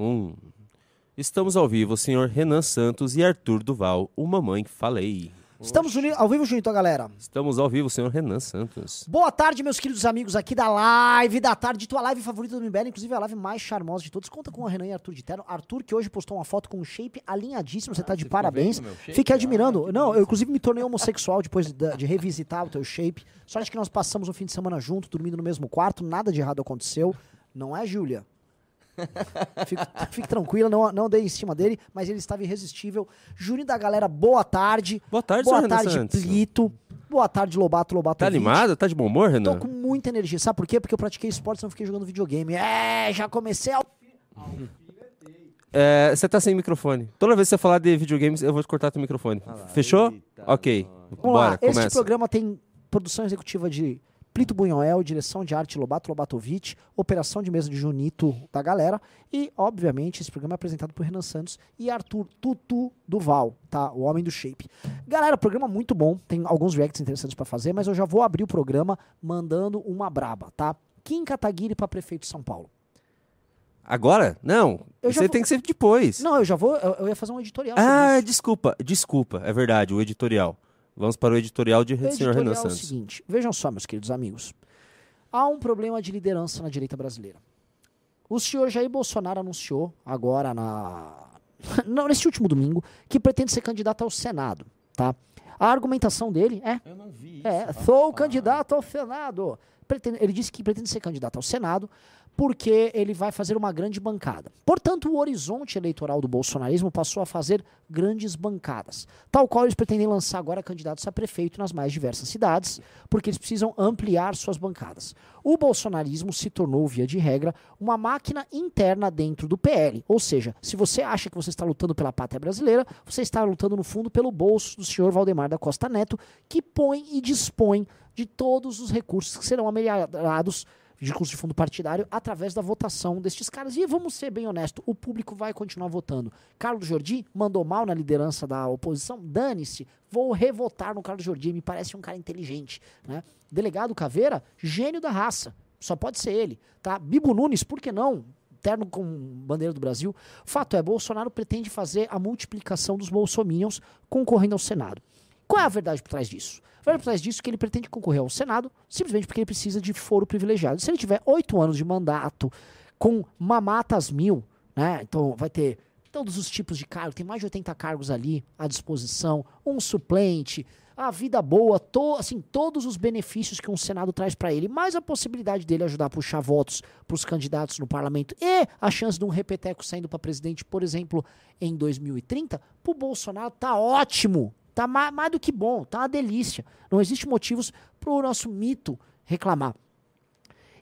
Um. Estamos ao vivo, senhor Renan Santos e Arthur Duval, o Mamãe Falei. Estamos ao vivo junto, galera. Estamos ao vivo, senhor Renan Santos. Boa tarde, meus queridos amigos aqui da live da tarde, tua live favorita do MBL, inclusive a live mais charmosa de todos. Conta com o Renan e Arthur de Terno. Arthur, que hoje postou uma foto com um shape alinhadíssimo, você tá de parabéns. Fiquei admirando. Não, eu inclusive me tornei homossexual depois de, de revisitar o teu shape. Sorte que nós passamos um fim de semana junto, dormindo no mesmo quarto, nada de errado aconteceu. Não é, Júlia? Fique, fique tranquila, não, não dei em cima dele, mas ele estava irresistível. Juninho da galera, boa tarde. Boa tarde, Boa tarde, Santos. Plito. Boa tarde, Lobato, Lobato. Tá animado? Tá de bom humor, Tô Renan? com muita energia. Sabe por quê? Porque eu pratiquei esportes e não fiquei jogando videogame. É, já comecei a... É, você tá sem microfone. Toda vez que você falar de videogames, eu vou te cortar teu microfone. Fechou? ok. Vamos Bora, lá. Este começa. programa tem produção executiva de Plito Bunhoel, direção de arte Lobato Lobatovic, operação de mesa de Junito da galera e, obviamente, esse programa é apresentado por Renan Santos e Arthur Tutu Duval, tá? O homem do shape. Galera, programa muito bom, tem alguns reacts interessantes pra fazer, mas eu já vou abrir o programa mandando uma braba, tá? Kim Kataguiri pra prefeito de São Paulo. Agora? Não. Eu Você vou- tem que ser depois. Não, eu já vou, eu, eu ia fazer um editorial ah, desculpa. Desculpa. É verdade, o editorial. Vamos para o editorial de O senhor editorial Renan é o Santos. seguinte, vejam só, meus queridos amigos. Há um problema de liderança na direita brasileira. O senhor Jair Bolsonaro anunciou agora na não, nesse último domingo que pretende ser candidato ao Senado, tá? A argumentação dele é Eu não vi isso. é, sou candidato ao Senado. Pretende- ele disse que pretende ser candidato ao Senado porque ele vai fazer uma grande bancada. Portanto, o horizonte eleitoral do bolsonarismo passou a fazer grandes bancadas, tal qual eles pretendem lançar agora candidatos a prefeito nas mais diversas cidades, porque eles precisam ampliar suas bancadas. O bolsonarismo se tornou, via de regra, uma máquina interna dentro do PL. Ou seja, se você acha que você está lutando pela pátria brasileira, você está lutando, no fundo, pelo bolso do senhor Valdemar da Costa Neto, que põe e dispõe de todos os recursos que serão ameliorados de recursos de fundo partidário através da votação destes caras. E vamos ser bem honestos, o público vai continuar votando. Carlos Jordi mandou mal na liderança da oposição, dane-se, vou revotar no Carlos Jordi, me parece um cara inteligente. Né? Delegado Caveira, gênio da raça, só pode ser ele. Tá? Bibo Nunes, por que não? Terno com bandeira do Brasil. Fato é, Bolsonaro pretende fazer a multiplicação dos bolsominions concorrendo ao Senado. Qual é a verdade por trás disso? A verdade por trás disso é que ele pretende concorrer ao Senado simplesmente porque ele precisa de foro privilegiado. Se ele tiver oito anos de mandato com mamatas mil, né? Então vai ter todos os tipos de cargos, tem mais de 80 cargos ali à disposição, um suplente, a vida boa, to, assim, todos os benefícios que um Senado traz para ele, mais a possibilidade dele ajudar a puxar votos para os candidatos no parlamento e a chance de um repeteco saindo para presidente, por exemplo, em 2030, pro Bolsonaro tá ótimo. Tá mais, mais do que bom, tá uma delícia. Não existe motivos pro nosso mito reclamar.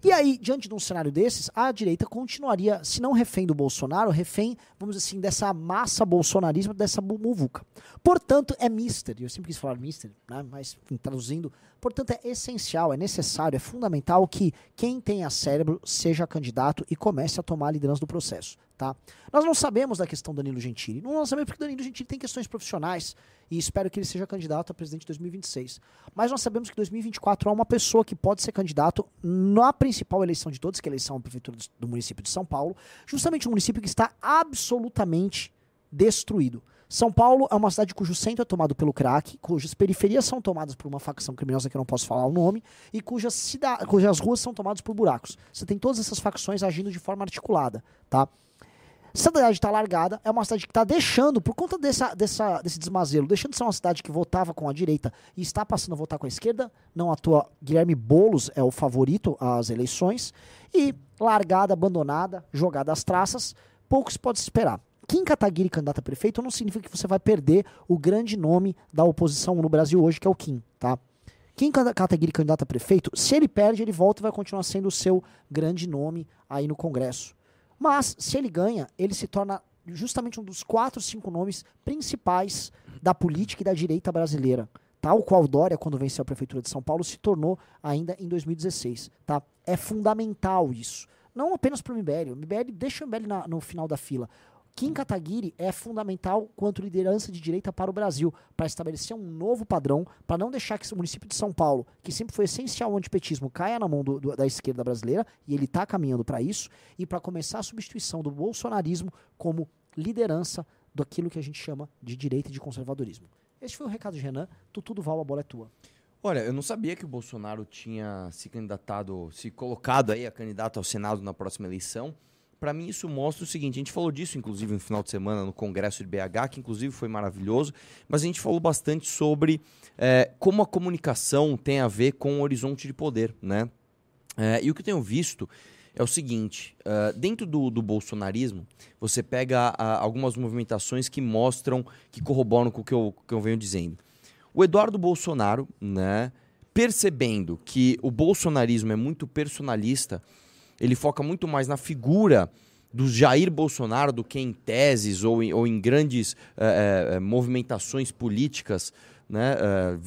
E aí, diante de um cenário desses, a direita continuaria, se não refém do Bolsonaro, refém, vamos dizer assim, dessa massa bolsonarismo, dessa muvuca. Portanto, é mister, eu sempre quis falar mister, né, mas traduzindo, portanto, é essencial, é necessário, é fundamental que quem tenha cérebro seja candidato e comece a tomar a liderança do processo. Tá? Nós não sabemos da questão Danilo Gentili, não sabemos porque Danilo Gentili tem questões profissionais e espero que ele seja candidato a presidente em 2026. Mas nós sabemos que em 2024 há uma pessoa que pode ser candidato na principal eleição de todas, que é a eleição à prefeitura do- do município de São Paulo, justamente um município que está absolutamente destruído. São Paulo é uma cidade cujo centro é tomado pelo crack, cujas periferias são tomadas por uma facção criminosa que eu não posso falar o nome, e cujas, cida- cujas ruas são tomadas por buracos. Você tem todas essas facções agindo de forma articulada, tá? Essa cidade está largada, é uma cidade que está deixando, por conta dessa, dessa, desse desmazelo, deixando de ser uma cidade que votava com a direita e está passando a votar com a esquerda. Não à toa, Guilherme Boulos é o favorito às eleições. E largada, abandonada, jogada às traças, pouco se pode esperar. Kim Kataguiri candidato a prefeito não significa que você vai perder o grande nome da oposição no Brasil hoje, que é o Kim, tá? Kim Kata- Kataguiri candidato a prefeito, se ele perde, ele volta e vai continuar sendo o seu grande nome aí no Congresso. Mas, se ele ganha, ele se torna justamente um dos quatro, cinco nomes principais da política e da direita brasileira. Tal qual Dória, quando venceu a Prefeitura de São Paulo, se tornou ainda em 2016. Tá? É fundamental isso. Não apenas para o MBL. O MBL deixa o MBL na- no final da fila. Kim Kataguiri é fundamental quanto liderança de direita para o Brasil, para estabelecer um novo padrão, para não deixar que o município de São Paulo, que sempre foi essencial ao antipetismo, caia na mão do, do, da esquerda brasileira, e ele está caminhando para isso, e para começar a substituição do bolsonarismo como liderança daquilo que a gente chama de direita e de conservadorismo. Este foi o recado de Renan. Tu tudo val, a bola é tua. Olha, eu não sabia que o Bolsonaro tinha se candidatado, se colocado aí a candidato ao Senado na próxima eleição. Para mim isso mostra o seguinte, a gente falou disso inclusive no final de semana no congresso de BH, que inclusive foi maravilhoso, mas a gente falou bastante sobre é, como a comunicação tem a ver com o horizonte de poder, né? É, e o que eu tenho visto é o seguinte: uh, dentro do, do, bolsonarismo, você pega uh, algumas movimentações que mostram, que corroboram com o que eu, que eu venho dizendo. O Eduardo Bolsonaro, né, percebendo que o bolsonarismo é muito personalista, ele foca muito mais na figura do Jair Bolsonaro do que em teses ou em, ou em grandes uh, movimentações políticas né,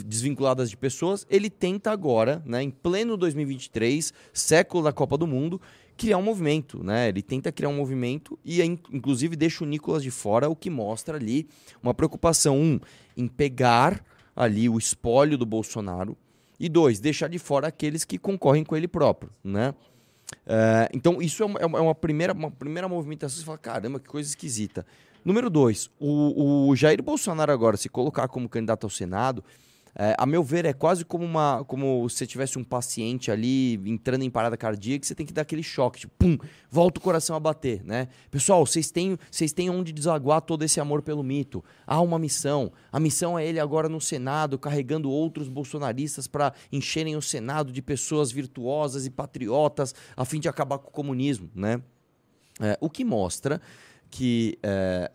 desvinculadas de pessoas, ele tenta agora, né, em pleno 2023, século da Copa do Mundo, criar um movimento, né? Ele tenta criar um movimento e inclusive deixa o Nicolas de fora, o que mostra ali uma preocupação um em pegar ali o espólio do Bolsonaro e dois deixar de fora aqueles que concorrem com ele próprio, né? Uh, então isso é uma, é uma, primeira uma primeira movimentação. Você fala caramba que coisa esquisita. Número dois, o, o Jair Bolsonaro agora se colocar como candidato ao Senado é, a meu ver, é quase como uma como se tivesse um paciente ali entrando em parada cardíaca, você tem que dar aquele choque, tipo, pum, volta o coração a bater, né? Pessoal, vocês têm, vocês têm onde desaguar todo esse amor pelo mito. Há uma missão. A missão é ele agora no Senado, carregando outros bolsonaristas para encherem o Senado de pessoas virtuosas e patriotas, a fim de acabar com o comunismo, né? É, o que mostra que é,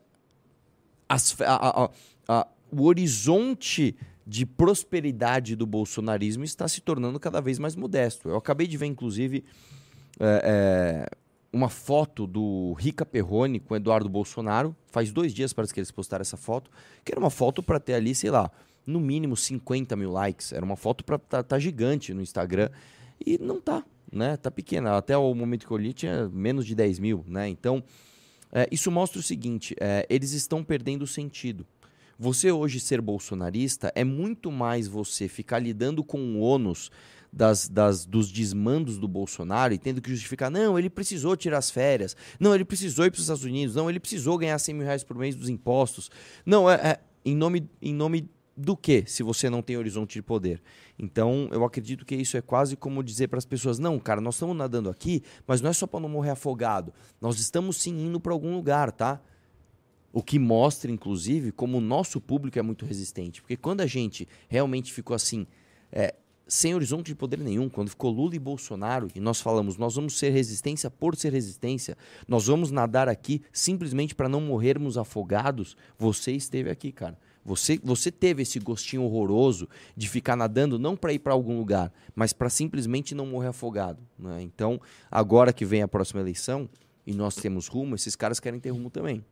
as, a, a, a, o horizonte de prosperidade do bolsonarismo está se tornando cada vez mais modesto. Eu acabei de ver, inclusive, é, é, uma foto do Rica Perrone com Eduardo Bolsonaro. Faz dois dias parece que eles postaram essa foto, que era uma foto para ter ali, sei lá, no mínimo 50 mil likes. Era uma foto para tá, tá gigante no Instagram. E não tá, né? Tá pequena. Até o momento que eu li tinha menos de 10 mil, né? Então, é, isso mostra o seguinte: é, eles estão perdendo o sentido. Você hoje ser bolsonarista é muito mais você ficar lidando com o ônus das, das, dos desmandos do Bolsonaro e tendo que justificar, não, ele precisou tirar as férias, não, ele precisou ir para os Estados Unidos, não, ele precisou ganhar 100 mil reais por mês dos impostos. Não, é, é em, nome, em nome do que, se você não tem horizonte de poder? Então, eu acredito que isso é quase como dizer para as pessoas: não, cara, nós estamos nadando aqui, mas não é só para não morrer afogado. Nós estamos sim indo para algum lugar, tá? O que mostra, inclusive, como o nosso público é muito resistente. Porque quando a gente realmente ficou assim, é, sem horizonte de poder nenhum, quando ficou Lula e Bolsonaro, e nós falamos, nós vamos ser resistência por ser resistência, nós vamos nadar aqui simplesmente para não morrermos afogados, você esteve aqui, cara. Você, você teve esse gostinho horroroso de ficar nadando não para ir para algum lugar, mas para simplesmente não morrer afogado. Né? Então, agora que vem a próxima eleição e nós temos rumo, esses caras querem ter rumo também.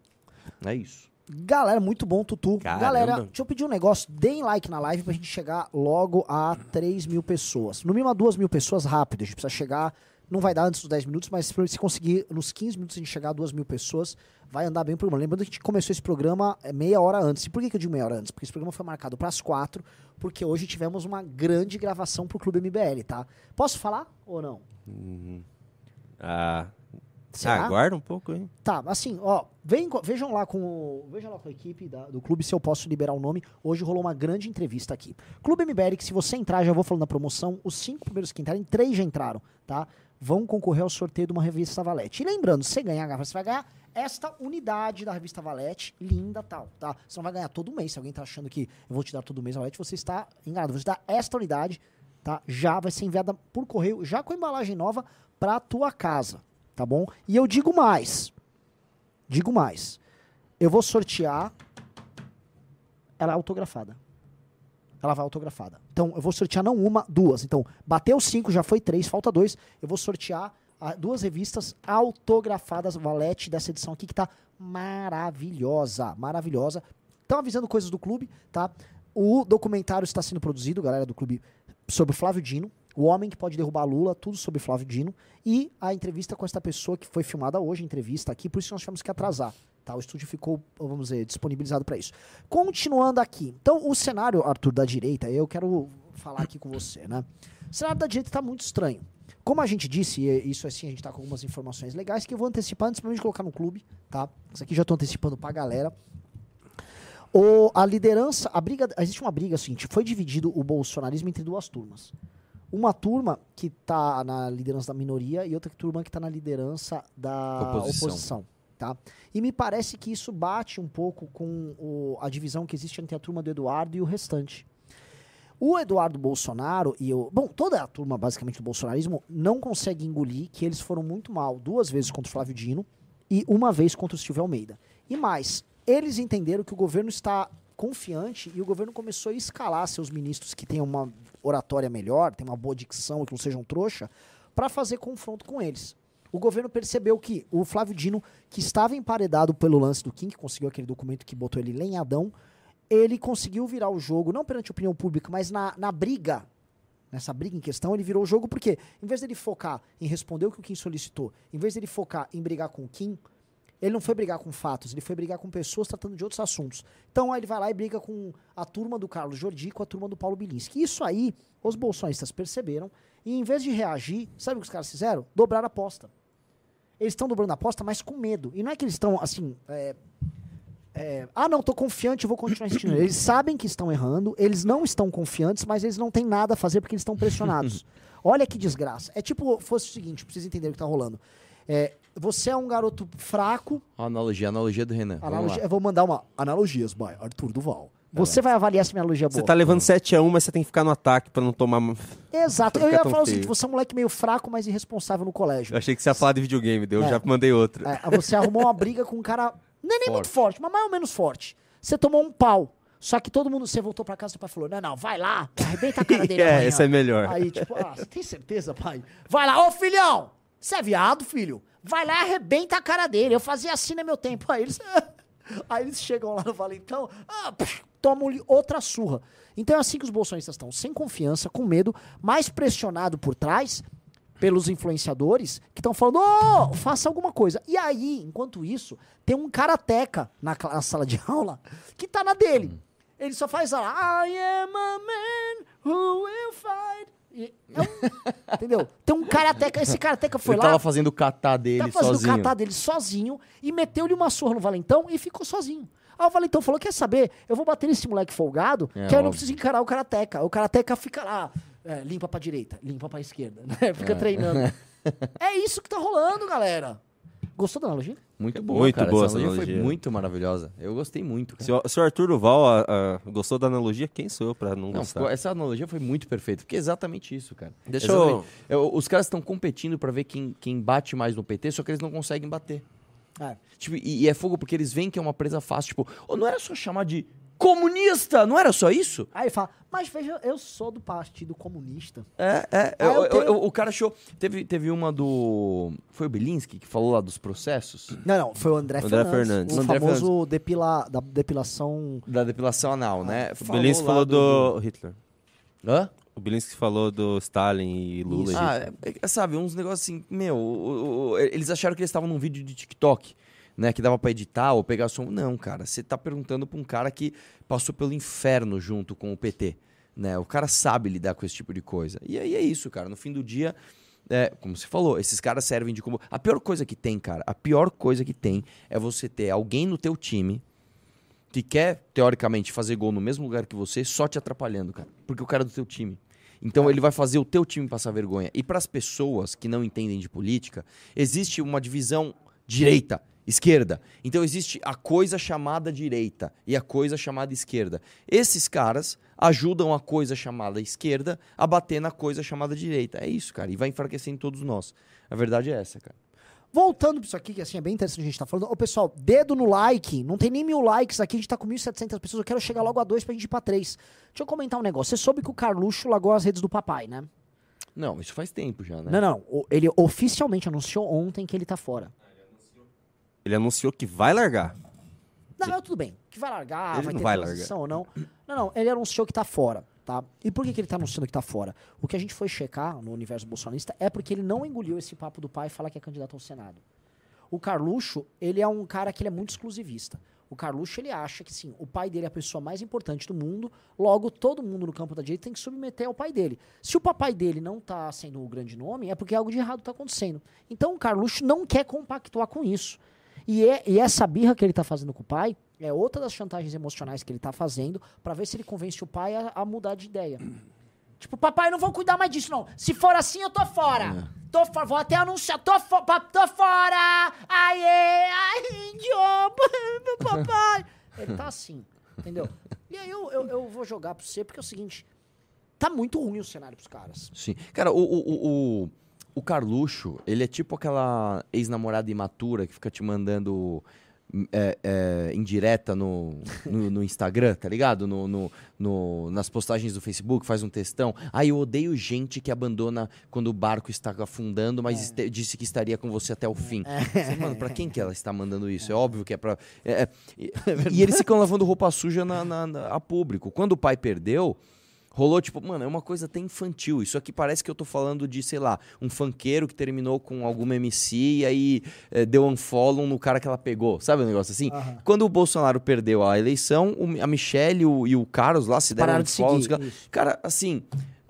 É isso. Galera, muito bom, Tutu. Caramba. Galera, deixa eu pedir um negócio. Deem like na live pra gente chegar logo a 3 mil pessoas. No mínimo a 2 mil pessoas rápido. A gente precisa chegar. Não vai dar antes dos 10 minutos, mas se conseguir nos 15 minutos a gente chegar a 2 mil pessoas, vai andar bem o programa. Lembrando que a gente começou esse programa é, meia hora antes. E por que, que eu digo meia hora antes? Porque esse programa foi marcado para as 4, porque hoje tivemos uma grande gravação pro Clube MBL, tá? Posso falar ou não? Uhum. Ah, Será? Ah, aguarda um pouco, hein? Tá, assim, ó, vem, vejam lá com o, vejam lá com a equipe da, do clube se eu posso liberar o nome. Hoje rolou uma grande entrevista aqui. Clube MBL, que se você entrar, já vou falando na promoção, os cinco primeiros que entrarem, três já entraram, tá? Vão concorrer ao sorteio de uma revista Valete. E lembrando, se você ganhar, você vai ganhar esta unidade da revista Valete, linda tal, tá? Você não vai ganhar todo mês. Se alguém tá achando que eu vou te dar todo mês a Valete, você está enganado. Você dá esta unidade, tá? Já vai ser enviada por correio, já com embalagem nova, pra tua casa, tá bom? E eu digo mais. Digo mais. Eu vou sortear. Ela é autografada. Ela vai autografada. Então, eu vou sortear não uma, duas. Então, bateu cinco, já foi três, falta dois. Eu vou sortear ah, duas revistas autografadas Valete dessa edição aqui, que tá maravilhosa. Maravilhosa. Estão avisando coisas do clube, tá? O documentário está sendo produzido, galera do clube, sobre o Flávio Dino. O Homem que Pode Derrubar Lula, tudo sobre Flávio Dino. E a entrevista com esta pessoa que foi filmada hoje, entrevista aqui, por isso nós tivemos que atrasar. Tá? O estúdio ficou, vamos dizer, disponibilizado para isso. Continuando aqui. Então, o cenário, Arthur, da direita, eu quero falar aqui com você, né? O cenário da direita está muito estranho. Como a gente disse, e isso assim, a gente está com algumas informações legais que eu vou antecipar antes de colocar no clube, tá? Isso aqui já estou antecipando para a galera. O, a liderança, a briga, existe uma briga assim, foi dividido o bolsonarismo entre duas turmas. Uma turma que está na liderança da minoria e outra turma que está na liderança da Oposição. oposição. tá? E me parece que isso bate um pouco com o- a divisão que existe entre a turma do Eduardo e o restante. O Eduardo Bolsonaro e o. Bom, toda a turma, basicamente, do bolsonarismo não consegue engolir que eles foram muito mal duas vezes contra o Flávio Dino e uma vez contra o Silvio Almeida. E mais, eles entenderam que o governo está confiante e o governo começou a escalar seus ministros que tenham uma oratória melhor, tenham uma boa dicção, que não sejam trouxa, para fazer confronto com eles. O governo percebeu que o Flávio Dino, que estava emparedado pelo lance do Kim, que conseguiu aquele documento que botou ele lenhadão, ele conseguiu virar o jogo, não perante a opinião pública, mas na, na briga, nessa briga em questão, ele virou o jogo porque, em vez dele focar em responder o que o Kim solicitou, em vez dele focar em brigar com o Kim, ele não foi brigar com fatos, ele foi brigar com pessoas tratando de outros assuntos. Então aí ele vai lá e briga com a turma do Carlos Jordi com a turma do Paulo Bilinski. Isso aí, os bolsonistas perceberam e em vez de reagir, sabe o que os caras fizeram? Dobraram a aposta. Eles estão dobrando a aposta, mas com medo. E não é que eles estão assim. é, é, ah, não, tô confiante, vou continuar insistindo. Eles sabem que estão errando, eles não estão confiantes, mas eles não têm nada a fazer porque eles estão pressionados. Olha que desgraça. É tipo, fosse o seguinte, pra vocês entenderem o que tá rolando. É, você é um garoto fraco. A analogia, a analogia do Renan. Analogia, eu vou mandar uma analogias, by Arthur Duval. Você vai avaliar se minha analogia é boa. Você tá levando 7x1, mas você tem que ficar no ataque pra não tomar. Exato. Eu ia falar o seguinte: você é um moleque meio fraco, mas irresponsável no colégio. Eu achei que você ia falar de videogame, daí eu É. já mandei outra. É, você arrumou uma briga com um cara. Não é nem muito forte, mas mais ou menos forte. Você tomou um pau. Só que todo mundo, você voltou pra casa e seu pai falou: Não, não, vai lá, arrebenta a cara dele. É, amanhã." essa é melhor. Aí, tipo, ah, você tem certeza, pai? Vai lá, ô filhão! Você é viado, filho? Vai lá e arrebenta a cara dele. Eu fazia assim no meu tempo. Aí eles. Aí eles chegam lá no Valentão, ah, tomam-lhe outra surra. Então é assim que os bolsonistas estão, sem confiança, com medo, mais pressionado por trás pelos influenciadores que estão falando, ô, faça alguma coisa. E aí, enquanto isso, tem um karateca na, na sala de aula que tá na dele. Ele só faz lá, I am a man who will fight. E é um- entendeu? Tem um karateca, esse karateca foi Ele lá, tava fazendo o catar dele tá fazendo sozinho. o catar dele sozinho e meteu-lhe uma surra no Valentão e ficou sozinho. Aí o Valentão falou: Quer saber? Eu vou bater nesse moleque folgado, É, que aí eu não preciso encarar o Karateka. O Karateka fica lá, é, limpa pra direita, limpa pra esquerda, né? Fica treinando. é isso que tá rolando, galera. Gostou da analogia? Muito boa, Muito cara. boa essa essa analogia foi analogia. muito maravilhosa. Eu gostei muito. cara. Se o, se o Arthur Duval ah, ah, gostou da analogia, quem sou eu pra não, Não, gostar? essa analogia foi muito perfeita, porque é exatamente isso, cara. Deixa eu- Exatamente. É, Os caras estão competindo pra ver quem, quem bate mais no PT, só que eles não conseguem bater. É. Tipo, e, e é fogo porque eles veem que é uma presa fácil. Tipo, "Ô, não era só chamar de comunista, não era só isso? Aí ele fala: Mas veja, eu sou do Partido Comunista. É, é. Eu- eu tenho- eu- o cara achou. Teve, teve uma do. Foi o Bilinski que falou lá dos processos? Não, não, foi o André, André Fernandes. Fernandes. O André famoso depila, da depilação. Da depilação anal, Ah, né? O Bilinski lá falou do, Hitler. Hã? O Bilinski falou do Stalin e Lula. Isso. e Ah, é- é- sabe, uns negócios assim, meu, o- o- eles acharam que eles estavam num vídeo de TikTok, né, que dava pra editar ou pegar som. Não, cara, você tá perguntando pra um cara que passou pelo inferno junto com o PT, né? O cara sabe lidar com esse tipo de coisa. E aí é isso, cara, no fim do dia, é, como você falou, esses caras servem de como a pior coisa que tem, cara, a pior coisa que tem é você ter alguém no teu time que quer, teoricamente, fazer gol no mesmo lugar que você, só te atrapalhando, cara. Porque o cara é do teu time. Então ele vai fazer o teu time passar vergonha. E para as pessoas que não entendem de política, existe uma divisão direita, esquerda. Então existe a coisa chamada direita e a coisa chamada esquerda. Esses caras ajudam a coisa chamada esquerda a bater na coisa chamada direita. É isso, cara. E vai enfraquecendo todos nós. A verdade é essa, cara. Voltando pra isso aqui, que assim é bem interessante a gente tá falando. Ô, pessoal, dedo no like. Não tem nem mil likes aqui, a gente tá com 1.700 pessoas. Eu quero chegar logo a dois pra gente ir pra três. Deixa eu comentar um negócio. Você soube que o Carluxo largou as redes do papai, né? Não, isso faz tempo já, né? Não, não. Ele oficialmente anunciou ontem que ele tá fora. Ele anunciou que vai largar. Não, tudo bem. Que vai largar, Ele vai não ter vai transição ou não. Não, não. Ele anunciou que tá fora. Tá? E por que, que ele tá anunciando que tá fora? O que a gente foi checar no universo bolsonarista é porque ele não engoliu esse papo do pai e falar que é candidato ao Senado. O Carluxo, ele é um cara que ele é muito exclusivista. O Carluxo, ele acha que sim, o pai dele é a pessoa mais importante do mundo, logo todo mundo no campo da direita tem que submeter ao pai dele. Se o papai dele não tá sendo o grande nome, é porque algo de errado tá acontecendo. Então o Carluxo não quer compactuar com isso. E, é, e essa birra que ele tá fazendo com o pai é outra das chantagens emocionais que ele tá fazendo para ver se ele convence o pai a, a mudar de ideia. Tipo, papai, eu não vou cuidar mais disso, não. Se for assim, eu tô fora. Tô fora, vou até anunciar, tô, fo tô fora! Aê, ai, idiota, meu papai! Ele tá assim, entendeu? E aí eu, eu, eu vou jogar pra você, porque é o seguinte, tá muito ruim o cenário pros caras. Sim. Cara, o, o, o, o, Carluxo, ele é tipo aquela ex-namorada imatura que fica te mandando é, é, indireta no, no, no Instagram, tá ligado? No, no, no- nas postagens do Facebook, faz um textão. Ah, eu odeio gente que abandona quando o barco está afundando, mas este- disse que estaria com você até o fim. Você, Mano, pra quem que ela está mandando isso? É óbvio que é pra... é- é- e, e eles ficam lavando roupa suja na, na- na- a público. Quando o pai perdeu... Rolou, tipo, mano, é uma coisa até infantil. Isso aqui parece que eu tô falando de, sei lá, um funkeiro que terminou com alguma MC e aí eh, deu unfollow no cara que ela pegou. Sabe um negócio assim? Aham. Quando o Bolsonaro perdeu a eleição, o- a Michelle e o, e o Carlos lá se deram Pararam de unfollow. o seguir. Cara, assim,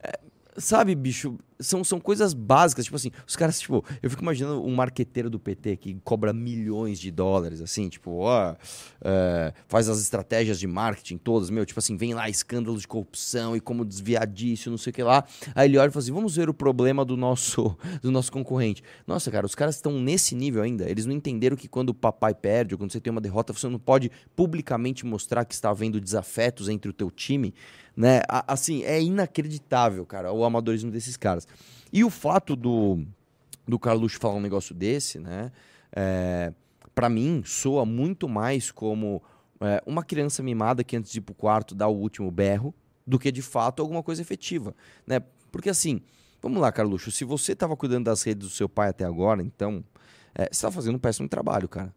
é, sabe, bicho, são, são coisas básicas. Tipo assim, os caras, tipo, eu fico imaginando um marqueteiro do PT que cobra milhões de dólares, assim, tipo, ó, é, faz as estratégias de marketing todas, meu, tipo assim, vem lá escândalos de corrupção e como desviar disso, não sei o que lá. Aí ele olha e fala assim: vamos ver o problema do nosso, do nosso concorrente. Nossa, cara, os caras estão nesse nível ainda. Eles não entenderam que quando o papai perde ou quando você tem uma derrota, você não pode publicamente mostrar que está havendo desafetos entre o teu time, né? Assim, é inacreditável, cara, o amadorismo desses caras. E o fato do, do Carluxo falar um negócio desse, né? É, para mim, soa muito mais como é, uma criança mimada que antes de ir pro quarto dá o último berro, do que de fato alguma coisa efetiva, né? Porque assim, vamos lá, Carluxo, se você estava cuidando das redes do seu pai até agora, então é, você tá fazendo um péssimo trabalho, cara.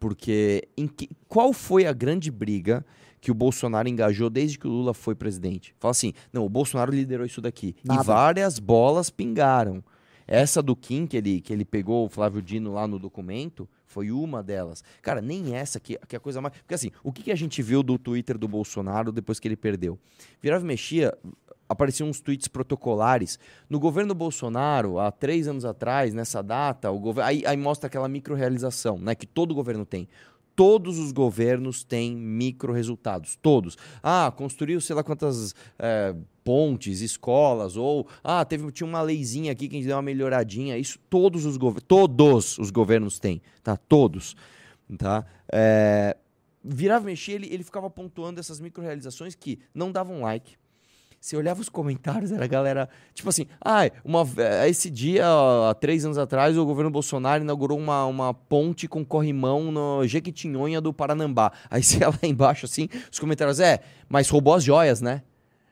Porque em que- qual foi a grande briga que o Bolsonaro engajou desde que o Lula foi presidente? Fala assim, não, o Bolsonaro liderou isso daqui. Nada. E várias bolas pingaram. Essa do Kim, que ele, que ele pegou o Flávio Dino lá no documento, foi uma delas. Cara, nem essa que, que é a coisa mais. Porque assim, o que, que a gente viu do Twitter do Bolsonaro depois que ele perdeu? Virava e mexia, apareciam uns tweets protocolares. No governo Bolsonaro, há três anos atrás, nessa data, o governo. Aí, aí mostra aquela micro-realização, né? Que todo governo tem. Todos os governos têm micro-resultados. Todos. Ah, construiu sei lá quantas é, pontes, escolas, ou ah, teve, tinha uma leizinha aqui que deu uma melhoradinha. Isso todos os governos. Todos os governos têm, tá? Todos. Tá? É, virava mexia, ele, ele ficava pontuando essas micro-realizações que não davam like. Você olhava os comentários, era a galera, tipo assim, ah, uma, esse dia, há três anos atrás, o governo Bolsonaro inaugurou uma, uma ponte com corrimão no Jequitinhonha do Paranambá. Aí você ia lá embaixo, assim, os comentários, é, mas roubou as joias, né?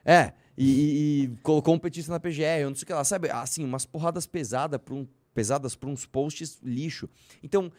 É, e, e- e colocou um petista na PGR, eu não sei o que lá, sabe? Assim, umas porradas pesadas para um, pesadas pra uns posts lixo. Então,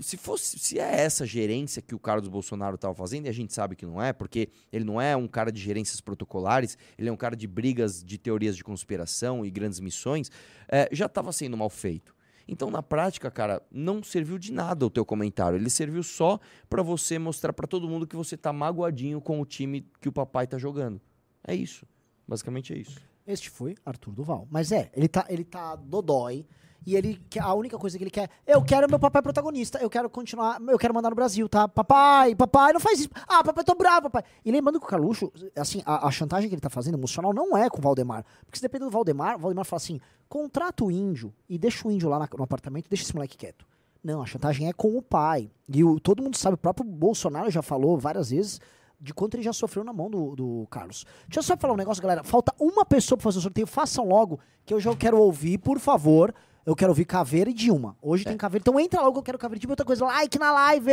se fosse se é essa gerência que o Carlos Bolsonaro estava fazendo, e a gente sabe que não é, porque ele não é um cara de gerências protocolares, ele é um cara de brigas de teorias de conspiração e grandes missões, é, já estava sendo mal feito. Então, na prática, cara, não serviu de nada o teu comentário. Ele serviu só para você mostrar para todo mundo que você tá magoadinho com o time que o papai tá jogando. É isso. Basicamente é isso. Este foi Arthur Duval. Mas é, ele tá, ele tá dodói. E ele a única coisa que ele quer, eu quero meu papai protagonista, eu quero continuar, eu quero mandar no Brasil, tá? Papai, papai, não faz isso. Ah, papai, tô bravo, papai. E lembrando que o Carluxo, assim, a, a chantagem que ele tá fazendo emocional não é com o Valdemar. Porque se depender do Valdemar, o Valdemar fala assim: contrata o índio e deixa o índio lá na- no apartamento, deixa esse moleque quieto. Não, a chantagem é com o pai. E o, todo mundo sabe, o próprio Bolsonaro já falou várias vezes de quanto ele já sofreu na mão do, do Carlos. Deixa eu só falar um negócio, galera. Falta uma pessoa pra fazer o sorteio. Façam logo, que eu já quero ouvir, por favor. Eu quero ouvir Caveira e Dilma. Hoje tem Caveira. Então entra logo, eu quero Caveira e Dilma. Outra coisa, like na live.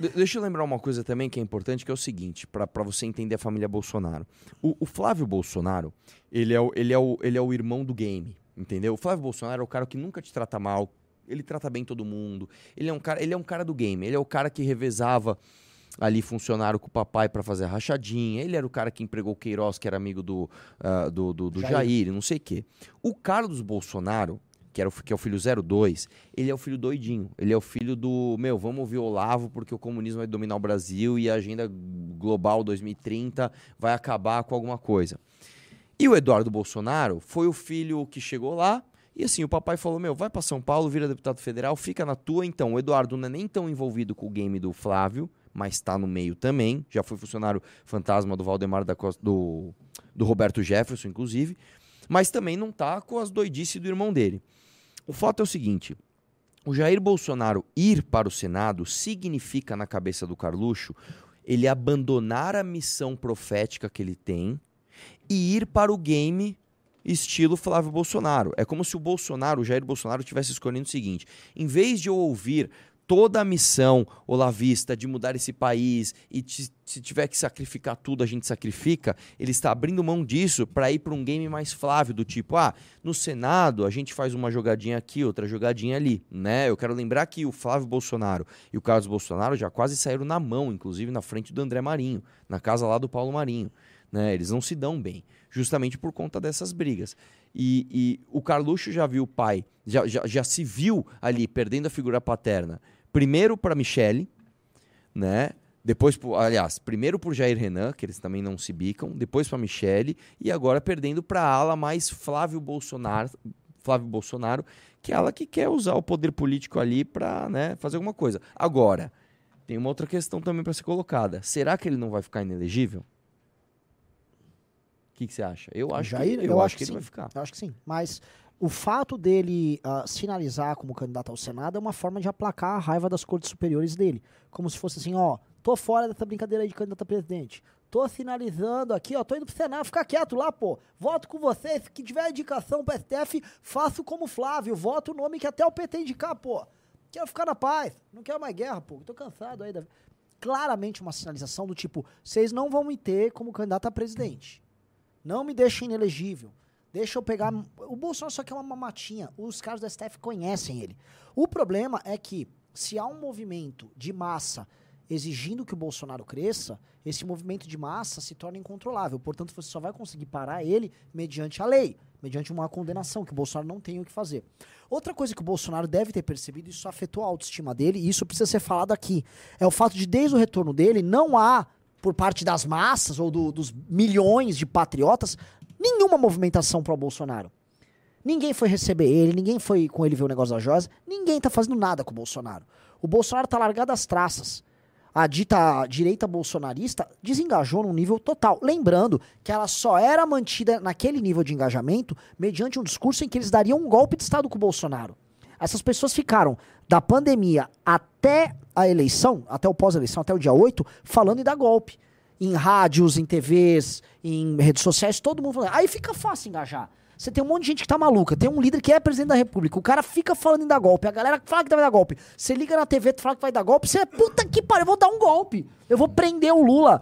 De- deixa eu lembrar uma coisa também que é importante, que é o seguinte, para você entender a família Bolsonaro. O, o Flávio Bolsonaro, ele é o, ele, é o, ele é o irmão do game, entendeu? O Flávio Bolsonaro é o cara que nunca te trata mal, ele trata bem todo mundo. Ele é um cara, ele é um cara do game, ele é o cara que revezava ali funcionário com o papai para fazer a rachadinha. Ele era o cara que empregou o Queiroz, que era amigo do, uh, do, do, do Jair. Jair, não sei o quê. O Carlos Bolsonaro, que, era o, que é o filho 02, ele é o filho doidinho. Ele é o filho do, meu, vamos ouvir o Olavo porque o comunismo vai dominar o Brasil e a agenda global 2030 vai acabar com alguma coisa. E o Eduardo Bolsonaro foi o filho que chegou lá, e assim, o papai falou: Meu, vai para São Paulo, vira deputado federal, fica na tua. Então, o Eduardo não é nem tão envolvido com o game do Flávio, mas está no meio também. Já foi funcionário fantasma do Valdemar da Costa, do, do Roberto Jefferson, inclusive. Mas também não tá com as doidices do irmão dele. O fato é o seguinte: o Jair Bolsonaro ir para o Senado significa, na cabeça do Carluxo, ele abandonar a missão profética que ele tem e ir para o game estilo Flávio Bolsonaro. É como se o Bolsonaro, o Jair Bolsonaro, tivesse escolhendo o seguinte: em vez de eu ouvir toda a missão olavista de mudar esse país e se tiver que sacrificar tudo, a gente sacrifica, ele está abrindo mão disso para ir para um game mais Flávio, do tipo, ah, no Senado a gente faz uma jogadinha aqui, outra jogadinha ali, né? Eu quero lembrar que o Flávio Bolsonaro e o Carlos Bolsonaro já quase saíram na mão, inclusive na frente do André Marinho, na casa lá do Paulo Marinho. Né? Eles não se dão bem, justamente por conta dessas brigas. E, e o Carluxo já viu o pai, já, já, já se viu ali perdendo a figura paterna. Primeiro para Michele, né? Depois, aliás, primeiro por Jair Renan, que eles também não se bicam, depois para Michele e agora perdendo para a ala mais Flávio Bolsonaro, Flávio Bolsonaro, que é ela que quer usar o poder político ali para né, fazer alguma coisa. Agora, tem uma outra questão também para ser colocada. Será que ele não vai ficar inelegível? O que, que você acha? Eu acho Jair, que, eu, eu acho, que, ele vai ficar. Eu acho que sim. Mas o fato dele uh, sinalizar como candidato ao Senado é uma forma de aplacar a raiva das cortes superiores dele. Como se fosse assim, ó, tô fora dessa brincadeira de candidato a presidente. Tô sinalizando aqui, ó, tô indo pro Senado, fica quieto lá, pô. Voto com vocês, que tiver indicação pro STF, faço como Flávio, voto o nome que até o PT indicar, pô. Quero ficar na paz, não quero mais guerra, pô. Tô cansado aí. Da... Claramente uma sinalização do tipo, vocês não vão me ter como candidato a presidente. Não me deixem inelegível. Deixa eu pegar. O Bolsonaro só quer uma matinha. Os caras do STF conhecem ele. O problema é que, se há um movimento de massa exigindo que o Bolsonaro cresça, esse movimento de massa se torna incontrolável. Portanto, você só vai conseguir parar ele mediante a lei, mediante uma condenação, que o Bolsonaro não tem o que fazer. Outra coisa que o Bolsonaro deve ter percebido, isso afetou a autoestima dele, e isso precisa ser falado aqui, é o fato de, desde o retorno dele, não há por parte das massas ou do, dos milhões de patriotas, nenhuma movimentação para o Bolsonaro. Ninguém foi receber ele, ninguém foi com ele ver o negócio da Josa, ninguém tá fazendo nada com o Bolsonaro. O Bolsonaro tá largado as traças. A dita direita bolsonarista desengajou num nível total. Lembrando que ela só era mantida naquele nível de engajamento mediante um discurso em que eles dariam um golpe de Estado com o Bolsonaro. Essas pessoas ficaram da pandemia até a eleição, até o pós-eleição, até o dia 8, falando em dar golpe. Em rádios, em TVs, em redes sociais, todo mundo falando. Aí fica fácil engajar. Você tem um monte de gente que tá maluca. Tem um líder que é presidente da república. O cara fica falando em dar golpe. A galera fala que vai dar golpe. Você liga na TV, tu fala que vai dar golpe. Você é puta que pariu. Eu vou dar um golpe. Eu vou prender o Lula.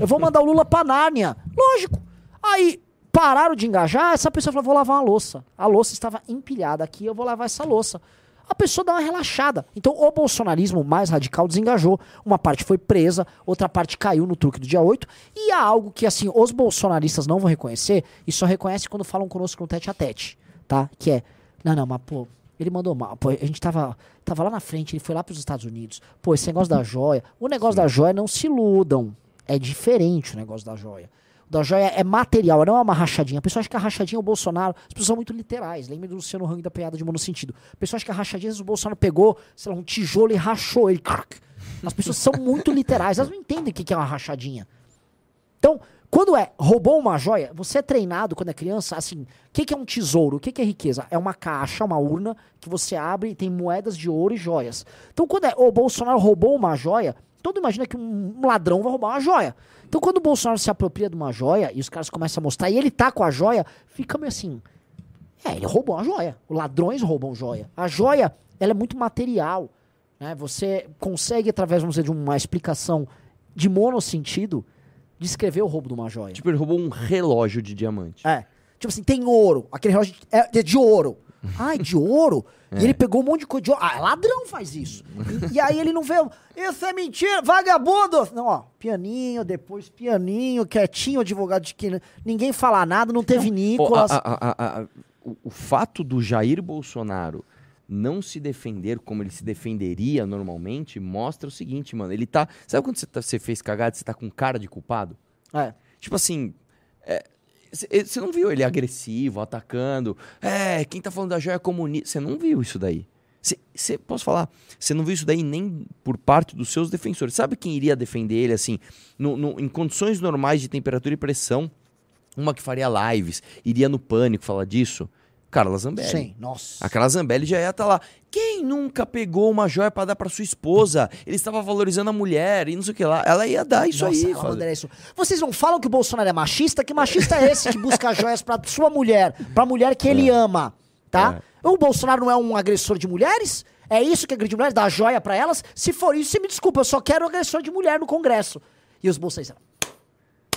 Eu vou mandar o Lula pra Nárnia. Lógico. Aí pararam de engajar. Essa pessoa falou: vou lavar uma louça. A louça estava empilhada aqui. Eu vou lavar essa louça a pessoa dá uma relaxada. Então o bolsonarismo mais radical desengajou. Uma parte foi presa, outra parte caiu no truque do dia 8. E há algo que, assim, os bolsonaristas não vão reconhecer e só reconhece quando falam conosco no tete a tete, tá? Que é, não, não, mas pô, ele mandou mal. Pô, a gente tava, tava lá na frente, ele foi lá para os Estados Unidos. Pô, esse negócio da joia. O negócio da joia, não se iludam. É diferente o negócio da joia da joia é material, não é uma rachadinha. A pessoa acha que a rachadinha é o Bolsonaro. As pessoas são muito literais. Lembra do Luciano Hang da piada de mono sentido. A pessoa acha que a rachadinha o Bolsonaro pegou, sei lá, um tijolo e rachou ele. As pessoas são muito literais. Elas não entendem o que é uma rachadinha. Então, quando é roubou uma joia, você é treinado quando é criança, assim, o que, é um tesouro? O que, que, é riqueza? É uma caixa, uma urna que você abre e tem moedas de ouro e joias. Então, quando é o Bolsonaro roubou uma joia, todo imagina que um ladrão vai roubar uma joia. Então, quando o Bolsonaro se apropria de uma joia e os caras começam a mostrar e ele tá com a joia, fica meio assim. É, ele roubou a joia. Os ladrões roubam joia. A joia, ela é muito material. Né? Você consegue, através, vamos dizer, de uma explicação de monossentido, descrever o roubo de uma joia. Tipo, ele roubou um relógio de diamante. É. Tipo assim, tem ouro. Aquele relógio é de ouro. Ai, de ouro? E ele pegou um monte de coisa de. Ah, ladrão faz isso. E, e aí ele não vê. Isso é mentira, vagabundo! Não, ó, pianinho, depois pianinho, quietinho, advogado de que ninguém fala nada, não teve Pô, Nicolas. a- a- a- a- o, o fato do Jair Bolsonaro não se defender como ele se defenderia normalmente mostra o seguinte, mano. Ele tá. Sabe quando você, tá- você fez cagada e você tá com cara de culpado? É. Tipo assim. Você não viu ele agressivo, atacando. É, quem tá falando da joia comunista. Você não viu isso daí. Você, posso falar, você não viu isso daí nem por parte dos seus defensores. Sabe quem iria defender ele, assim, no- no- em condições normais de temperatura e pressão? Uma que faria lives, iria no pânico falar disso? Carla Zambelli. Sim, nossa. A Carla Zambelli já ia estar lá. Quem nunca pegou uma joia pra dar pra sua esposa? Ele estava valorizando a mulher e não sei o que lá. Ela ia dar isso Nossa, aí. ela fazer- isso. Vocês não falam que o Bolsonaro é machista? Que machista é esse que busca joias pra sua mulher, pra mulher que ele ama, tá? O Bolsonaro não é um agressor de mulheres? É isso que agride mulheres? Dá joia pra elas? Se for isso, você me desculpa, eu só quero agressor de mulher no Congresso. E os bolsonaristas,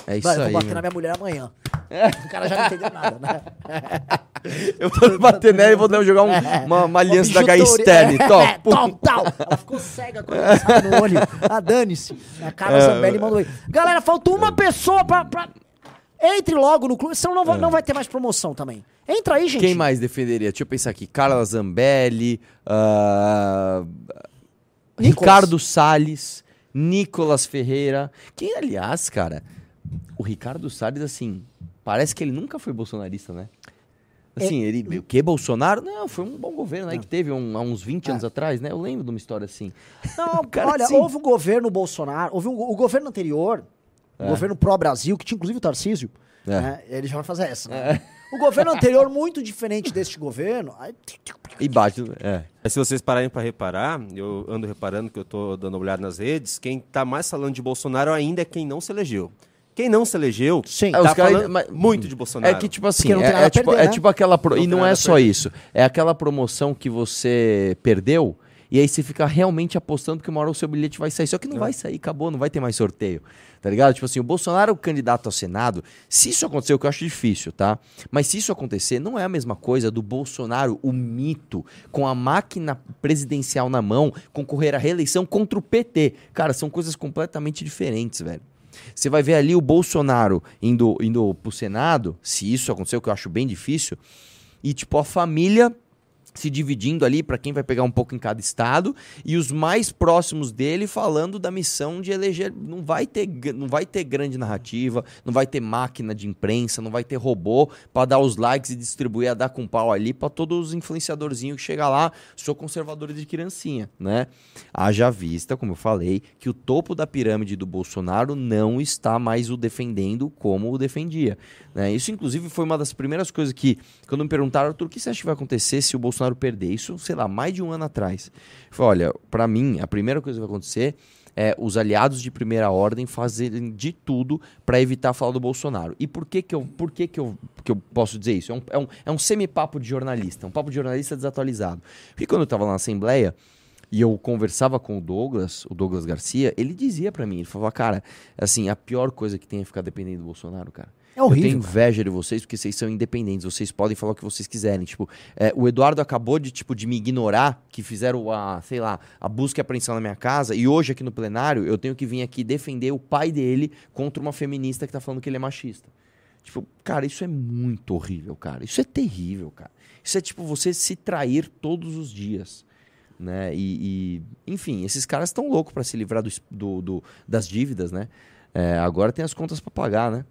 É isso vai, aí. vou bater na minha mulher amanhã. O cara já não entendeu nada, né? Eu vou bater nela e vou dar- jogar um- uma, uma aliança da. Gaistele. É, Top. tal, tal. Ela ficou cega com a no olho. Ah, dane-se. A Carla Zambelli mandou aí. Galera, faltou uma pessoa pra, pra- Entre logo no clube, senão não vai, não vai ter mais promoção também. Entra aí, gente. Quem mais defenderia? Deixa eu pensar aqui. Carla Zambelli, Nicolas. Ricardo Salles, Nicolas Ferreira. Quem, aliás, cara, o Ricardo Salles, assim, parece que ele nunca foi bolsonarista, né? Assim, ele. O que, Bolsonaro? Não, foi um bom governo aí que teve um- há uns 20 anos atrás, né? Eu lembro de uma história assim. Não, Cara, olha, sim. houve um governo Bolsonaro, houve um, o governo anterior, o governo pró-Brasil, que tinha inclusive o Tarcísio, É. né? ele já vai fazer essa. né? O governo anterior, muito diferente deste governo, aí- E bate. É. Mas se vocês pararem para reparar, eu ando reparando que eu tô dando uma olhada nas redes, quem tá mais falando de Bolsonaro ainda é quem não se elegeu. Quem não se elegeu, Sim. É, tá os caras- falando mas- muito de Bolsonaro. É que, tipo assim, Porque não tem é, nada é a tipo, perder, é né? tipo aquela. pro- Não E tem não nada é a só perder. isso. É aquela promoção que você perdeu e aí você fica realmente apostando que uma hora o seu bilhete vai sair. Só que não vai sair, acabou, não vai ter mais sorteio. Tá ligado? Tipo assim, o Bolsonaro, o candidato ao Senado, se isso acontecer, o que eu acho difícil, tá? Mas se isso acontecer, não é a mesma coisa do Bolsonaro, o mito, com a máquina presidencial na mão, concorrer à reeleição contra o PT. Cara, são coisas completamente diferentes, velho. Você vai ver ali o Bolsonaro indo, indo pro Senado, se isso acontecer, o que eu acho bem difícil, e tipo a família se dividindo ali para quem vai pegar um pouco em cada estado e os mais próximos dele falando da missão de eleger não vai ter não vai ter grande narrativa não vai ter máquina de imprensa não vai ter robô para dar os likes e distribuir a dar com pau ali para todos os influenciadorzinhos que chega lá sou conservador de criancinha né haja vista como eu falei que o topo da pirâmide do Bolsonaro não está mais o defendendo como o defendia né? Isso, inclusive, foi uma das primeiras coisas que, quando me perguntaram, Arthur, o que você acha que vai acontecer se o Bolsonaro perder? Isso, sei lá, mais de um ano atrás. Falei, olha, pra mim, a primeira coisa que vai acontecer é os aliados de primeira ordem fazerem de tudo para evitar falar do Bolsonaro. E por que que eu, por que que eu, que eu posso dizer isso? É um, é um, é um semi-papo de jornalista, um papo de jornalista desatualizado. Porque quando eu estava na Assembleia, e eu conversava com o Douglas, o Douglas Garcia, ele dizia pra mim, ele falava, cara, assim, a pior coisa que tem é ficar dependendo do Bolsonaro, cara. É horrível, Eu tenho inveja de vocês porque vocês são independentes, vocês podem falar o que vocês quiserem. Tipo, é, o Eduardo acabou de, tipo, de me ignorar, que fizeram a, sei lá, a busca e apreensão na minha casa, e hoje aqui no plenário eu tenho que vir aqui defender o pai dele contra uma feminista que tá falando que ele é machista. Tipo, cara, isso é muito horrível, cara. Isso é terrível, cara. Isso é tipo você se trair todos os dias. Né? E, e, enfim, esses caras estão loucos para se livrar do, do- do- das dívidas, né? É, agora tem as contas para pagar, né?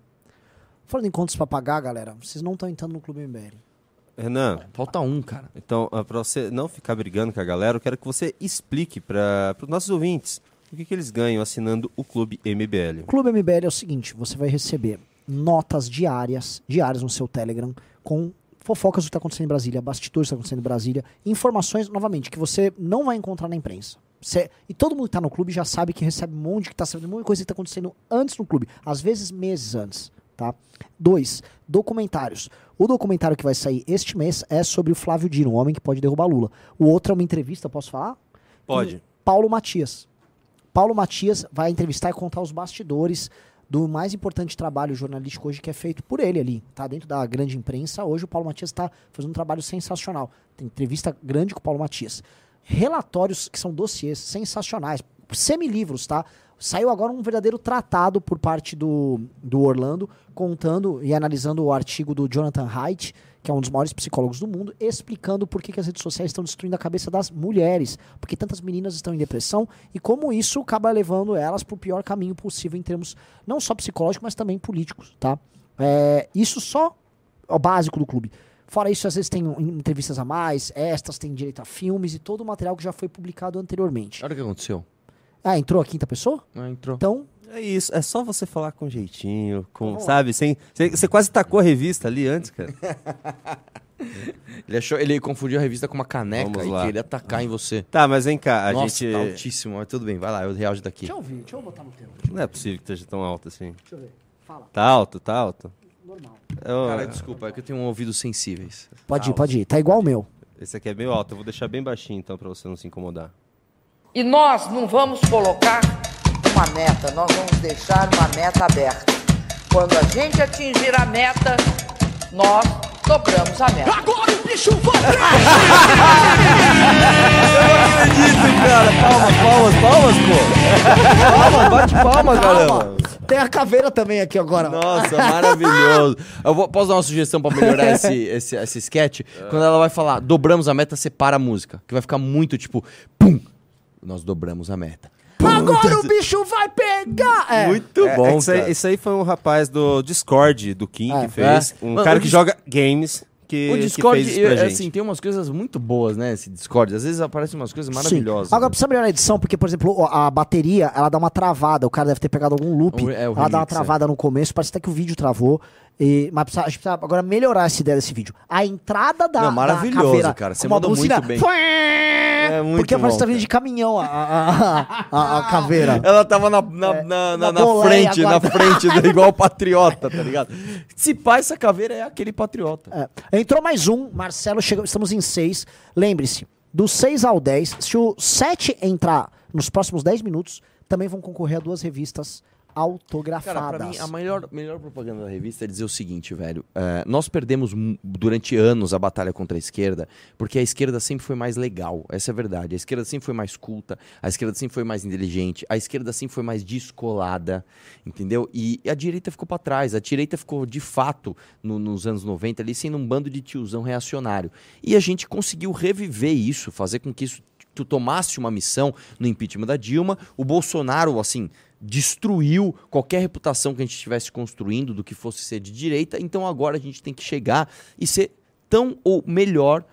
Falando em contas pra pagar, galera, vocês não estão entrando no Clube MBL. Renan, Falta um, cara. então, para você não ficar brigando com a galera, eu quero que você explique para os nossos ouvintes o que, que eles ganham assinando o Clube MBL. O Clube MBL é o seguinte: você vai receber notas diárias, diárias no seu Telegram, com fofocas do que está acontecendo em Brasília, bastidores do que está acontecendo em Brasília, informações, novamente, que você não vai encontrar na imprensa. Você- e todo mundo que está no clube já sabe que recebe um monte que está sabendo um monte de coisa que está acontecendo antes no clube, às vezes meses antes. Tá? Dois, documentários. O documentário que vai sair este mês é sobre o Flávio Dino, o homem que pode derrubar Lula. O outro é uma entrevista, posso falar? Pode. Com Paulo Matias. Paulo Matias vai entrevistar e contar os bastidores do mais importante trabalho jornalístico hoje que é feito por ele ali, tá? Dentro da grande imprensa, hoje o Paulo Matias está fazendo um trabalho sensacional. Tem entrevista grande com o Paulo Matias. Relatórios que são dossiês sensacionais, semilivros, tá? Saiu agora um verdadeiro tratado por parte do, do Orlando, contando e analisando o artigo do Jonathan Haidt, que é um dos maiores psicólogos do mundo, explicando por que, que as redes sociais estão destruindo a cabeça das mulheres, porque tantas meninas estão em depressão e como isso acaba levando elas para o pior caminho possível em termos não só psicológicos, mas também políticos, tá? É, isso só é o básico do clube. Fora isso, às vezes tem entrevistas a mais, extras, tem direito a filmes e todo o material que já foi publicado anteriormente. Olha o que aconteceu. Ah, entrou a quinta pessoa? Ah, entrou. Então, É isso, é só você falar com jeitinho, com, Vamos sabe, sem... Você, você quase tacou a revista ali antes, cara. Ele, achou, ele confundiu a revista com uma caneca Vamos e lá. queria atacar em você. Tá, mas vem cá, a Nossa, gente... tá altíssimo, mas tudo bem, vai lá, eu reajo daqui. deixa eu ouvir, deixa eu botar no tempo. Não é possível que esteja tão alto assim. Deixa eu ver. Fala, Tá alto, tá alto. normal. Eu- Cara, desculpa, é que eu tenho ouvidos sensíveis. Pode ir, pode ir. Tá igual o meu. Esse aqui é meio alto, eu vou deixar bem baixinho então pra você não se incomodar. E nós não vamos colocar uma meta, nós vamos deixar uma meta aberta. Quando a gente atingir a meta, nós dobramos a meta. cara, palmas, palmas, palmas, pô. Palmas, bate palma, caramba. Tem a caveira também aqui agora. Nossa, maravilhoso. Eu vou, posso dar uma sugestão pra melhorar esse, esse, esse sketch? Quando ela vai falar, dobramos a meta, separa a música. Que vai ficar muito tipo, pum, nós dobramos a meta. Agora o bicho vai pegar! É. Muito É, é bom, que isso, aí, cara. isso aí foi um rapaz do Discord, do Kim, É. que fez. É. Um Mano, cara que joga games que, O que Discord, fez isso pra eu- gente. assim, tem umas coisas muito boas, né? Esse Discord. Às vezes aparecem umas coisas maravilhosas. Sim. Agora né? precisa melhorar a edição, porque, por exemplo, o- a bateria, ela dá uma travada. O cara deve ter pegado algum loop. O- é, o ela dá uma remix, travada no começo, parece até que o vídeo travou. E, mas precisa, a gente precisa agora melhorar essa ideia desse vídeo. A entrada da, Não, da maravilhoso, caveira cara. Você mandou muito bem. É muito porque parece que tá vindo de caminhão a, a, a- a- caveira. Ela tava na, na, na, na na, na boleia frente, na frente, igual o patriota, tá ligado? Se pá, essa caveira é aquele patriota. É. Entrou mais um, Marcelo, chegou, estamos em seis. Lembre-se, do 6 ao 10, se o 7 entrar nos próximos 10 minutos, também vão concorrer a duas revistas autografadas. Cara, pra mim, a melhor, melhor propaganda da revista é dizer o seguinte, velho. é, nós perdemos durante anos a batalha contra a esquerda, porque a esquerda sempre foi mais legal. Essa é a verdade. A esquerda sempre foi mais culta, a esquerda sempre foi mais inteligente, a esquerda sempre foi mais descolada, entendeu? E a direita ficou pra trás. A direita ficou, de fato, no- nos anos 90 ali, sendo um bando de tiozão reacionário. E a gente conseguiu reviver isso, fazer com que isso tu tomasse uma missão no impeachment da Dilma, o Bolsonaro, assim, destruiu qualquer reputação que a gente estivesse construindo do que fosse ser de direita, então agora a gente tem que chegar e ser tão ou melhor,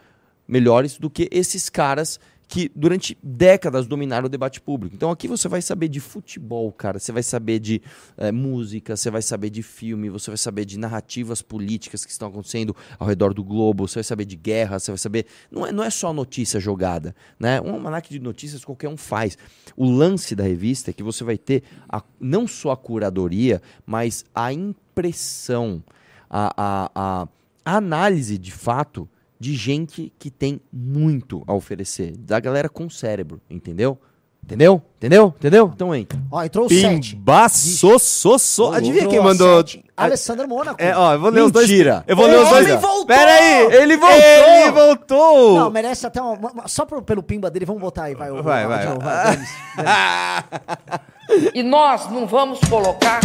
melhores do que esses caras que durante décadas dominaram o debate público. Então aqui você vai saber de futebol, cara, você vai saber de eh, música, você vai saber de filme, você vai saber de narrativas políticas que estão acontecendo ao redor do globo, você vai saber de guerra, você vai saber. Não é, não é só notícia jogada, né? Um almanac de notícias qualquer um faz. O lance da revista é que você vai ter a- não só a curadoria, mas a impressão, a, a, a análise de fato de gente que tem muito a oferecer, da galera com cérebro, entendeu? Entendeu? Entendeu? Entendeu? Então entra. Ó, entrou o 7. Pimbaço, so, so. Adivinha quem mandou? Alessandro Mônaco. É, ó, eu vou ler os dois. Mentira. Eu vou ler os Ele dois. voltou! Pera aí! Ele voltou! Ele voltou! Não, merece até uma. Só pro- pelo pimba dele, vamos botar aí, vai. Vai, vai, vai. dane-se, dane-se. E nós não vamos colocar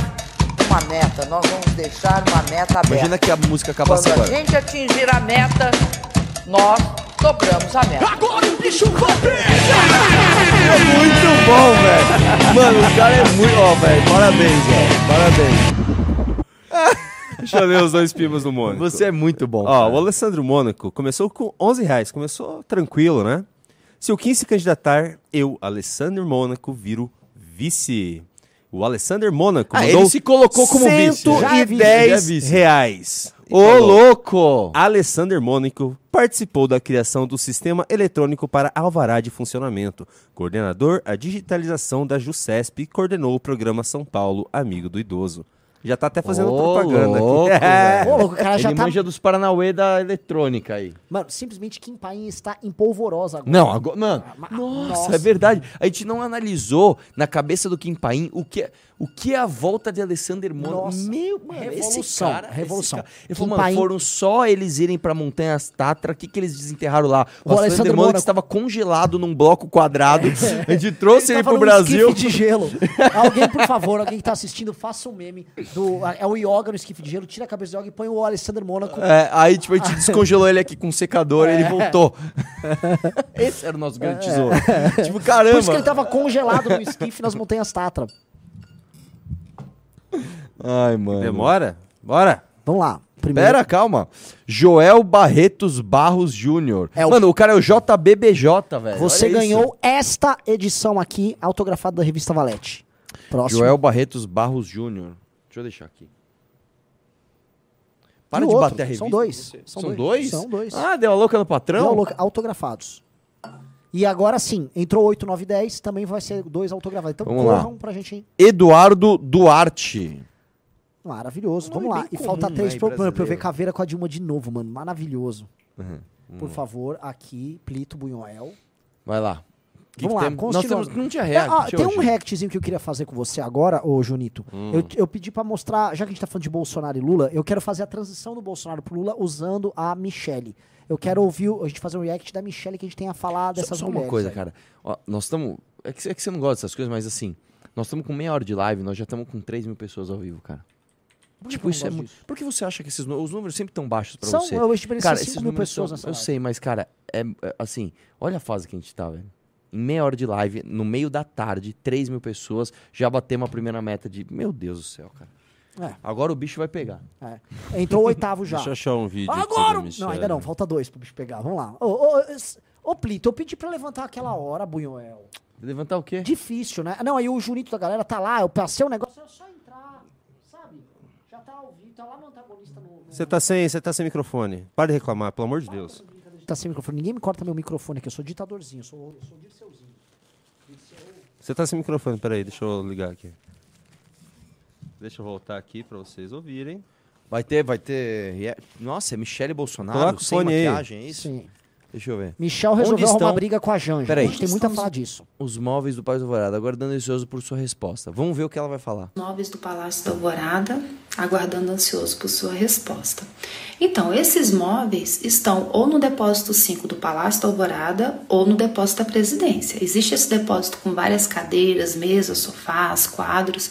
uma meta, nós vamos deixar uma meta aberta. Imagina que a música acabasse Quando a agora. gente atingir a meta, nós dobramos a meta. É muito bom, velho. Mano, o cara é muito. Ó, velho, parabéns, velho. Parabéns. Deixa eu ler os dois pimas do Mônaco. Você é muito bom. Ó, cara. o Alessandro Mônaco começou com 11 reais. Começou tranquilo, né? Se o Kim se candidatar, eu, Alessandro Mônaco, viro vice. O Alessandro Mônaco Ah, mandou ele se colocou como vice. Já é vice, já é 110 vice. reais. Ô, louco! Alessandro Mônico participou da criação do Sistema Eletrônico para Alvará de Funcionamento. Coordenador, a digitalização da JUCESP e coordenou o programa São Paulo Amigo do Idoso. Já tá até fazendo Ô, propaganda louco, aqui. velho. Ô, louco, o cara já Ele tá. manja dos Paranauê da eletrônica aí. Mano, simplesmente Kim Paim está em polvorosa agora. Não, agora. Mano, ma- nossa, nossa. é verdade. A gente não analisou na cabeça do Kim Paim o que é, o que é a volta de Alessander Mona. Nossa, Meu, mano, esse revolução, cara, esse revolução. cara- Ele falou, mano, foram só eles irem pra Montanhas Tatra, o que, que eles desenterraram lá? O Alessander Mona Mônaco. estava congelado num bloco quadrado. A gente trouxe ele, tava pro num Brasil. de gelo. alguém, por favor, alguém que tá assistindo, faça um meme do. É o Yoga no esquife de gelo, tira a cabeça do Yoga e põe o Alessandro Mônaco. É, aí, tipo, a gente descongelou ele aqui com um secador e ele voltou. Esse era o nosso grande tesouro. Tipo, caramba. Por isso que ele tava congelado no esquife nas montanhas Tatra. Ai, mano. Demora? Bora. Vamos lá. Primeiro. Pera, calma. Joel Barretos Barros Júnior. É o- Mano, o cara é o JBBJ, velho. Você Olha isso. ganhou esta edição aqui, autografada da revista Valete. Próximo. Joel Barretos Barros Júnior. Deixa eu deixar aqui. Para de outro, bater a revista. são dois, são São, dois, dois? são dois. Ah, deu a louca no patrão? Não, louca, autografados. E agora sim, entrou 8, 9 10, também vai ser dois autografados. Então Vamos lá. corram pra gente, hein? Eduardo Duarte. Maravilhoso. Um nome Vamos lá. bem E comum, falta três né, pro, pra eu ver brasileiro. caveira com a Dilma de novo, mano. Maravilhoso. Uhum. Por favor, aqui, Plito Bunhoel. Vai lá. Que Vamos que lá, temos? Nós continuando. temos, não tinha É, react ah, tem um hoje. reactzinho que eu queria fazer com você agora, ô Junito. Hum. Eu, eu pedi pra mostrar, já que a gente tá falando de Bolsonaro e Lula, eu quero fazer a transição do Bolsonaro pro Lula usando a Michelle. Eu quero ouvir a gente fazer um react da Michelle que a gente tem a falar Só, dessas só mulheres. uma coisa, aí. cara. Ó, nós estamos. É que, é que você não gosta dessas coisas, mas assim, nós estamos com meia hora de live, nós já estamos com 3 mil pessoas ao vivo, cara. Por que tipo, isso é muito. Por que você acha que esses os números sempre estão baixos pra São, você? eu Cara, 5 esses mil números pessoas são, Eu live. sei, mas, cara, é, é, assim, olha a fase que a gente tá, velho. Em meia hora de live, no meio da tarde, 3 mil pessoas, já batemos a primeira meta de. Meu Deus do céu, cara. É. Agora o bicho vai pegar. É. Entrou o oitavo já. Deixa eu achar um vídeo Agora! Não, ainda não, falta dois pro bicho pegar. Vamos lá. Ô, ô, es- ô, Plito, eu pedi pra levantar aquela hora, Bunhoel. Levantar o quê? Difícil, né? Não, aí o Junito da galera tá lá, eu passei o negócio, é só entrar, sabe? Já tá ao vivo, tá lá no antagonista no. Você tá sem, você tá sem microfone. Para de reclamar, pelo amor de Deus. Tá sem microfone. Ninguém me corta meu microfone aqui, eu sou ditadorzinho, eu sou, eu sou dirceuzinho. Você tá sem microfone, peraí, deixa eu ligar aqui. Deixa eu voltar aqui pra vocês ouvirem. Vai ter, vai ter. rea- Nossa, é Michele Bolsonaro Coloca sem fone aí. maquiagem, é isso? Sim. Deixa eu ver. Michel resolveu estão- briga com a Janja. Peraí. A gente tem muito a falar disso. Os móveis do Palácio do Alvorada, aguardando ansioso por sua resposta. Vamos ver o que ela vai falar. móveis do Palácio da Alvorada, aguardando ansioso por sua resposta. Então, esses móveis estão ou no depósito 5 do Palácio da Alvorada ou no depósito da Presidência. Existe esse depósito com várias cadeiras, mesas, sofás, quadros,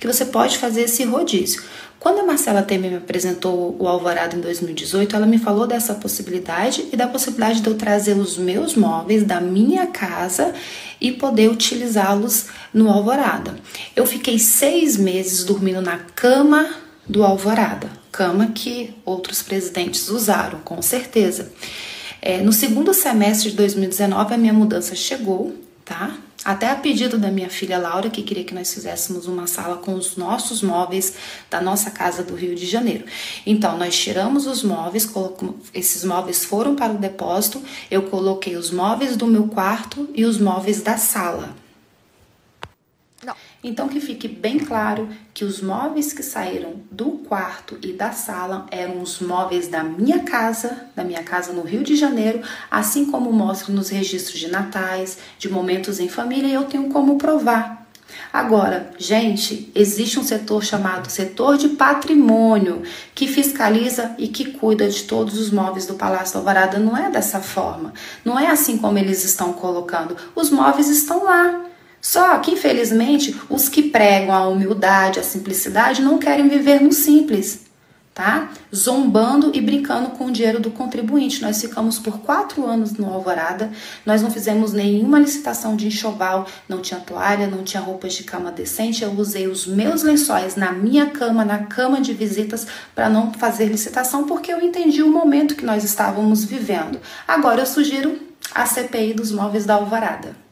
que você pode fazer esse rodízio. Quando a Marcela Temer me apresentou o Alvorada em 2018, ela me falou dessa possibilidade e da possibilidade de eu trazer os meus móveis da minha casa e poder utilizá-los no Alvorada. Eu fiquei seis meses dormindo na cama do Alvorada, cama que outros presidentes usaram, com certeza. É, no segundo semestre de 2019, a minha mudança chegou, tá? Até a pedido da minha filha Laura, que queria que nós fizéssemos uma sala com os nossos móveis da nossa casa do Rio de Janeiro. Então, nós tiramos os móveis, esses móveis foram para o depósito, eu coloquei os móveis do meu quarto e os móveis da sala. Então que fique bem claro que os móveis que saíram do quarto e da sala eram os móveis da minha casa, da minha casa no Rio de Janeiro, assim como mostro nos registros de natais, de momentos em família, e eu tenho como provar. Agora, gente, existe um setor chamado setor de patrimônio que fiscaliza e que cuida de todos os móveis do Palácio da Alvorada. Não é dessa forma. Não é assim como eles estão colocando. Os móveis estão lá. Só que, infelizmente, os que pregam a humildade, a simplicidade, não querem viver no simples, tá? Zombando e brincando com o dinheiro do contribuinte. Nós ficamos por quatro anos no Alvorada, nós não fizemos nenhuma licitação de enxoval, não tinha toalha, não tinha roupas de cama decente. Eu usei os meus lençóis na minha cama, na cama de visitas, para não fazer licitação, porque eu entendi o momento que nós estávamos vivendo. Agora eu sugiro a CPI dos móveis da Alvorada.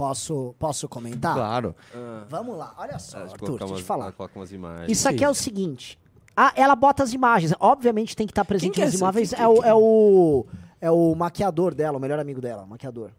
Posso, posso comentar? Claro. Vamos lá, olha só, Ah, Arthur, deixa eu te falar. ela coloca umas imagens. Isso aqui é o seguinte. Ah, ela bota as imagens. Obviamente tem que estar presente que é nos essa? imóveis. Quem- É, o, é, o, é o maquiador dela, o melhor amigo dela, o maquiador.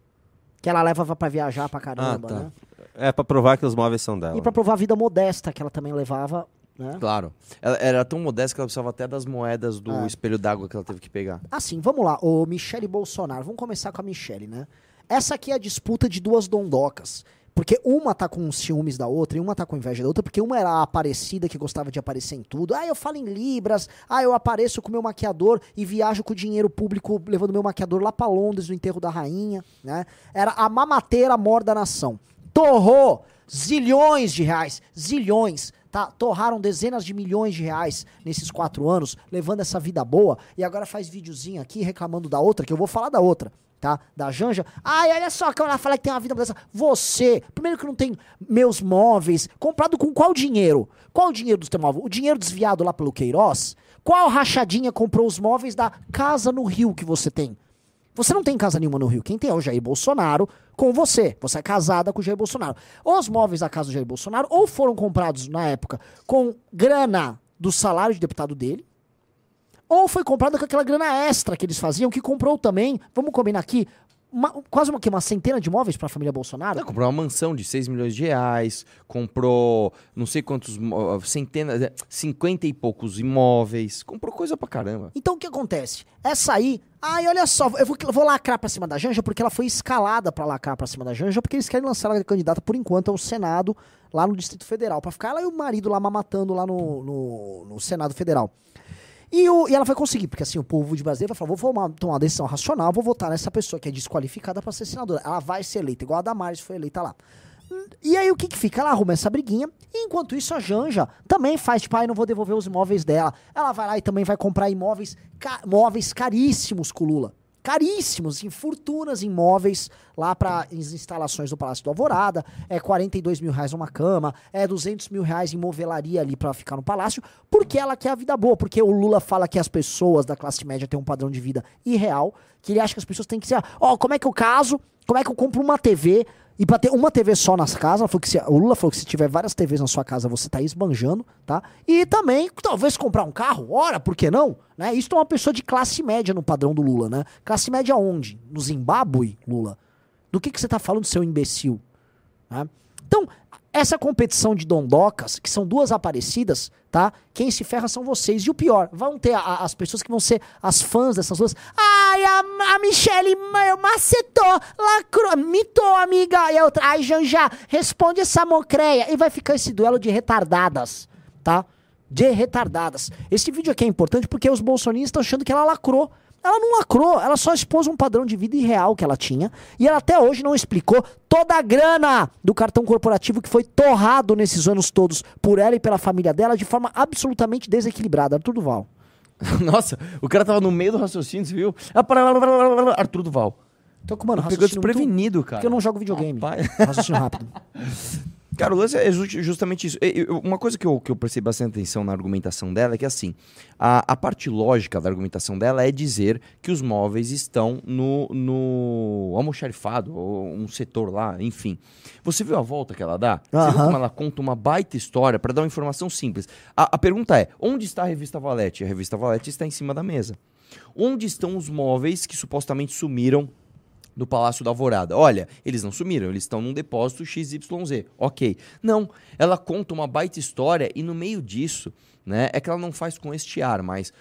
Que ela leva pra viajar pra caramba, Ah, tá. né? É pra provar que os móveis são dela. E pra provar a vida modesta que ela também levava, né? Claro. Ela era tão modesta que ela precisava até das moedas do É. espelho d'água que ela teve que pegar. Assim, vamos lá, o Michele Bolsonaro. Vamos começar com a Michele, né? Essa aqui é a disputa de duas dondocas. Porque uma tá com ciúmes da outra e uma tá com inveja da outra, porque uma era a aparecida que gostava de aparecer em tudo. Ah, eu falo em libras, ah, eu apareço com meu maquiador e viajo com o dinheiro público levando meu maquiador lá pra Londres no enterro da rainha, né? Era a mamateira mor da nação. Torrou zilhões de reais, zilhões, tá? Torraram dezenas de milhões de reais nesses quatro anos, levando essa vida boa, e agora faz videozinho aqui reclamando da outra, que eu vou falar da outra, tá? Da Janja. Ai, olha só, que ela fala que tem uma vida dessa. Você, primeiro que não tem meus móveis, comprado com qual dinheiro? Qual o dinheiro do teu móvel? O dinheiro desviado lá pelo Queiroz? Qual rachadinha comprou os móveis da casa no Rio que você tem? Você não tem casa nenhuma no Rio. Quem tem é o Jair Bolsonaro com você. Você é casada com o Jair Bolsonaro. Os móveis da casa do Jair Bolsonaro ou foram comprados na época com grana do salário de deputado dele, ou foi comprado com aquela grana extra que eles faziam, que comprou também, vamos combinar aqui, uma- quase uma, que, uma centena de móveis para a família Bolsonaro. Ela comprou uma mansão de 6 milhões de reais, comprou não sei quantos, centenas, é, 50 e poucos imóveis, comprou coisa pra caramba. Então o que acontece? Essa aí, ai, olha só, eu vou, vou lacrar pra cima da Janja porque ela foi escalada pra lacrar pra cima da Janja porque eles querem lançar ela candidata por enquanto ao Senado lá no Distrito Federal, pra ficar ela e o marido lá mamatando lá no, no, no Senado Federal. E, o- e ela vai conseguir, porque assim, o povo de Brasília vai falar, vou tomar, tomar uma decisão racional, vou votar nessa pessoa que é desqualificada pra ser senadora. Ela vai ser eleita, igual a Damares foi eleita lá. E aí o que que fica? Ela arruma essa briguinha, e enquanto isso a Janja também faz, tipo, ai, não vou devolver os imóveis dela. Ela vai lá e também vai comprar imóveis, ca- caríssimos com o Lula. Caríssimos, assim, fortunas em móveis lá para as instalações do Palácio do Alvorada. É 42 mil reais uma cama, é 200 mil reais em movelaria ali para ficar no palácio, porque ela quer a vida boa. Porque o Lula fala que as pessoas da classe média têm um padrão de vida irreal, que ele acha que as pessoas têm que ser, ó, como é que eu caso, como é que eu compro uma TV, e pra ter uma TV só nas casas, falou que se- o Lula falou que se tiver várias TVs na sua casa, você tá esbanjando, tá? E também, talvez comprar um carro, ora, por que não? Né? Isso é uma pessoa de classe média no padrão do Lula, né? Classe média onde? No Zimbábue, Lula? Do que, que você tá falando, seu imbecil? né? Então, essa competição de dondocas, que são duas aparecidas, tá? Quem se ferra são vocês. E o pior, vão ter a- a- as pessoas que vão ser as fãs dessas duas. Ai, a, a Michelle ma- macetou, lacrou, mitou, amiga. E a outra, ai, Janja, responde essa mocreia. E vai ficar esse duelo de retardadas, tá? De retardadas. Esse vídeo aqui é importante porque os bolsonistas estão achando que ela lacrou. Ela não lacrou, ela só expôs um padrão de vida irreal que ela tinha. E ela até hoje não explicou toda a grana do cartão corporativo que foi torrado nesses anos todos por ela e pela família dela de forma absolutamente desequilibrada. Arthur Duval. Nossa, o cara tava no meio do raciocínio, você viu? Ah, Arthur Duval. Então, mano, Pegou raciocínio muito- desprevenido, cara. Porque eu não jogo videogame. Rapaz. Raciocínio rápido. Cara, o lance é ju- justamente isso. Uma coisa que eu, que eu prestei bastante atenção na argumentação dela é que, assim, a, a parte lógica da argumentação dela é dizer que os móveis estão no, no almoxarifado, ou um setor lá, enfim. Você viu a volta que ela dá? Você viu como ela conta uma baita história para dar uma informação simples? A, a pergunta é, onde está a revista Valete? A revista Valete está em cima da mesa. Onde estão os móveis que supostamente sumiram do Palácio da Alvorada. Olha, eles não sumiram, eles estão num depósito XYZ. Ok. Não, ela conta uma baita história e no meio disso, né, é que ela não faz com este ar, mas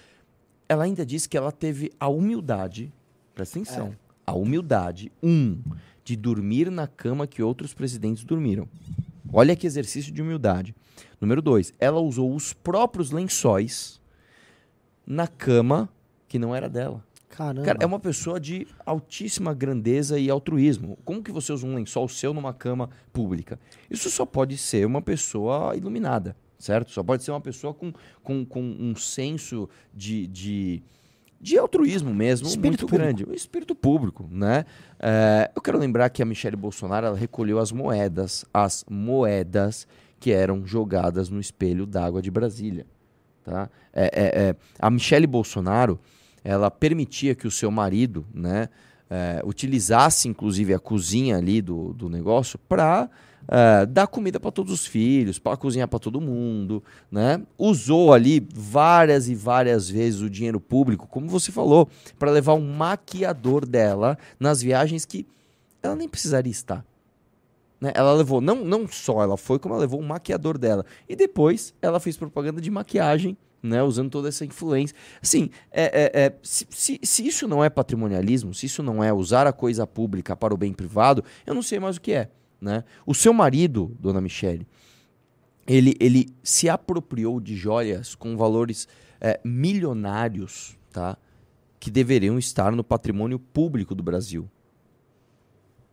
ela ainda diz que ela teve a humildade, presta atenção, a humildade, um, de dormir na cama que outros presidentes dormiram. Olha que exercício de humildade. Número dois, ela usou os próprios lençóis na cama que não era dela. Caramba. Cara, é uma pessoa de altíssima grandeza e altruísmo. Como que você usa um lençol seu numa cama pública? Isso só pode ser uma pessoa iluminada, certo? Só pode ser uma pessoa com, com, com um senso de, de, de altruísmo mesmo Espírito muito público. grande. O espírito público, né? É, eu quero lembrar que a Michelle Bolsonaro recolheu as moedas, as moedas que eram jogadas no espelho d'água de Brasília. Tá? É, é, é, a Michelle Bolsonaro ela permitia que o seu marido né, é, utilizasse inclusive a cozinha ali do, do negócio para dar comida para todos os filhos, para cozinhar para todo mundo, né? Usou ali várias e várias vezes o dinheiro público, como você falou, para levar um maquiador dela nas viagens que ela nem precisaria estar. Né? Ela levou, não, não só ela foi, como ela levou o maquiador dela. E depois ela fez propaganda de maquiagem, né? Usando toda essa influência. Assim, é, é, é, se, se, se isso não é patrimonialismo, se isso não é usar a coisa pública para o bem privado, eu não sei mais o que é. Né? O seu marido, dona Michele, ele, ele se apropriou de joias com valores é, milionários, tá? Que deveriam estar no patrimônio público do Brasil.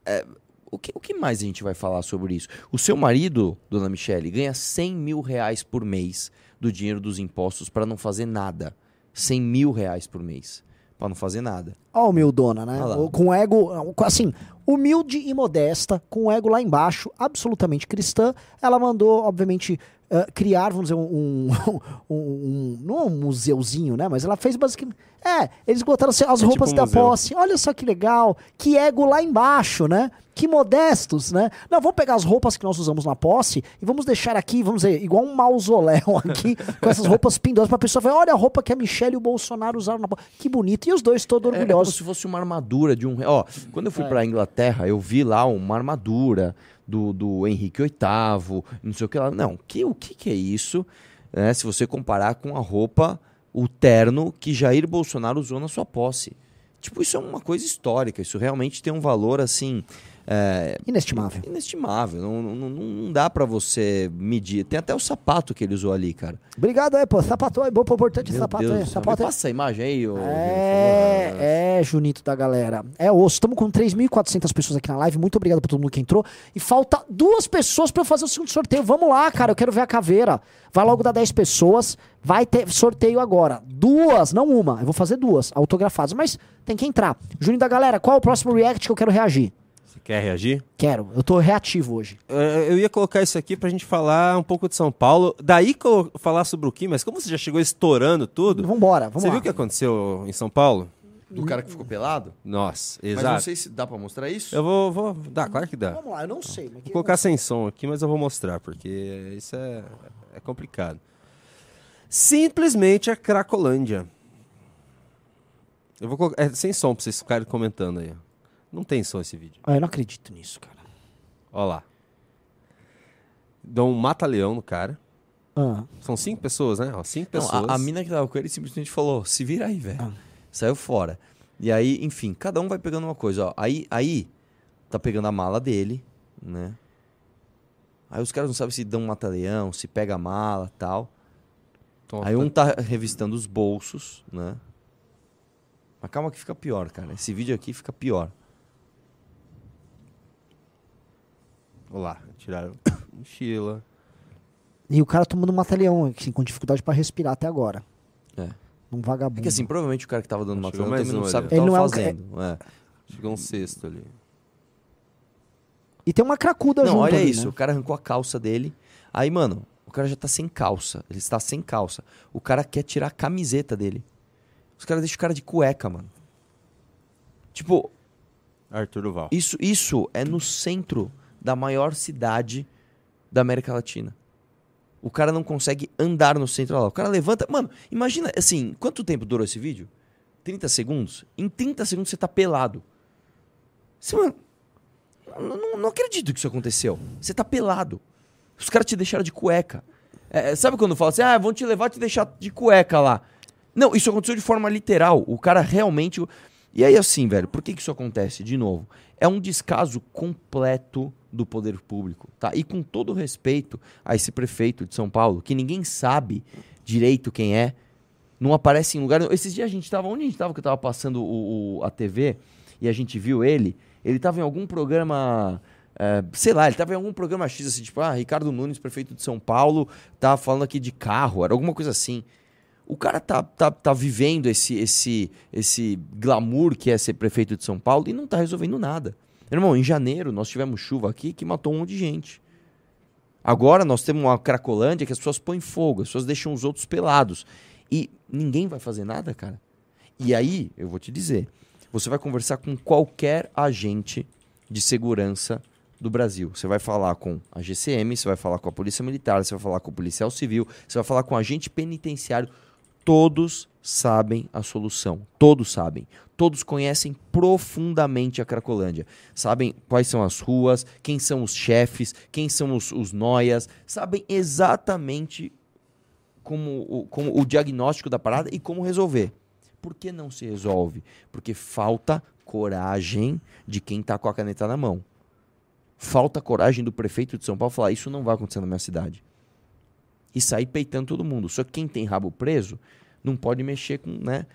É, o, que, o que mais a gente vai falar sobre isso? O seu marido, dona Michele, ganha 100 mil reais por mês do dinheiro dos impostos para não fazer nada. 100 mil reais por mês para não fazer nada. Ó, humildona, né? O- Com ego, assim, humilde e modesta, com ego lá embaixo, absolutamente cristã. Ela mandou, obviamente, eh, criar, vamos dizer, um, um, um- Não é um museuzinho, né? Mas ela fez basicamente. É, eles botaram assim, as É roupas tipo um da museu. posse. Olha só que legal. Que ego lá embaixo, né? Que modestos, né? Não, vamos pegar as roupas que nós usamos na posse e vamos deixar aqui, vamos dizer, igual um mausoléu aqui, com essas roupas pendurosas pra pessoa ver, olha a roupa que a Michelle e o Bolsonaro usaram na posse. Que bonito. E os dois todos É, é como orgulhosos. se fosse uma armadura de um. Ó, quando eu fui É. pra Inglaterra, eu vi lá uma armadura do, do Henrique VIII, não sei o que lá. Não, que, o que, que é isso? né, se você comparar com a roupa, o terno que Jair Bolsonaro usou na sua posse. Tipo, isso é uma coisa histórica. Isso realmente tem um valor assim. É, Inestimável. inestimável. Não, não, não- dá pra você medir. Tem até o sapato que ele usou ali, cara. Obrigado aí, pô. Sapato é bom, importante Meu sapato Deus aí. céu. Sapato é. Passa essa imagem aí, ô. É, é, Junito da galera. É osso. Estamos com 3.400 pessoas aqui na live. Muito obrigado pra todo mundo que entrou. E falta duas pessoas pra eu fazer o segundo sorteio. Vamos lá, cara. Eu quero ver a caveira. Vai logo dar 10 pessoas. Vai ter sorteio agora. Duas, não uma. Eu vou fazer duas autografadas. Mas tem que entrar. Juninho da galera, qual é o próximo react que eu quero reagir? Você quer reagir? Quero. Eu tô reativo hoje. É, Eu ia colocar isso aqui pra gente falar um pouco de São Paulo. Daí falar sobre o Kim, mas como você já chegou estourando tudo, Vambora, vamos você lá. viu o que aconteceu em São Paulo? Do cara que ficou pelado? Nossa, Mas não exato. sei se dá pra mostrar isso. Eu vou, vou. Dá, claro que dá. Vamos lá, eu não sei. Vou colocar sem som aqui, mas eu vou mostrar, porque isso é, é complicado. Simplesmente a Cracolândia. Eu vou colocar. É sem som pra vocês ficarem comentando aí. Não tem som esse vídeo. Ah, eu não acredito nisso, cara. Ó lá. Dão um mata-leão no cara. Ah, São cinco pessoas, né? Ó, cinco Não, pessoas. a, a mina que tava com ele simplesmente falou: se vira aí, velho. Ah. Saiu fora. E aí, enfim, cada um vai pegando uma coisa. Ó. Aí, aí, tá pegando a mala dele, né? Aí os caras não sabem se dão um mata-leão, se pega a mala tal. Então, Aí um tá revistando os bolsos, né? Mas calma que fica pior, cara. Esse vídeo aqui fica pior. Olha lá, tiraram mochila. E o cara tomando um mata-leão, assim, com dificuldade pra respirar até agora. É. Um vagabundo. É que assim, provavelmente o cara que tava dando mata-leão também não um sabe o ali, que ó. tava Ele não é um ca- fazendo. é. Chegou um cesto ali. E tem uma cracuda Não, junto olha ali, isso. né? O cara arrancou a calça dele. Aí, mano, o cara já tá sem calça. Ele está sem calça. O cara quer tirar a camiseta dele. Os caras deixam o cara de cueca, mano. Tipo, Arthur Duval. isso, isso é no centro da maior cidade da América Latina. O cara não consegue andar no centro lá. O cara levanta. Mano, imagina assim, quanto tempo durou esse vídeo? 30 segundos? Em 30 segundos você tá pelado. Você, mano, não, não- não acredito que isso aconteceu. Você tá pelado. Os caras te deixaram de cueca. É, é, sabe quando fala assim, ah, vão te levar e te deixar de cueca lá? Não, isso aconteceu de forma literal. O cara realmente. E aí, assim, velho, por que, que isso acontece? De novo, é um descaso completo do poder público, tá? E com todo respeito a esse prefeito de São Paulo, que ninguém sabe direito quem é, não aparece em lugar. Esses dias a gente tava. Onde a gente tava? Que eu tava passando o, o- a TV e a gente viu ele. Ele tava em algum programa. é, sei lá, ele tava em algum programa X, assim, tipo, ah, Ricardo Nunes, prefeito de São Paulo, tava falando aqui de carro, era alguma coisa assim. O cara tá, tá, tá vivendo esse, esse, esse glamour que é ser prefeito de São Paulo e não tá resolvendo nada. Irmão, em janeiro nós tivemos chuva aqui que matou um monte de gente. Agora nós temos uma Cracolândia que as pessoas põem fogo, as pessoas deixam os outros pelados. E ninguém vai fazer nada, cara. E aí, eu vou te dizer, você vai conversar com qualquer agente de segurança do Brasil. Você vai falar com a GCM, você vai falar com a Polícia Militar, você vai falar com o policial civil, você vai falar com o agente penitenciário. Todos sabem a solução. Todos sabem. Todos conhecem profundamente a Cracolândia. Sabem quais são as ruas, quem são os chefes, quem são os, os noias. Sabem exatamente como como o diagnóstico da parada e como resolver. Por que não se resolve? Porque falta coragem de quem está com a caneta na mão. Falta coragem do prefeito de São Paulo falar: Isso não vai acontecer na minha cidade. E sair peitando todo mundo. Só que quem tem rabo preso não pode mexer com. Né?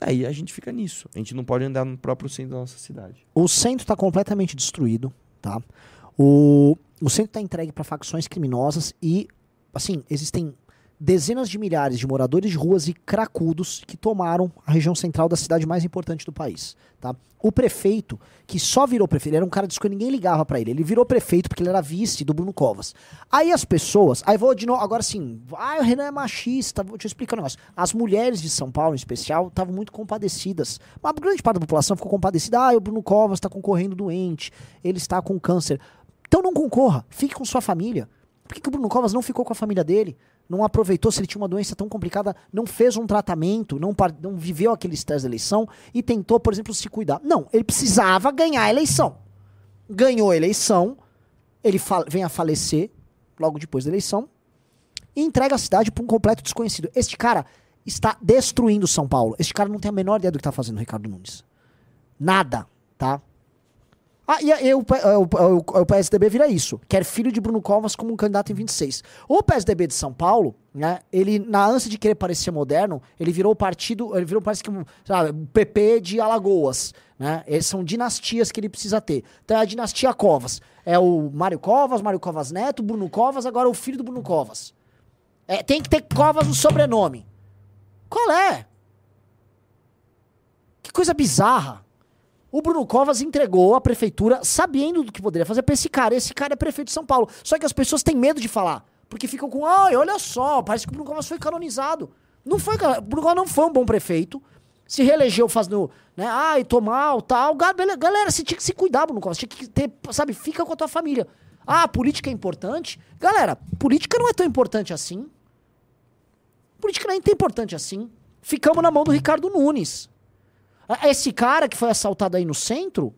Aí a gente fica nisso. A gente não pode andar no próprio centro da nossa cidade. O centro está completamente destruído, tá? O, o centro está entregue para facções criminosas e, assim, existem dezenas de milhares de moradores de ruas e cracudos que tomaram a região central da cidade mais importante do país. Tá? O prefeito, que só virou prefeito, era um cara que ninguém ligava para ele, ele virou prefeito porque ele era vice do Bruno Covas. Aí as pessoas, aí vou de novo, agora sim, ah, o Renan é machista, vou te explicar um negócio. As mulheres de São Paulo, em especial, estavam muito compadecidas. Uma grande parte da população ficou compadecida, ah, o Bruno Covas está concorrendo doente, ele está com câncer. Então não concorra, fique com sua família. Por que, que o Bruno Covas não ficou com a família dele? Não aproveitou se ele tinha uma doença tão complicada, não fez um tratamento, não, não viveu aquele estresse da eleição e tentou, por exemplo, se cuidar. Não, ele precisava ganhar a eleição. Ganhou a eleição, ele vem a falecer logo depois da eleição e entrega a cidade para um completo desconhecido. Este cara está destruindo São Paulo. Este cara não tem a menor ideia do que está fazendo, Ricardo Nunes. Nada, tá? Ah, e, o, o, o, PSDB vira isso. Quer filho de Bruno Covas como um candidato em 26. O PSDB de São Paulo, né, ele, na ânsia de querer parecer moderno, ele virou partido, ele virou parece que sabe, PP de Alagoas. Né? São dinastias que ele precisa ter. Então é a dinastia Covas. É o Mário Covas, Mário Covas Neto, Bruno Covas, agora o filho do Bruno Covas. É, tem que ter Covas no sobrenome. Qual é? Que coisa bizarra. O Bruno Covas entregou a prefeitura sabendo do que poderia fazer pra esse cara. Esse cara é prefeito de São Paulo. Só que as pessoas têm medo de falar. Porque ficam com, ai, olha só, parece que o Bruno Covas foi canonizado. Não foi, o Bruno Covas não foi um bom prefeito. Se reelegeu fazendo, né, ai, tô mal, tal. Galera, você tinha que se cuidar, Bruno Covas. Tinha que ter, sabe, fica com a tua família. Ah, política é importante. Galera, política não é tão importante assim. Política não é tão importante assim. Ficamos na mão do Ricardo Nunes. Esse cara que foi assaltado aí no centro,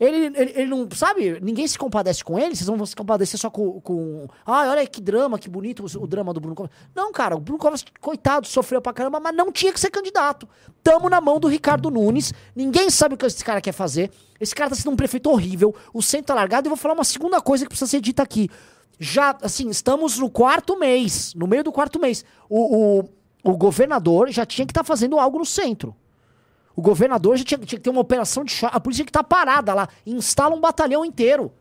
ele, ele, ele, não, sabe, ninguém se compadece com ele, vocês vão se compadecer só com, com ah, olha que drama, que bonito o, o, drama do Bruno Covas. Não, cara, o Bruno Covas, coitado, sofreu pra caramba, mas não tinha que ser candidato. Tamo na mão do Ricardo Nunes, ninguém sabe o que esse cara quer fazer, esse cara tá sendo um prefeito horrível, o centro tá largado, e vou falar uma segunda coisa que precisa ser dita aqui. Já, assim, estamos no quarto mês, no meio do quarto mês, o, o, o governador já tinha que estar tá fazendo algo no centro. O governador já tinha, tinha que ter uma operação de choque. A polícia que tá parada lá. Instala um batalhão inteiro.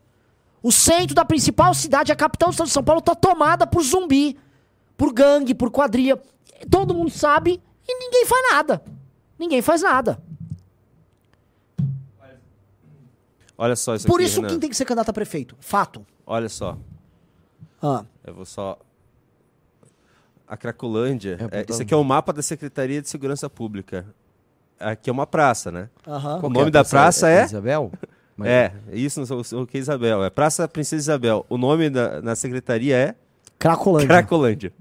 O centro da principal cidade, a capital do estado de São Paulo, tá tomada por zumbi, por gangue, por quadrilha. Todo mundo sabe e ninguém faz nada. Ninguém faz nada. Olha só isso Por aqui, isso Renan. quem tem que ser candidato a prefeito. Fato. Olha só. Ah. Eu vou só. A Cracolândia. É, É, isso aqui é o mapa da Secretaria de Segurança Pública. Aqui é uma praça, né? Aham. O que nome a da praça é? Isabel? Mas- É, isso o que é Isabel. É Praça Princesa Isabel. O nome da, na secretaria é Cracolândia. Cracolândia.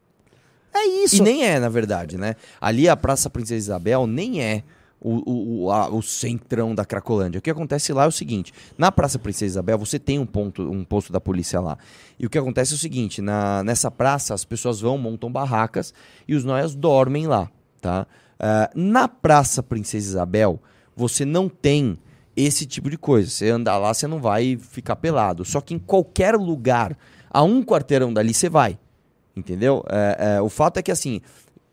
É isso. E nem é, na verdade, né? Ali a Praça Princesa Isabel nem é o, o, o, a- o centrão da Cracolândia. O que acontece lá é o seguinte: na Praça Princesa Isabel você tem um ponto, um posto da polícia lá. E o que acontece é o seguinte: na, nessa praça as pessoas vão, montam barracas e os noias dormem lá, tá? Ah, na Praça Princesa Isabel você não tem esse tipo de coisa. Você andar lá, você não vai ficar pelado. Só que em qualquer lugar, a um quarteirão dali, você vai. Entendeu? É, é, o fato é que, assim,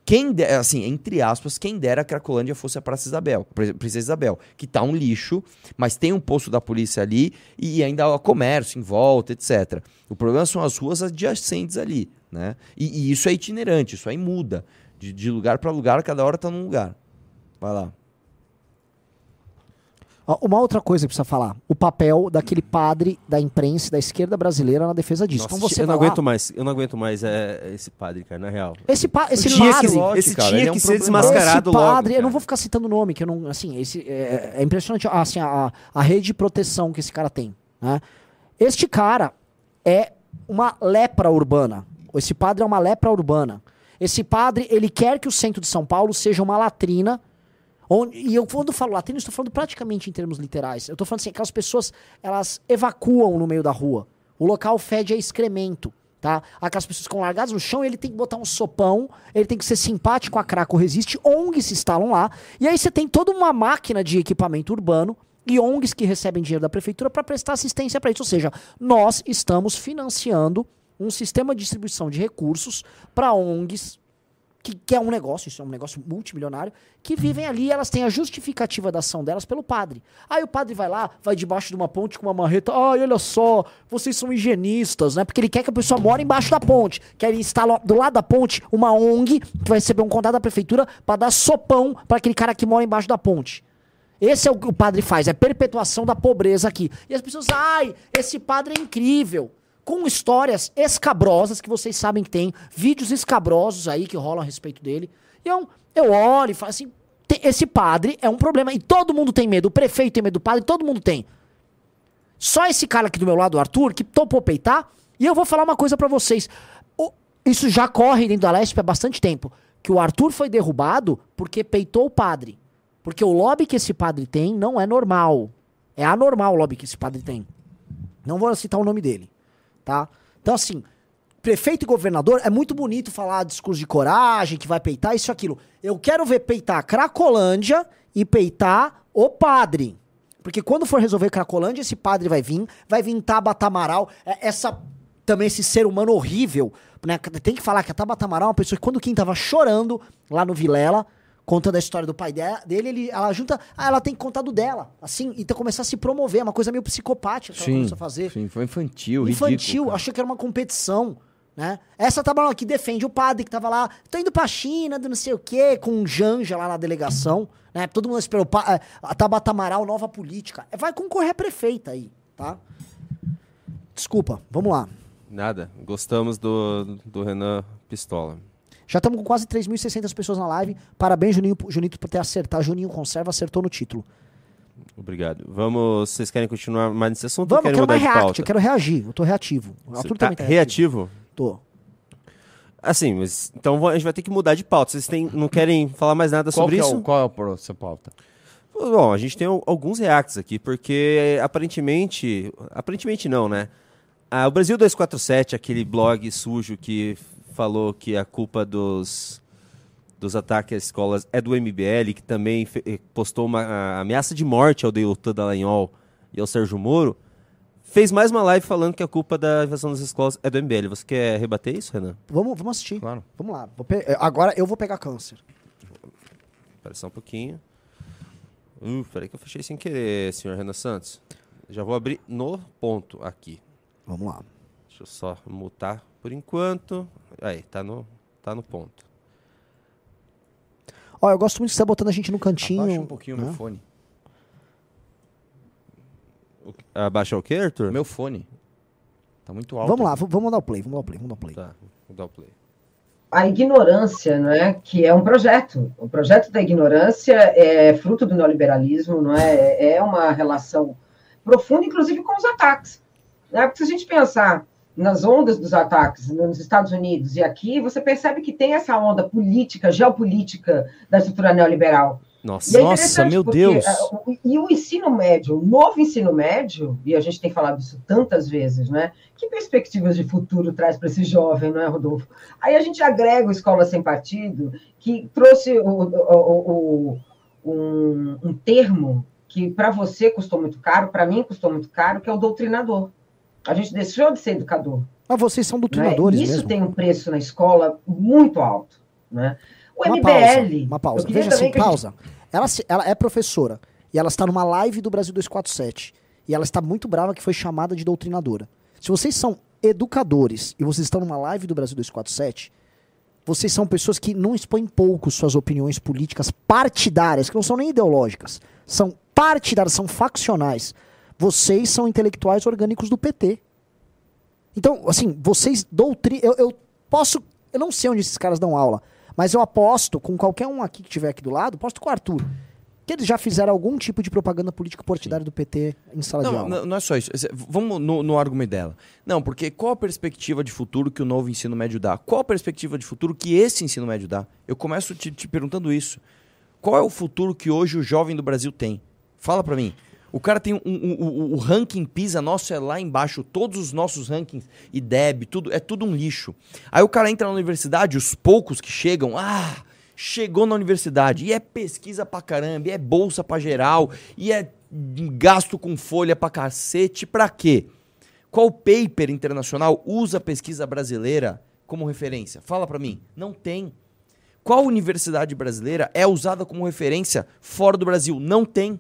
quem assim, entre aspas, quem dera a Cracolândia fosse a Praça Isabel, Pri- Princesa Isabel, que tá um lixo, mas tem um posto da polícia ali e ainda há comércio em volta, etc. O problema são as ruas adjacentes ali, né? E, e isso é itinerante, isso aí muda. De, de lugar para lugar, cada hora tá num lugar. Vai lá. Uma outra coisa que precisa falar. O papel daquele padre da imprensa da esquerda brasileira na defesa disso. Nossa, então você eu não lá- aguento mais. Eu não aguento mais é, esse padre, cara, na real. Esse, pa esse tinha padre... que, Lote, esse cara, tinha é um que ser problema. desmascarado esse padre, logo. eu não vou ficar citando o nome, que eu não, assim, esse é, é impressionante, assim, a, a rede de proteção que esse cara tem, né? Este cara é uma lepra urbana. Esse padre é uma lepra urbana. Esse padre, ele quer que o centro de São Paulo seja uma latrina. Onde, e eu, quando falo latrina, estou falando praticamente em termos literais. Eu estou falando assim, aquelas pessoas, elas evacuam no meio da rua. O local fede a excremento, tá? Aquelas pessoas ficam largadas no chão, ele tem que botar um sopão, ele tem que ser simpático a Craco Resiste, ONGs se instalam lá, e aí você tem toda uma máquina de equipamento urbano e ONGs que recebem dinheiro da prefeitura para prestar assistência para isso. Ou seja, nós estamos financiando um sistema de distribuição de recursos para ONGs, que, que, é um negócio, isso é um negócio multimilionário, que vivem ali elas têm a justificativa da ação delas pelo padre. Aí o padre vai lá, vai debaixo de uma ponte com uma marreta, ai, olha só, vocês são higienistas, né? Porque ele quer que a pessoa more embaixo da ponte. Quer ele instala do lado da ponte uma ONG que vai receber um contato da prefeitura para dar sopão para aquele cara que mora embaixo da ponte. Esse é o que o padre faz, é perpetuação da pobreza aqui. E as pessoas, ai, esse padre é incrível com histórias escabrosas que vocês sabem que tem, vídeos escabrosos aí que rolam a respeito dele. E eu, eu olho e falo assim: esse padre é um problema. E todo mundo tem medo. O prefeito tem medo do padre, todo mundo tem. Só esse cara aqui do meu lado, o Arthur, que topou peitar. E eu vou falar uma coisa para vocês. Isso já corre dentro da Lesp há bastante tempo. Que o Arthur foi derrubado porque peitou o padre. Porque o lobby que esse padre tem não é normal. É anormal o lobby que esse padre tem. Não vou citar o nome dele tá? Então, assim, prefeito e governador é muito bonito falar discurso de coragem, que vai peitar isso e aquilo. Eu quero ver peitar Cracolândia e peitar o padre. Porque quando for resolver Cracolândia, esse padre vai vir, vai vir Tabata Amaral, é, essa também esse ser humano horrível, né? Tem que falar que a Tabata Amaral é uma pessoa que quando quem tava chorando lá no Vilela, contando a história do pai dele, ele, ela junta. Ah, ela tem que contar do dela. Assim, então começar a se promover, é uma coisa meio psicopática que sim, ela começou a fazer. Sim, foi infantil, Infantil, achei que era uma competição. Né? Essa lá que defende o padre que tava lá, tô indo pra China, do não sei o quê, com um Janja lá na delegação, né? Todo mundo esperou, é, a Tabata Amaral, nova política. Vai concorrer a prefeita aí, tá? Desculpa, vamos lá. Nada, gostamos do, do Renan Pistola. Já estamos com quase 3.600 pessoas na live. Parabéns, Juninho, Junito, por ter acertado. Juninho Conserva acertou no título. Obrigado. Vamos. Vocês querem continuar mais nesse assunto Vamos, ou querem eu quero mudar mais react, eu quero reagir. Eu tô reativo. O Arthur tá, tá reativo? Tô. Assim, mas então a gente vai ter que mudar de pauta. Vocês têm, não querem falar mais nada qual sobre é isso? O, qual é a sua pauta? Bom, a gente tem alguns reacts aqui, porque aparentemente. Aparentemente não, né? Ah, o Brasil 247, aquele blog sujo que falou que a culpa dos, dos ataques às escolas é do MBL, que também eh, postou uma ameaça de morte ao Deltan Dallagnol e ao Sérgio Moro, fez mais uma live falando que a culpa da invasão das escolas é do MBL. Você quer rebater isso, Renan? Vamos, vamos assistir. Claro. Vamos lá. Eh, agora eu vou pegar câncer. Espera só um pouquinho. Uh, peraí que eu fechei sem querer, senhor Renan Santos. Já vou abrir no ponto aqui. Vamos lá. Deixa eu só mutar por enquanto. Aí, tá no, tá no ponto. Ó, eu gosto muito de você botando a gente no cantinho. Abaixa um pouquinho o né? meu fone. Abaixa o quê, Arthur? Meu fone. Tá muito alto. Vamos lá, vamos dar o play, vamos dar o play, vamos dar o play. Tá, vou dar o play. A ignorância, não é, que é um projeto. O projeto da ignorância é fruto do neoliberalismo, não é? É uma relação profunda, inclusive com os ataques. Né? Porque se a gente pensar nas ondas dos ataques nos Estados Unidos e aqui, você percebe que tem essa onda política, geopolítica da estrutura neoliberal. Nossa, é nossa meu porque, Deus! Uh, e o ensino médio, o novo ensino médio, e a gente tem falado isso tantas vezes, né? Que perspectivas de futuro traz para esse jovem, não é, Rodolfo? Aí a gente agrega o Escola Sem Partido, que trouxe o, o, o, um, um termo que para você custou muito caro, para mim custou muito caro, que é o doutrinador. A gente deixou de ser educador. Mas vocês são doutrinadores né? Isso mesmo. tem um preço na escola muito alto. Né? O uma MBL... Pausa, uma pausa. Veja assim, pausa. Gente... Ela, ela é professora. E ela está numa live do Brasil 247. E ela está muito brava que foi chamada de doutrinadora. Se vocês são educadores e vocês estão numa live do Brasil 247, vocês são pessoas que não expõem pouco suas opiniões políticas partidárias, que não são nem ideológicas. São partidárias, são faccionais. Vocês são intelectuais orgânicos do PT. Então, assim, vocês doutrinam. Eu, eu posso. Eu não sei onde esses caras dão aula, mas eu aposto com qualquer um aqui que estiver aqui do lado, aposto com o Arthur. que eles já fizeram algum tipo de propaganda política partidária do PT em sala de Não, aula. não, não é só isso. Vamos no, no argumento dela. Não, porque qual a perspectiva de futuro que o novo ensino médio dá? Qual a perspectiva de futuro que esse ensino médio dá? Eu começo te, te perguntando isso. Qual é o futuro que hoje o jovem do Brasil tem? Fala pra mim. O cara tem um, um- um- o ranking PISA nosso é lá embaixo, todos os nossos rankings, IDEB, tudo, é tudo um lixo. Aí o cara entra na universidade, os poucos que chegam, ah, chegou na universidade, e é pesquisa pra caramba, e é bolsa pra geral, e é gasto com folha pra cacete, pra quê? Qual paper internacional usa a pesquisa brasileira como referência? Fala pra mim. Não tem. Qual universidade brasileira é usada como referência fora do Brasil? Não tem.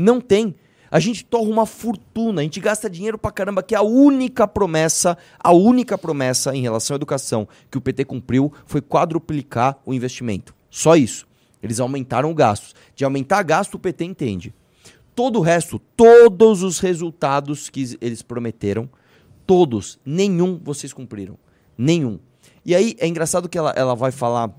Não tem. A gente torra uma fortuna, a gente gasta dinheiro pra caramba, que é a única promessa, a única promessa em relação à educação que o PT cumpriu foi quadruplicar o investimento. Só isso. Eles aumentaram o gasto. De aumentar gasto, o PT entende. Todo o resto, todos os resultados que eles prometeram, todos, nenhum vocês cumpriram. Nenhum. E aí é engraçado que ela, ela vai falar.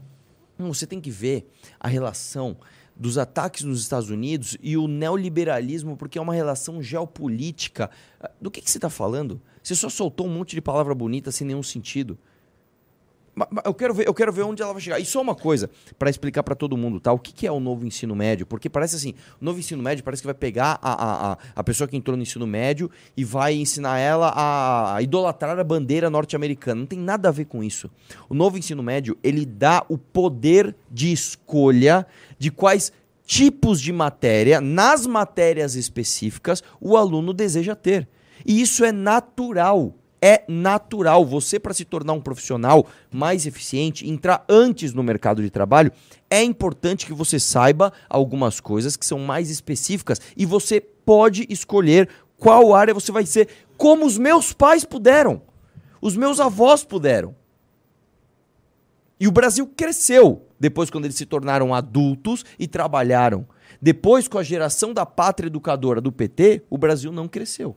"Hum, você tem que ver a relação dos ataques nos Estados Unidos e o neoliberalismo, porque é uma relação geopolítica. Ah, Do que, que você está falando? Você só soltou um monte de palavra bonita sem nenhum sentido. Eu quero ver, eu quero ver onde ela vai chegar. E só uma coisa para explicar para todo mundo, tá? O que, que é o novo ensino médio? Porque parece assim, o novo ensino médio parece que vai pegar a, a, a, pessoa que entrou no ensino médio e vai ensinar ela a idolatrar a bandeira norte-americana. Não tem nada a ver com isso. O novo ensino médio, ele dá o poder de escolha de quais tipos de matéria, nas matérias específicas, o aluno deseja ter. E isso é natural. É natural. Você, para se tornar um profissional mais eficiente, entrar antes no mercado de trabalho, é importante que você saiba algumas coisas que são mais específicas e você pode escolher qual área você vai ser, como os meus pais puderam, os meus avós puderam. E o Brasil cresceu depois quando eles se tornaram adultos e trabalharam. Depois, com a geração da pátria educadora do PT, o Brasil não cresceu.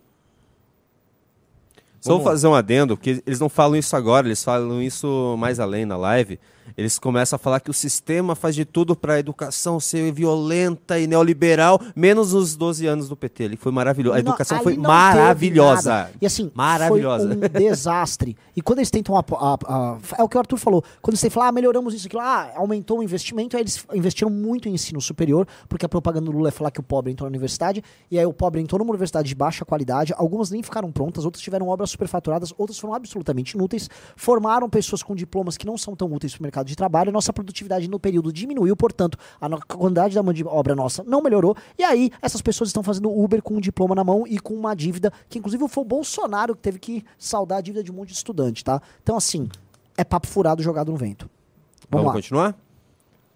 Só vou fazer um adendo, porque eles não falam isso agora, eles falam isso mais além na live. Eles começam a falar que o sistema faz de tudo para a educação ser violenta e neoliberal, menos os 12 anos do PT. Ele foi maravilhoso. A educação foi não teve maravilhosa. E assim, Maravilhosa. foi um desastre. E quando eles tentam. apo- a- a- é o que o Arthur falou. Quando eles tentam falar, ah, melhoramos isso, aquilo, ah, aumentou o investimento, aí eles investiram muito em ensino superior, porque a propaganda do Lula é falar que o pobre entrou na universidade, e aí o pobre entrou numa universidade de baixa qualidade, algumas nem ficaram prontas, outras tiveram obras superfaturadas, outras foram absolutamente inúteis, formaram pessoas com diplomas que não são tão úteis para o mercado de trabalho, nossa produtividade no período diminuiu, portanto, a quantidade da mão de obra nossa não melhorou, e aí essas pessoas estão fazendo Uber com um diploma na mão e com uma dívida, que inclusive foi o Bolsonaro que teve que saldar a dívida de um monte de estudante, tá? Então, assim, é papo furado jogado no vento. Vamos, Vamos lá. continuar?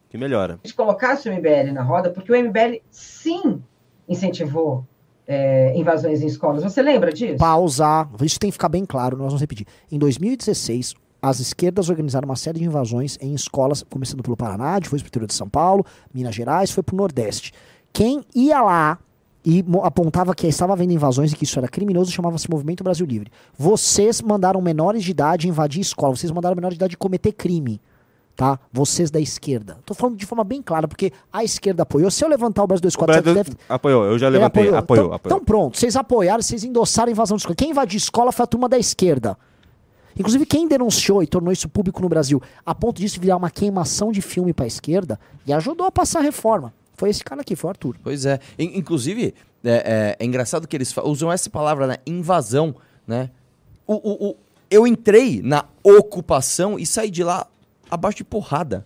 Que melhora. gente colocasse o MBL na roda, porque o MBL sim incentivou é, invasões em escolas. Você lembra disso? Pausar. Isso tem que ficar bem claro, nós vamos repetir. Em 2016, as esquerdas organizaram uma série de invasões em escolas, começando pelo Paraná, depois pro interior de São Paulo, Minas Gerais, foi pro Nordeste. Quem ia lá e apontava que estava havendo invasões e que isso era criminoso chamava-se Movimento Brasil Livre. Vocês mandaram menores de idade invadir escola, vocês mandaram menores de idade cometer crime. Tá? Vocês da esquerda. Tô falando de forma bem clara, porque a esquerda apoiou. Se eu levantar o Brasil 247, Brasil deve, Apoiou, eu já levantei. Apoiou, então, apoiou. Então pronto, vocês apoiaram, vocês endossaram a invasão de escola. Quem invadiu escola foi a turma da esquerda. Inclusive, quem denunciou e tornou isso público no Brasil, a ponto disso virar uma queimação de filme para a esquerda, e ajudou a passar a reforma. Foi esse cara aqui, foi o Arthur. Pois é. In- inclusive, é, é- é engraçado que eles usam essa palavra, né? Invasão, né? O, o- o- eu entrei na ocupação e saí de lá abaixo de porrada.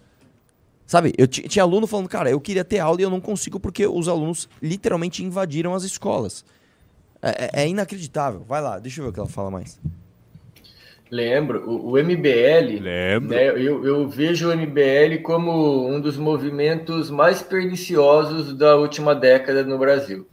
Sabe, eu ti- tinha aluno falando, cara, eu queria ter aula e eu não consigo porque os alunos literalmente invadiram as escolas. É, é- é inacreditável. Vai lá, deixa eu ver o que ela fala mais. Lembro, o, o MBL, Lembro. né, eu, eu vejo o MBL como um dos movimentos mais perniciosos da última década no Brasil.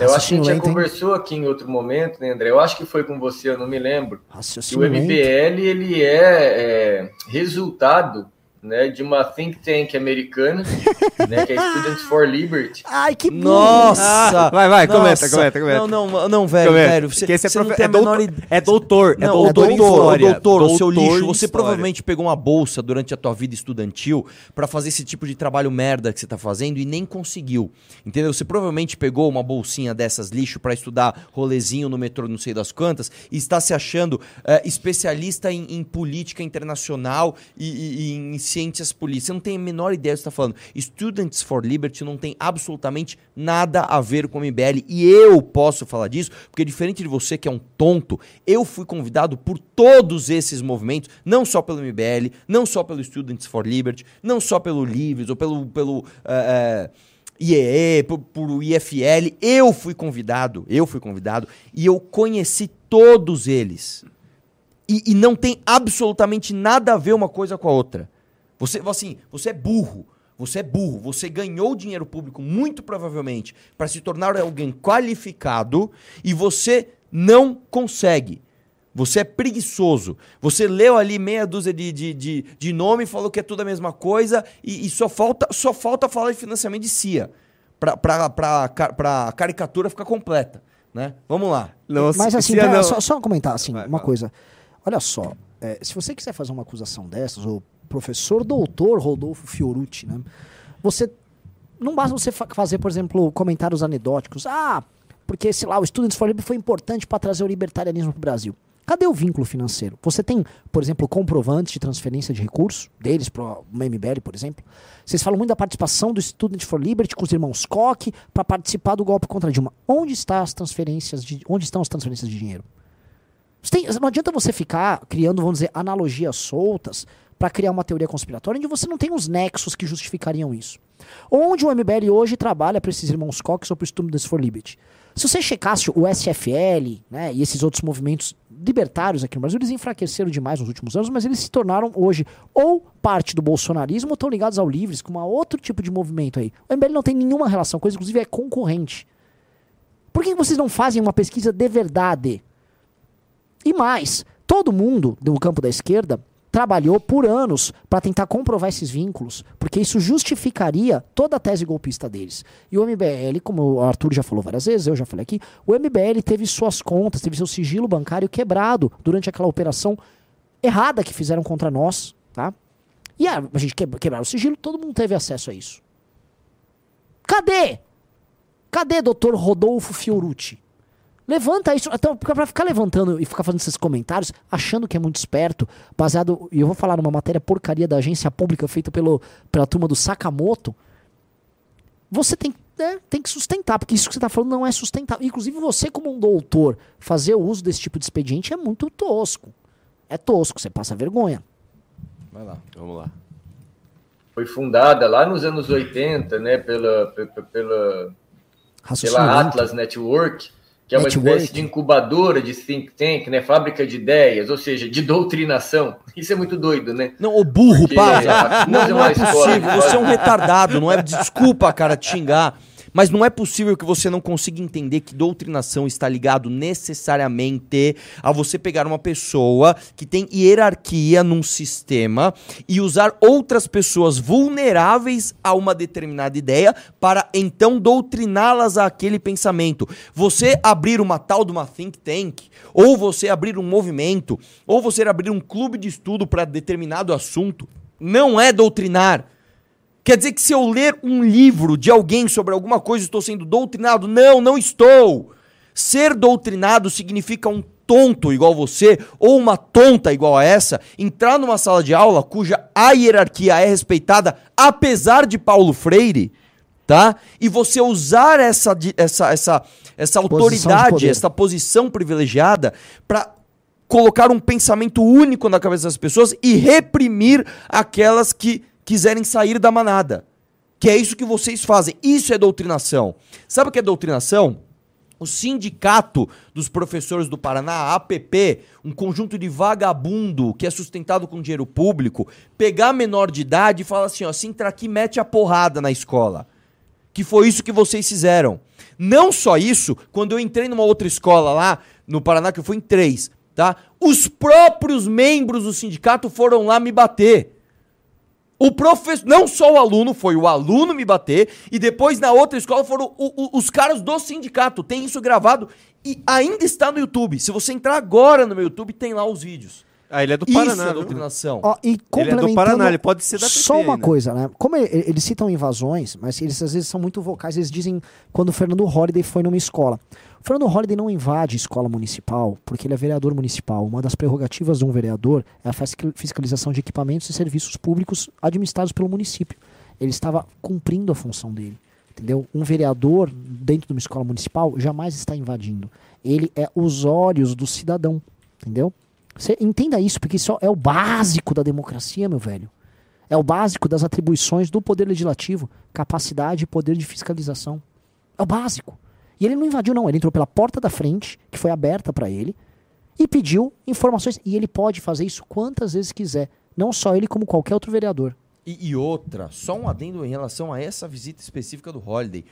Eu acho que a gente já conversou aqui em outro momento, né, André? Eu acho que foi com você, eu não me lembro. Que o. MBL ele é, é, resultado né, de uma think tank americana, né, que é Students for Liberty. Ai, que burro. Nossa! Ah, vai, vai, comenta, Nossa. comenta, comenta. Não, não, não, velho, Comenta. velho. Você, esse é, você não tem é, a menor doutor, ideia. é doutor, é Não, doutor, o em doutor, doutor, o seu Doutor lixo, você provavelmente pegou uma bolsa durante a tua vida estudantil pra fazer esse tipo de trabalho merda que você tá fazendo e nem conseguiu. Entendeu? Você provavelmente pegou uma bolsinha dessas lixo pra estudar rolezinho no metrô, não sei das quantas, e está se achando eh, especialista em, em política internacional e, e- e em ciências políticas. Você não tem a menor ideia do que está falando. Students for Liberty não tem absolutamente nada a ver com o MBL. E eu posso falar disso, porque diferente de você que é um tonto, eu fui convidado por todos esses movimentos, não só pelo MBL, não só pelo Students for Liberty, não só pelo Livres ou pelo. pelo eh, eh, IEE, por, por IFL, eu fui convidado, eu fui convidado e eu conheci todos eles. E, e não tem absolutamente nada a ver uma coisa com a outra. Você, assim, você é burro. Você é burro. Você ganhou dinheiro público, muito provavelmente, para se tornar alguém qualificado e você não consegue. Você é preguiçoso. Você leu ali meia dúzia de, de, de, de nome, falou que é tudo a mesma coisa e, e só, falta, só falta falar de financiamento de CIA. Pra, pra, pra, ca- pra caricatura ficar completa. Né? Vamos lá. Não, Mas se- assim, se pera, não- só, só comentar assim, Vai, uma fala. coisa. Olha só, é, se você quiser fazer uma acusação dessas, o professor doutor Rodolfo Fiorucci, né? Você não basta você fa- fazer, por exemplo, comentários anedóticos. Ah, porque sei lá, o Students for Liberty foi importante para trazer o libertarianismo para o Brasil. Cadê o vínculo financeiro? Você tem, por exemplo, comprovantes de transferência de recursos deles para o MBL, por exemplo? Vocês falam muito da participação do Student for Liberty com os irmãos Koch para participar do golpe contra Dilma. Onde está as transferências de, onde estão as transferências de dinheiro? Tem- não adianta você ficar criando, vamos dizer, analogias soltas para criar uma teoria conspiratória onde você não tem os nexos que justificariam isso. Onde o MBL hoje trabalha para esses irmãos Koch ou para o Students for Liberty? Se você checasse o SFL né, e esses outros movimentos libertários aqui no Brasil, eles enfraqueceram demais nos últimos anos, mas eles se tornaram hoje ou parte do bolsonarismo ou estão ligados ao Livres, com um outro tipo de movimento aí. O MBL não tem nenhuma relação com isso, inclusive é concorrente. Por que vocês não fazem uma pesquisa de verdade? E mais, todo mundo do campo da esquerda trabalhou por anos para tentar comprovar esses vínculos, porque isso justificaria toda a tese golpista deles. E o MBL, como o Arthur já falou várias vezes, eu já falei aqui, o MBL teve suas contas, teve seu sigilo bancário quebrado durante aquela operação errada que fizeram contra nós, tá? E a, gente que- quebraram o sigilo, todo mundo teve acesso a isso. Cadê? Cadê doutor Rodolfo Fiorucci? Levanta isso, então, pra ficar levantando e ficar fazendo esses comentários, achando que é muito esperto, baseado, e eu vou falar numa matéria porcaria da agência pública feita pelo, pela turma do Sakamoto, você tem, né, tem que sustentar, porque isso que você está falando não é sustentável. Inclusive, você, como um doutor, fazer o uso desse tipo de expediente é muito tosco. É tosco, você passa vergonha. Vai lá. Vamos lá. Foi fundada lá nos anos 80, né, pela, pe- pe- pela, pela. Atlas Network, que é uma Network. espécie de incubadora de think tank, né, fábrica de ideias, ou seja, de doutrinação. Isso é muito doido, né? Não, ô burro, Porque pausa. a- Não, é não uma é escola possível. de- Você é um retardado. Não é. Desculpa, cara, te xingar. Mas não é possível que você não consiga entender que doutrinação está ligado necessariamente a você pegar uma pessoa que tem hierarquia num sistema e usar outras pessoas vulneráveis a uma determinada ideia para então doutriná-las àquele pensamento. Você abrir uma tal de uma think tank, ou você abrir um movimento, ou você abrir um clube de estudo para determinado assunto, não é doutrinar. Quer dizer que se eu ler um livro de alguém sobre alguma coisa, estou sendo doutrinado? Não, não estou. Ser doutrinado significa um tonto igual você, ou uma tonta igual a essa, entrar numa sala de aula cuja a hierarquia é respeitada, apesar de Paulo Freire, tá? E você usar essa, essa, essa, essa de autoridade, essa posição privilegiada, para colocar um pensamento único na cabeça das pessoas e reprimir aquelas que quiserem sair da manada. Que é isso que vocês fazem. Isso é doutrinação. Sabe o que é doutrinação? O sindicato dos professores do Paraná, a APP, um conjunto de vagabundo que é sustentado com dinheiro público, pegar menor de idade e falar assim, ó, se entrar aqui, mete a porrada na escola. Que foi isso que vocês fizeram. Não só isso, quando eu entrei numa outra escola lá no Paraná, que eu fui em três, tá? Os próprios membros do sindicato foram lá me bater. O professor, não só o aluno, foi o aluno me bater, e depois na outra escola foram o- o- os caras do sindicato. Tem isso gravado e ainda está no YouTube. Se você entrar agora no meu YouTube, tem lá os vídeos. Ah, ele é do isso Paraná, é viu? doutrinação. Ó, e Ele é complementando, do Paraná, ele pode ser da PT Só uma ainda. coisa, né? Como ele- eles citam invasões, mas eles às vezes são muito vocais, eles dizem quando o Fernando Holliday foi numa escola. Fernando Holliday não invade escola municipal porque ele é vereador municipal. Uma das prerrogativas de um vereador é a fiscal- fiscalização de equipamentos e serviços públicos administrados pelo município. Ele estava cumprindo a função dele. Entendeu? Um vereador dentro de uma escola municipal jamais está invadindo. Ele é os olhos do cidadão. Entendeu? Você entenda isso, porque isso é o básico da democracia, meu velho. É o básico das atribuições do poder legislativo, capacidade e poder de fiscalização. É o básico. E ele não invadiu, não. Ele entrou pela porta da frente, que foi aberta para ele, e pediu informações. E ele pode fazer isso quantas vezes quiser. Não só ele, como qualquer outro vereador. E, e outra, só um adendo em relação a essa visita específica do Holiday.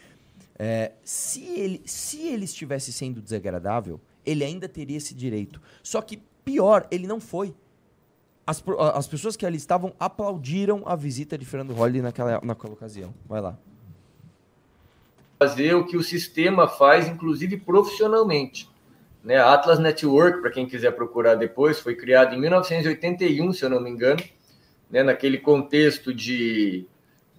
É, se, ele, se ele estivesse sendo desagradável, ele ainda teria esse direito. Só que, pior, ele não foi. As, as pessoas que ali estavam aplaudiram a visita de Fernando Holiday naquela, naquela ocasião. Vai lá. Fazer o que o sistema faz, inclusive profissionalmente. Né? A Atlas Network, para quem quiser procurar depois, foi criada em 1981, se eu não me engano, né? naquele contexto de,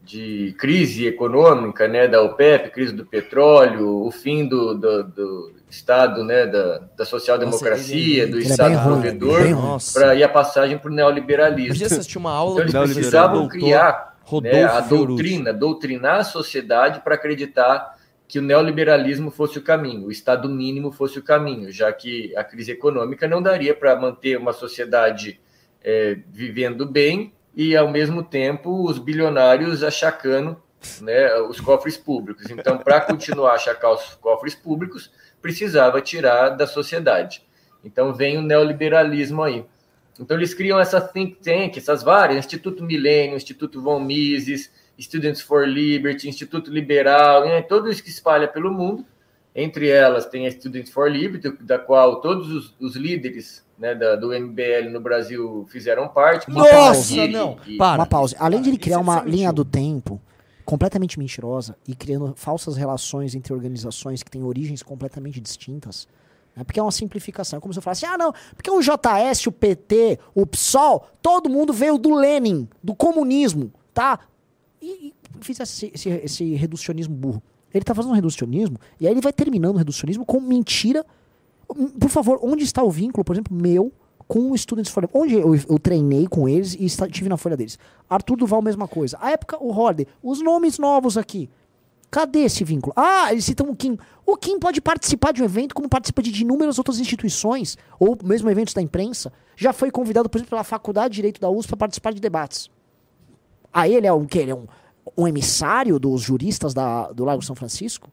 de crise econômica, né? da OPEP, crise do petróleo, o fim do, do, do Estado, né? da, da social-democracia, Nossa, do é Estado provedor. Nossa. para ir a passagem para o neoliberalismo. Assistir uma aula Então, eles precisavam criar né, a doutrina, doutrinar a sociedade para acreditar que o neoliberalismo fosse o caminho, o Estado mínimo fosse o caminho, já que a crise econômica não daria para manter uma sociedade eh, vivendo bem e, ao mesmo tempo, os bilionários achacando né, os cofres públicos. Então, para continuar a achacar os cofres públicos, precisava tirar da sociedade. Então, vem o neoliberalismo aí. Então, eles criam essa think tank, essas várias, Instituto Milênio, Instituto Von Mises, Students for Liberty, Instituto Liberal, né, tudo isso que espalha pelo mundo. Entre elas tem a Students for Liberty, da qual todos os, os líderes né, da- do MBL no Brasil fizeram parte. Nossa, E- não. e- Para. Uma pausa. Além de ele criar é uma linha do tempo completamente mentirosa e criando falsas relações entre organizações que têm origens completamente distintas, né? porque é uma simplificação. É como se eu falasse, ah, não, porque o JS, o PT, o PSOL, todo mundo veio do Lenin, do comunismo, tá? E, e fizesse esse, esse, esse reducionismo burro. Ele tá fazendo um reducionismo e aí ele vai terminando o reducionismo com mentira. Por favor, onde está o vínculo, por exemplo, meu com o Students for? Onde eu, eu treinei com eles e estive na folha deles. Arthur Duval, mesma coisa. A época, o Holiday. Os nomes novos aqui. Cadê esse vínculo? Ah, eles citam o Kim. O Kim pode participar de um evento como participa de inúmeras outras instituições, ou mesmo eventos da imprensa. Já foi convidado, por exemplo, pela Faculdade de Direito da USP para participar de debates. Aí ele é o quê? Ele é um, um emissário dos juristas da, do Lago São Francisco?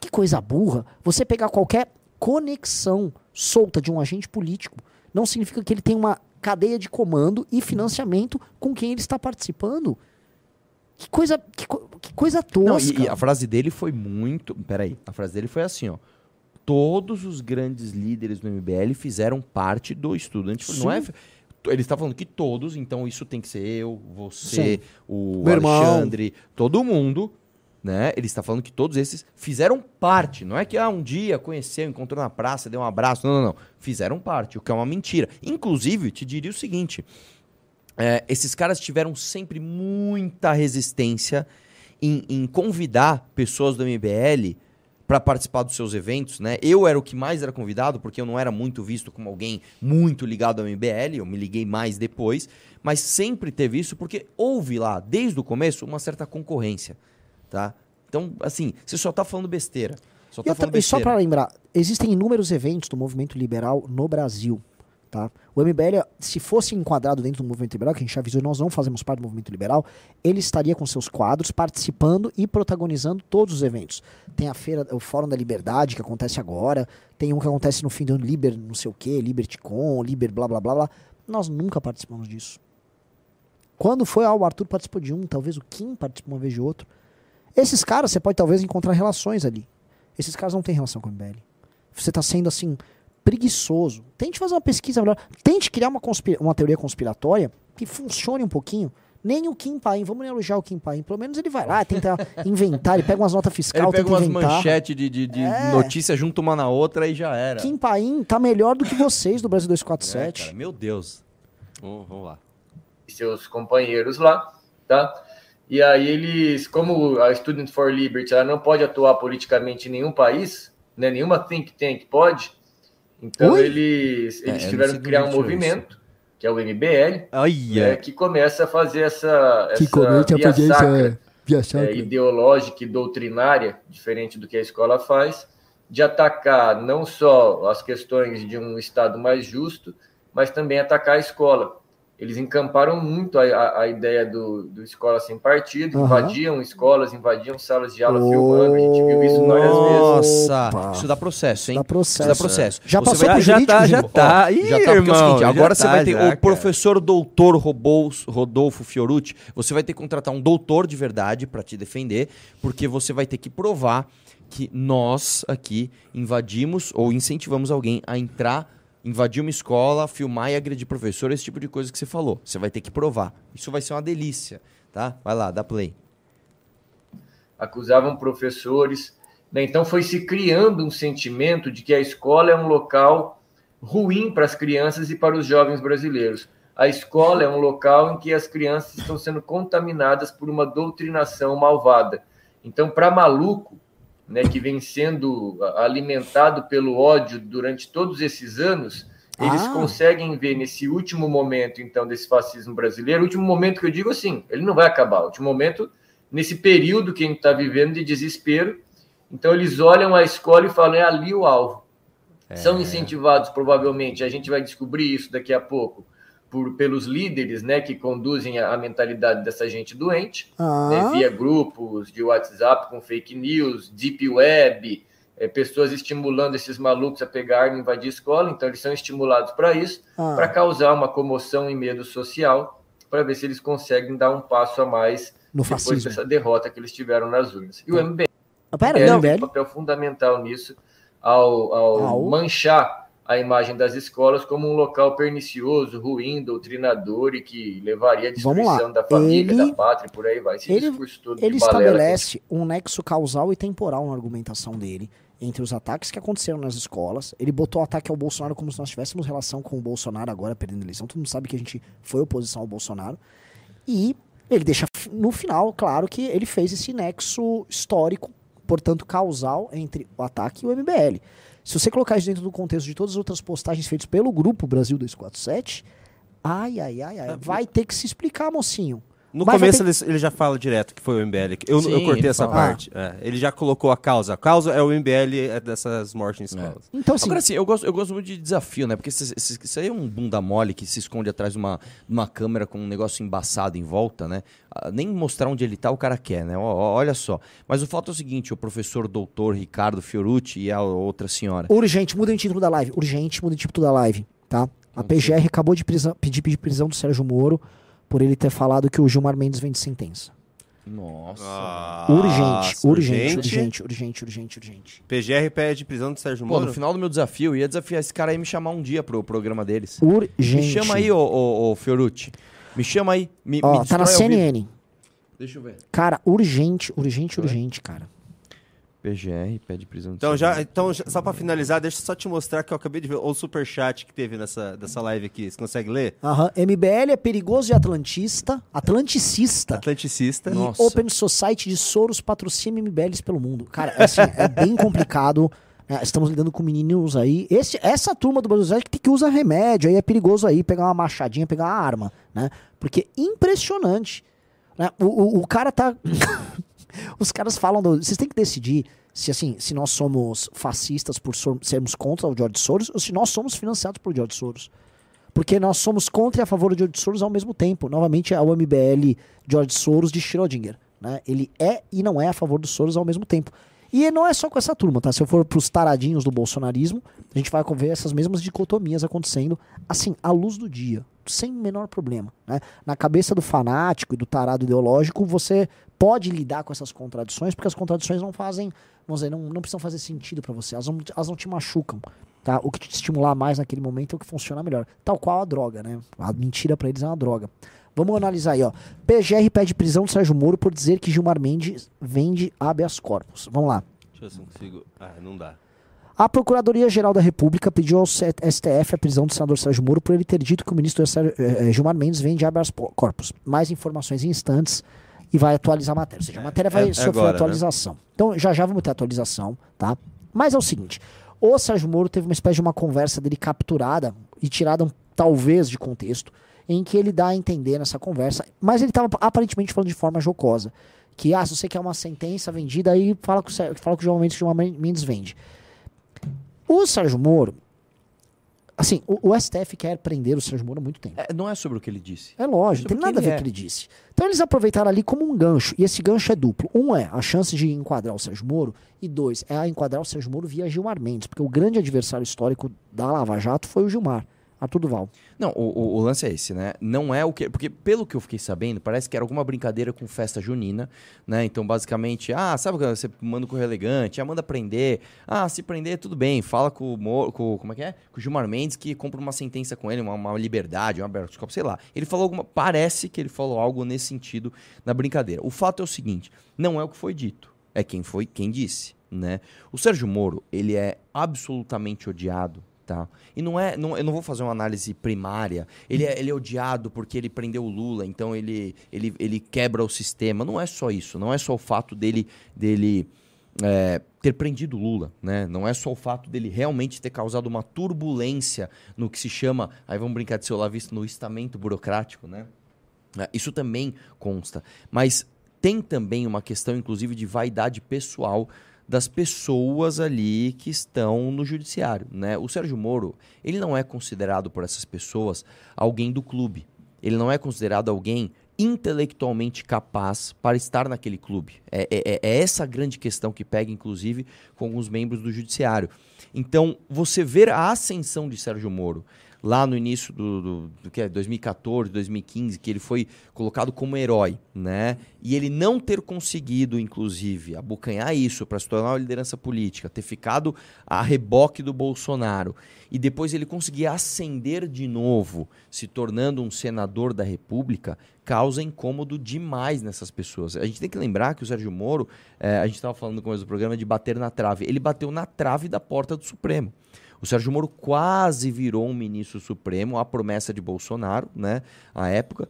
Que coisa burra. Você pegar qualquer conexão solta de um agente político não significa que ele tem uma cadeia de comando e financiamento com quem ele está participando. Que coisa, que, co- que coisa Não, tosca. e, e a frase dele foi muito. Peraí, a frase dele foi assim, ó. Todos os grandes líderes do MBL fizeram parte do estudante. Não é, ele está falando que todos, então isso tem que ser eu, você, o Meu irmão. Alexandre, todo mundo, né? Ele está falando que todos esses fizeram parte. Não é que ah, um dia conheceu, encontrou na praça, deu um abraço. Não, não, não. Fizeram parte, o que é uma mentira. Inclusive, te diria o seguinte: é, esses caras tiveram sempre muita resistência em, em convidar pessoas do MBL para participar dos seus eventos, né? Eu era o que mais era convidado, porque eu não era muito visto como alguém muito ligado ao MBL, eu me liguei mais depois, mas sempre teve isso porque houve lá, desde o começo, uma certa concorrência, tá? Então, assim, você só tá falando besteira. Só E, tá outra- falando e só para lembrar, existem inúmeros eventos do movimento liberal no Brasil. Tá? O MBL, se fosse enquadrado dentro do movimento liberal, que a gente avisou, nós não fazemos parte do movimento liberal, ele estaria com seus quadros participando e protagonizando todos os eventos. Tem a feira, o Fórum da Liberdade, que acontece agora, tem um que acontece no fim do ano, Liber não sei o que, LibertyCon, Liber blá blá blá blá. Nós nunca participamos disso. Quando foi, ah, o Arthur participou de um, talvez o Kim participou uma vez de outro. Esses caras, você pode talvez encontrar relações ali. Esses caras não têm relação com o MBL. Você está sendo assim, preguiçoso. Tente fazer uma pesquisa melhor. Tente criar uma, conspira- uma teoria conspiratória que funcione um pouquinho. Nem o Kim Paim, vamos elogiar o Kim Paim. Pelo menos ele vai lá, tenta inventar, ele pega umas notas Ele fiscais, pega tenta umas inventar. manchetes de, de, de É. notícia junto uma na outra e já era. Kim Paim tá melhor do que vocês do Brasil É, 247. cara, meu Deus. Vamos, vamos lá. e seus companheiros lá, tá? E aí eles, como a Student for Liberty ela não pode atuar politicamente em nenhum país, né? Nenhuma think tank pode. Então Oi? eles, É, eles não tiveram que criar um tirou movimento, que é o MBL, Olha. né, que começa a fazer essa, essa via sacra é, ideológica e doutrinária, diferente do que a escola faz, de atacar não só as questões de um Estado mais justo, mas também atacar a escola. Eles encamparam muito a, a, a ideia do, do escola sem partido, Aham. invadiam escolas, invadiam salas de aula filmando, a gente viu isso várias vezes. Nossa, Opa. isso dá processo, hein? Dá processo. Isso dá processo. Já Você passou vai- já jurídico, tá, já tá. Ih, já tá, porque é o irmão, seguinte, já agora você tá, vai ter já, o cara. professor doutor Rodolfo Fiorucci, você vai ter que contratar um doutor de verdade para te defender, porque você vai ter que provar que nós aqui invadimos ou incentivamos alguém a entrar, invadir uma escola, filmar e agredir professor, esse tipo de coisa que você falou. Você vai ter que provar. Isso vai ser uma delícia, tá? Vai lá, dá play. acusavam professores. né? Então foi se criando um sentimento de que a escola é um local ruim para as crianças e para os jovens brasileiros. A escola é um local em que as crianças estão sendo contaminadas por uma doutrinação malvada. Então, para maluco, né, que vem sendo alimentado pelo ódio durante todos esses anos, eles Ah. conseguem ver nesse último momento, então, desse fascismo brasileiro, último momento que eu digo assim, ele não vai acabar, último momento nesse período que a gente está vivendo de desespero. Então, eles olham a escola e falam: é ali o alvo. São incentivados, provavelmente, a gente vai descobrir isso daqui a pouco, por, pelos líderes né, que conduzem a, a mentalidade dessa gente doente, né, Ah, via grupos de WhatsApp com fake news, deep web, eh, pessoas estimulando esses malucos a pegar arma e invadir escola. Então, eles são estimulados para isso ah. para causar uma comoção e medo social, para ver se eles conseguem dar um passo a mais no depois fascismo. dessa derrota que eles tiveram nas urnas. E o MBL Ah, Pera, tem não, um velho. papel fundamental nisso, ao, ao Ao- manchar a imagem das escolas como um local pernicioso, ruim, doutrinador e que levaria à destruição da família, Ele- da pátria, por aí vai. Esse ele- discurso todo Ele de balela estabelece um nexo causal e temporal na argumentação dele entre os ataques que aconteceram nas escolas. Ele botou o ataque ao Bolsonaro como se nós tivéssemos relação com o Bolsonaro agora perdendo a eleição. Todo mundo sabe que a gente foi oposição ao Bolsonaro. E ele deixa no final claro que ele fez esse nexo histórico, portanto causal, entre o ataque e o MBL. Se você colocar isso dentro do contexto de todas as outras postagens feitas pelo grupo Brasil 247, ai, ai, ai, ai, vai ter que se explicar, mocinho. No Mas começo ele, ele já fala direto que foi o MBL. Eu, Sim, eu cortei ele essa fala. parte. É, ele já colocou a causa. A causa é o MBL é dessas mortes em escolas. Então, assim, Agora, assim, eu gosto, eu gosto muito de desafio, né? Porque isso aí é um bunda mole que se esconde atrás de uma, uma câmera com um negócio embaçado em volta, né? Ah, nem mostrar onde ele tá o cara quer, né? Ó, ó, olha só. Mas o fato é o seguinte, o professor doutor Ricardo Fiorucci e a outra senhora. Urgente, mudem o título da live. Urgente, mudem o título da live, tá? A PGR acabou de prisão- pedir, pedir prisão do Sérgio Moro por ele ter falado que o Gilmar Mendes vem de sentença. Nossa. urgente, Nossa, urgente, urgente, urgente, urgente, urgente. PGR pede prisão do Sérgio Pô, Moro. no final do meu desafio, eu ia desafiar esse cara aí me chamar um dia pro programa deles. Urgente. Me chama aí, ô, ô, ô Fiorucci. Me chama aí. Me, Ó, me tá na. CNN. Deixa eu ver. Cara, urgente, urgente, urgente, cara. PGR pede prisão Então, já, então, já- só pra finalizar, deixa eu só te mostrar que eu acabei de ver o superchat que teve nessa dessa live aqui. Você consegue ler? Aham. MBL é perigoso e atlantista, atlanticista. Atlanticista. E Nossa. Open Society de Soros patrocina MBLs pelo mundo. Cara, é, assim, é bem complicado. né? Estamos lidando com meninos aí. Esse, essa turma do Brasil que, tem que usa remédio, aí é perigoso aí pegar uma machadinha, pegar uma arma, né? Porque impressionante. Né? O, o, o cara tá. Os caras falam. Do, vocês têm que decidir se assim, se nós somos fascistas por sermos contra o George Soros ou se nós somos financiados por George Soros. Porque nós somos contra e a favor de George Soros ao mesmo tempo. Novamente é o MBL George Soros de Schrödinger. Né? Ele é e não é a favor dos Soros ao mesmo tempo. E não é só com essa turma, tá? Se eu for pros taradinhos do bolsonarismo, a gente vai ver essas mesmas dicotomias acontecendo, assim, à luz do dia, sem menor problema. Né? Na cabeça do fanático e do tarado ideológico, você pode lidar com essas contradições, porque as contradições não fazem, vamos dizer, não, não precisam fazer sentido para você, elas não, elas não te machucam. Tá? O que te estimular mais naquele momento é o que funciona melhor. Tal qual a droga, né? A mentira para eles é uma droga. Vamos analisar aí, ó. PGR pede prisão do Sérgio Moro por dizer que Gilmar Mendes vende habeas corpus. Vamos lá. Deixa eu ver se consigo. Ah, não dá. A Procuradoria-Geral da República pediu ao STF a prisão do senador Sérgio Moro por ele ter dito que o ministro Sérgio- eh, eh, Gilmar Mendes vende habeas corpus. Mais informações em instantes e vai atualizar a matéria. Ou seja, a matéria vai é sofrer agora, né? atualização. Então, já já vamos ter atualização, tá? Mas é o seguinte, o Sérgio Moro teve uma espécie de uma conversa dele capturada e tirada, talvez, de contexto, em que ele dá a entender nessa conversa, mas ele estava aparentemente falando de forma jocosa, que, ah, se você quer uma sentença vendida, aí fala com, o fala com o João Mendes que o João Mendes vende. O Sérgio Moro, assim, o, o STF quer prender o Sérgio Moro há muito tempo. É, não é sobre o que ele disse. É lógico, não tem nada a ver com o é. que ele disse. Então eles aproveitaram ali como um gancho, e esse gancho é duplo. Um é a chance de enquadrar o Sérgio Moro, e dois, é a enquadrar o Sérgio Moro via Gilmar Mendes, porque o grande adversário histórico da Lava Jato foi o Gilmar, Arthur Duval. Não, o, o- o lance é esse, né? Não é o que. Porque, pelo que eu fiquei sabendo, parece que era alguma brincadeira com festa junina, né? Então, basicamente, ah, sabe quando você manda um correio elegante, ah, manda prender. Ah, se prender, tudo bem. Fala com o. Com, como é que é? Com o Gilmar Mendes que compra uma sentença com ele, uma, uma liberdade, uma abertura, sei lá. Ele falou alguma. Parece que ele falou algo nesse sentido na brincadeira. O fato é o seguinte: não é o que foi dito, é quem foi, quem disse, né? O Sérgio Moro, ele é absolutamente odiado Tá. E não é. Não, eu não vou fazer uma análise primária. Ele é, ele é odiado porque ele prendeu o Lula, então ele, ele, ele quebra o sistema. Não é só isso. Não é só o fato dele, dele é, ter prendido o Lula. Né? Não é só o fato dele realmente ter causado uma turbulência no que se chama. Aí vamos brincar de lá visto no estamento burocrático, né? É, Isso também consta. Mas tem também uma questão, inclusive, de vaidade pessoal das pessoas ali que estão no judiciário, né? O Sérgio Moro, ele não é considerado por essas pessoas alguém do clube. Ele não é considerado alguém intelectualmente capaz para estar naquele clube. É, é- é essa a grande questão que pega, inclusive, com alguns membros do judiciário. Então, você ver a ascensão de Sérgio Moro lá no início do, do, do que é 2014, 2015, que ele foi colocado como herói, né? E ele não ter conseguido, inclusive, abocanhar isso para se tornar uma liderança política, ter ficado a reboque do Bolsonaro e depois ele conseguir ascender de novo, se tornando um senador da República, causa incômodo demais nessas pessoas. A gente tem que lembrar que o Sérgio Moro, eh, a gente estava falando no começo do programa de bater na trave, ele bateu na trave da porta do Supremo. O Sérgio Moro quase virou um ministro supremo, a promessa de Bolsonaro, né? À época.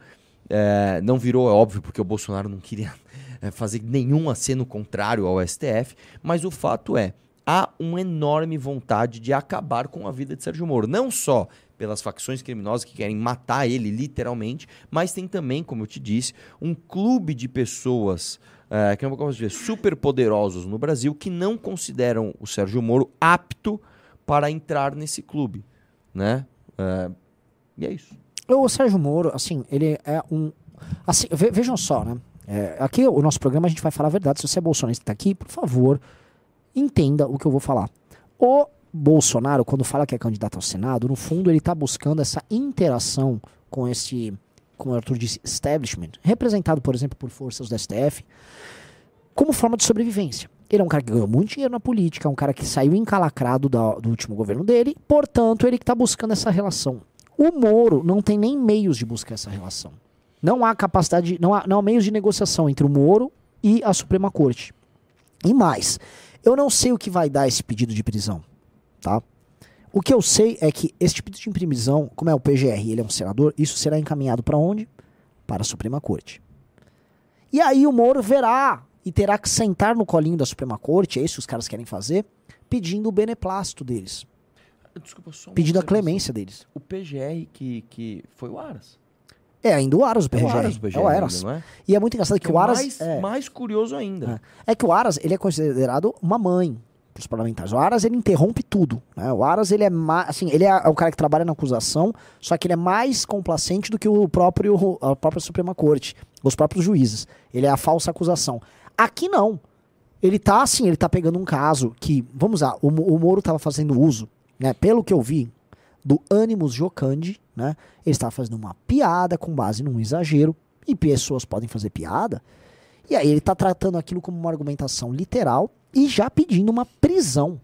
É, não virou, é óbvio, porque o Bolsonaro não queria é, fazer nenhum aceno contrário ao STF, mas o fato é, há uma enorme vontade de acabar com a vida de Sérgio Moro. Não só pelas facções criminosas que querem matar ele, literalmente, mas tem também, como eu te disse, um clube de pessoas é, que eu posso dizer, super poderosos no Brasil que não consideram o Sérgio Moro apto para entrar nesse clube, né? É, e é isso. O Sérgio Moro, assim, ele é um. Assim, ve- vejam só, né? É, aqui o nosso programa a gente vai falar a verdade. Se você é bolsonarista e tá aqui, por favor, entenda o que eu vou falar. O Bolsonaro, quando fala que é candidato ao Senado, no fundo ele está buscando essa interação com esse, como o Arthur disse, establishment, representado, por exemplo, por forças do STF, como forma de sobrevivência. Ele é um cara que ganhou muito dinheiro na política, é um cara que saiu encalacrado da- do último governo dele, portanto, ele que está buscando essa relação. O Moro não tem nem meios de buscar essa relação. Não há capacidade, não há, não há meios de negociação entre o Moro e a Suprema Corte. E mais, eu não sei o que vai dar esse pedido de prisão, tá? O que eu sei é que esse pedido de prisão, como é o PGR, ele é um senador, isso será encaminhado para onde? Para a Suprema Corte. E aí o Moro verá e terá que sentar no colinho da Suprema Corte, é isso que os caras querem fazer, pedindo o beneplácito deles, Desculpa, só pedindo a clemência deles. O PGR que, que foi o Aras. É ainda o Aras, o É PGR. o Aras, o PGR é o Aras. ainda, não é? E é muito engraçado que, Que o é Aras. mais, é, mais curioso ainda. é que o Aras ele é considerado uma mãe para os parlamentares. O Aras ele interrompe tudo. Né? O Aras ele é mais, assim, ele é, é o cara que trabalha na acusação, só que ele é mais complacente do que o próprio a própria Suprema Corte, os próprios juízes. Ele é a falsa acusação. Aqui não. Ele tá assim, ele tá pegando um caso que, vamos lá, o, o Moro estava fazendo uso, né, pelo que eu vi, do ânimos jocandi, né? Ele estava fazendo uma piada com base num exagero, e pessoas podem fazer piada, e aí ele está tratando aquilo como uma argumentação literal e já pedindo uma prisão.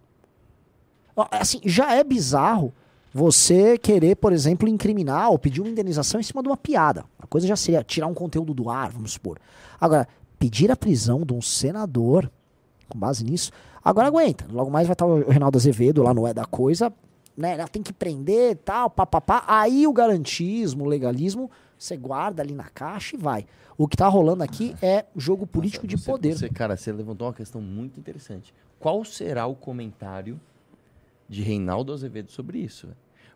Assim, já é bizarro você querer, por exemplo, incriminar ou pedir uma indenização em cima de uma piada. A coisa já seria tirar um conteúdo do ar, vamos supor. Agora, pedir a prisão de um senador, com base nisso, agora aguenta. Logo mais vai estar o Reinaldo Azevedo lá no É da Coisa, né? Ela tem que prender tal, papapá. Aí o garantismo, o legalismo, você guarda ali na caixa e vai. O que tá rolando aqui é jogo político de Você- poder. Você, cara, você levantou uma questão muito interessante. Qual será o comentário de Reinaldo Azevedo sobre isso?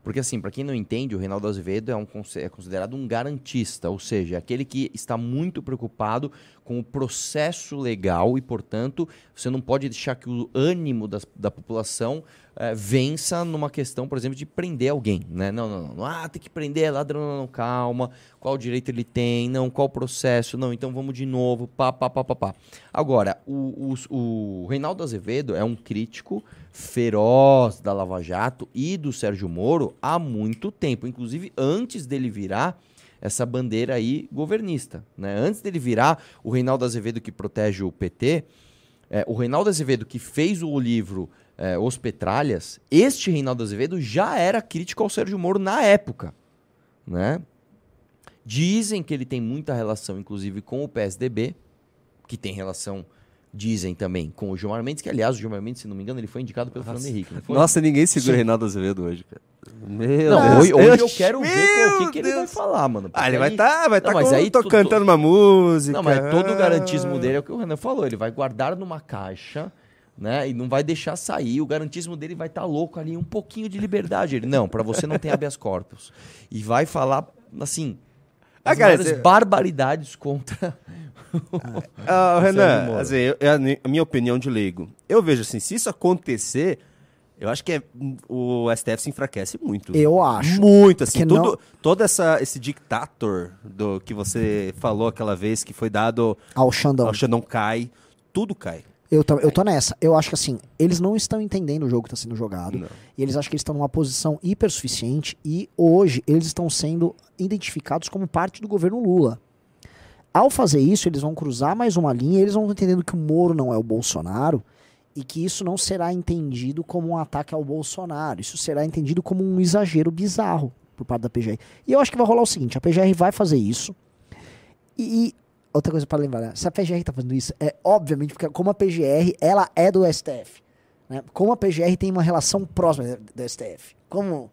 Porque, assim, para quem não entende, o Reinaldo Azevedo é, um, é considerado um garantista, ou seja, aquele que está muito preocupado com o processo legal e, portanto, você não pode deixar que o ânimo da população eh, vença numa questão, por exemplo, de prender alguém. Né? Não, não, não. Ah, tem que prender ladrão, não, não, calma. Qual direito ele tem? Não, qual processo? Não, então vamos de novo. Pá, pá, pá, pá, pá. Agora, o, o, o Reinaldo Azevedo é um crítico feroz da Lava Jato e do Sérgio Moro há muito tempo. Inclusive, antes dele virar essa bandeira aí governista. Né? Antes dele virar o Reinaldo Azevedo que protege o PT, é, o Reinaldo Azevedo que fez o livro é, Os Petralhas, este Reinaldo Azevedo já era crítico ao Sérgio Moro na época. Né? Dizem que ele tem muita relação, inclusive, com o PSDB, que tem relação, dizem também, com o Gilmar Mendes, que, aliás, o Gilmar Mendes, se não me engano, ele foi indicado pelo Fernando Henrique. Não foi? Nossa, ninguém segura Sim. Reinaldo Azevedo hoje, cara. Meu Não, Deus. hoje, hoje eu quero ver Meu com o que, que ele vai falar, mano. Ah, ele vai estar, vai Não, estar mas aí tô tu- cantando uma música. Não, mas todo o Ah. garantismo dele é o que o Renan falou. Ele vai guardar numa caixa, né? E não vai deixar sair. O garantismo dele vai estar louco ali, um pouquinho de liberdade. Ele, não, pra você não tem habeas corpus. E vai falar, assim, Ah, as cara, maiores você- barbaridades contra... Ah, Renan, assim, eu- mi- a minha opinião de leigo. Eu vejo assim, se isso acontecer, eu acho que é, o STF se enfraquece muito. Eu acho. Muito, assim, tudo, não- todo essa, esse dictator do que você falou aquela vez que foi dado Ao Xandão. ao Xandão cai, tudo cai. Eu, tam- eu tô nessa. Eu acho que assim, eles não estão entendendo o jogo que está sendo jogado. Não. E eles acham que eles estão numa posição hipersuficiente. E hoje eles estão sendo identificados como parte do governo Lula. Ao fazer isso, eles vão cruzar mais uma linha. e Eles vão entendendo que o Moro não é o Bolsonaro. E que isso não será entendido como um ataque ao Bolsonaro. Isso será entendido como um exagero bizarro por parte da PGR. E eu acho que vai rolar o seguinte: a PGR vai fazer isso. E, outra coisa para lembrar, né? se a PGR tá fazendo isso, é obviamente porque como a PGR, ela é do STF. Né? Como a PGR tem uma relação próxima do STF. Como...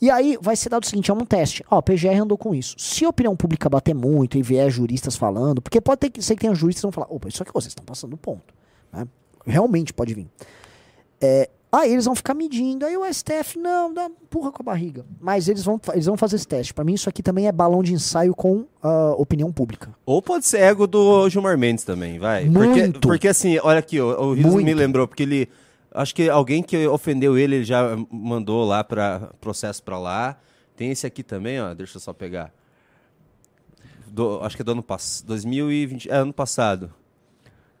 E aí vai ser dado o seguinte, é um teste. Ó, a PGR andou com isso. Se a opinião pública bater muito e vier juristas falando, porque pode ter que ser que tenha juristas que vão falar, opa, isso aqui vocês estão passando do ponto. né? Realmente pode vir. É, aí eles vão ficar medindo, aí o STF, não, dá empurra com a barriga. Mas eles vão, eles vão fazer esse teste. Pra mim, isso aqui também é balão de ensaio com a opinião pública. Ou pode ser ego do Gilmar Mendes também, vai. Porque, Muito. porque assim, olha aqui, o, o Rios me lembrou, porque ele. Acho que alguém que ofendeu ele, ele já mandou lá para processo pra lá. Tem esse aqui também, ó. Deixa eu só pegar. Do- acho que é do ano passado. 2020. É, ano passado.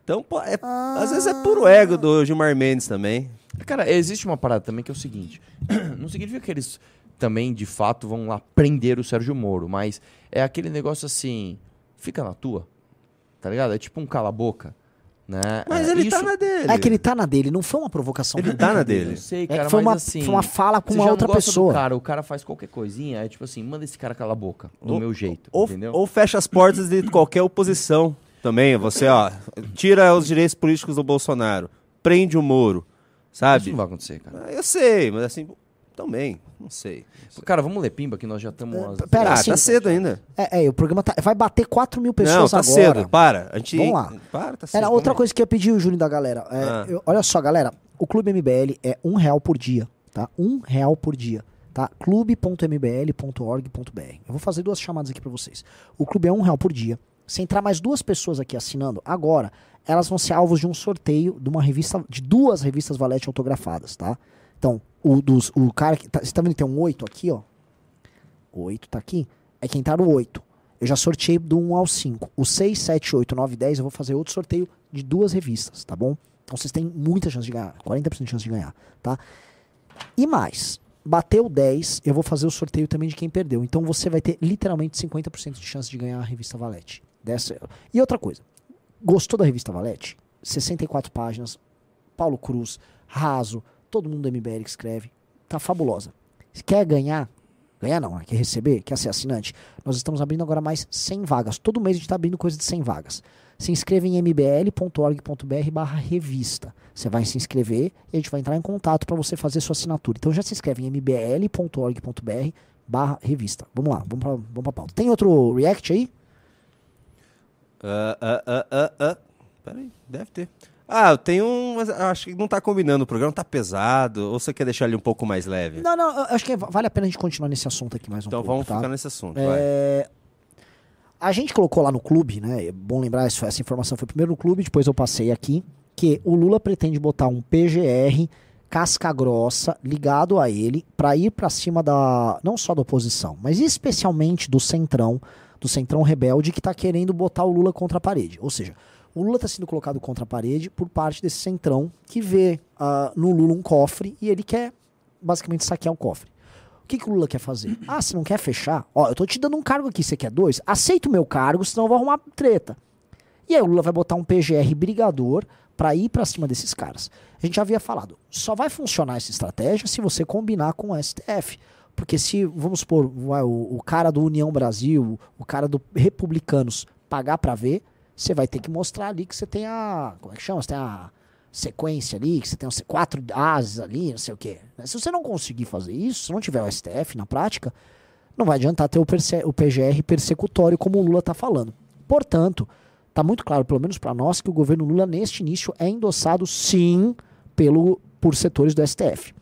Então, pô, é- às vezes é puro ego do Gilmar Mendes também. Cara, existe uma parada também que é o seguinte: não significa que eles também, de fato, vão lá prender o Sérgio Moro, mas é aquele negócio assim, fica na tua, tá ligado? É tipo um cala-boca, né? Mas É, ele isso- tá na dele. É que ele tá na dele, não foi uma provocação. Ele tá na Eu dele. sei, É cara, que foi, mas uma, assim... foi uma fala com você uma já não outra pessoa. cara, o cara faz qualquer coisinha, é tipo assim, manda esse cara calar a boca, do Ou- meu jeito, Ou, entendeu? ou fecha as portas de qualquer oposição também. Você, ó, tira os direitos políticos do Bolsonaro, prende o Moro, Isso sabe? não vai acontecer, cara. Ah, Eu sei, mas assim, também, não sei. Cara, vamos ler Pimba, que nós já estamos... às- pera, ah, assim, tá cedo ainda. É, é, o programa tá- vai bater 4 mil pessoas não, tá agora. cedo, para. A gente... Vamos lá. Para, tá cedo. Era outra coisa que eu ia pedir o Júnior da galera. É, Ah. eu- olha só, galera. O Clube MBL é um real por dia, tá? Um real por dia, tá? clube.mbl.org.br. Eu vou fazer duas chamadas aqui pra vocês. O clube é um real por dia. Se entrar mais duas pessoas aqui assinando agora, elas vão ser alvos de um sorteio de uma revista, de duas revistas Valete autografadas, tá? Então, o, dos, o cara que. Tá, você tá vendo que tem um 8 aqui, ó? O 8 tá aqui. É quem tá no 8. Eu já sorteei do 1 ao 5. O 6, 7, 8, 9, 10 eu vou fazer outro sorteio de duas revistas, tá bom? Então vocês têm muita chance de ganhar. 40% de chance de ganhar, tá? E mais, bateu 10, eu vou fazer o sorteio também de quem perdeu. Então você vai ter literalmente 50% de chance de ganhar a revista Valete. Dessa... E outra coisa, gostou da revista Valete? 64 páginas, Paulo Cruz, raso, todo mundo do MBL que escreve, tá fabulosa. Quer ganhar? Ganhar não, né? quer receber? Quer ser assinante? Nós estamos abrindo agora mais 100 vagas. Todo mês a gente está abrindo coisa de 100 vagas. Se inscreva em mbl.org.br barra revista. Você vai se inscrever e a gente vai entrar em contato para você fazer sua assinatura. Então já se inscreve em mbl.org.br barra revista. Vamos lá, vamos pra, vamos pra pauta. Tem outro react aí? Ah, ah, ah, ah, ah. Peraí, deve ter. Ah, eu tenho um. mas Acho que não tá combinando o programa, tá pesado. Ou você quer deixar ele um pouco mais leve? Não, não, acho que vale a pena a gente continuar nesse assunto aqui mais um então pouco. vamos tá? ficar nesse assunto. É, A gente colocou lá no clube, né? É bom lembrar, essa informação foi primeiro no clube, depois eu passei aqui, que o Lula pretende botar um PGR casca grossa ligado a ele para ir para cima da não só da oposição, mas especialmente do centrão, do centrão rebelde que tá querendo botar o Lula contra a parede. Ou seja, o Lula está sendo colocado contra a parede por parte desse centrão que vê ah, no Lula um cofre e ele quer basicamente saquear o cofre. O que, que o Lula quer fazer? Ah, você não quer fechar? Ó, eu tô te dando um cargo aqui, você quer dois? Aceita o meu cargo, senão eu vou arrumar treta. E aí o Lula vai botar um PGR brigador pra ir pra cima desses caras. A gente já havia falado, só vai funcionar essa estratégia se você combinar com o STF. Porque se, vamos supor, o, o cara do União Brasil, o cara do Republicanos pagar pra ver, você vai ter que mostrar ali que você tem a. Como é que chama? Você tem a sequência ali, que você tem quatro ases ali, não sei o quê. Se você não conseguir fazer isso, se não tiver o STF na prática, não vai adiantar ter o, o PGR persecutório, como o Lula está falando. Portanto, está muito claro, pelo menos para nós, que o governo Lula, neste início, é endossado sim pelo, por setores do STF.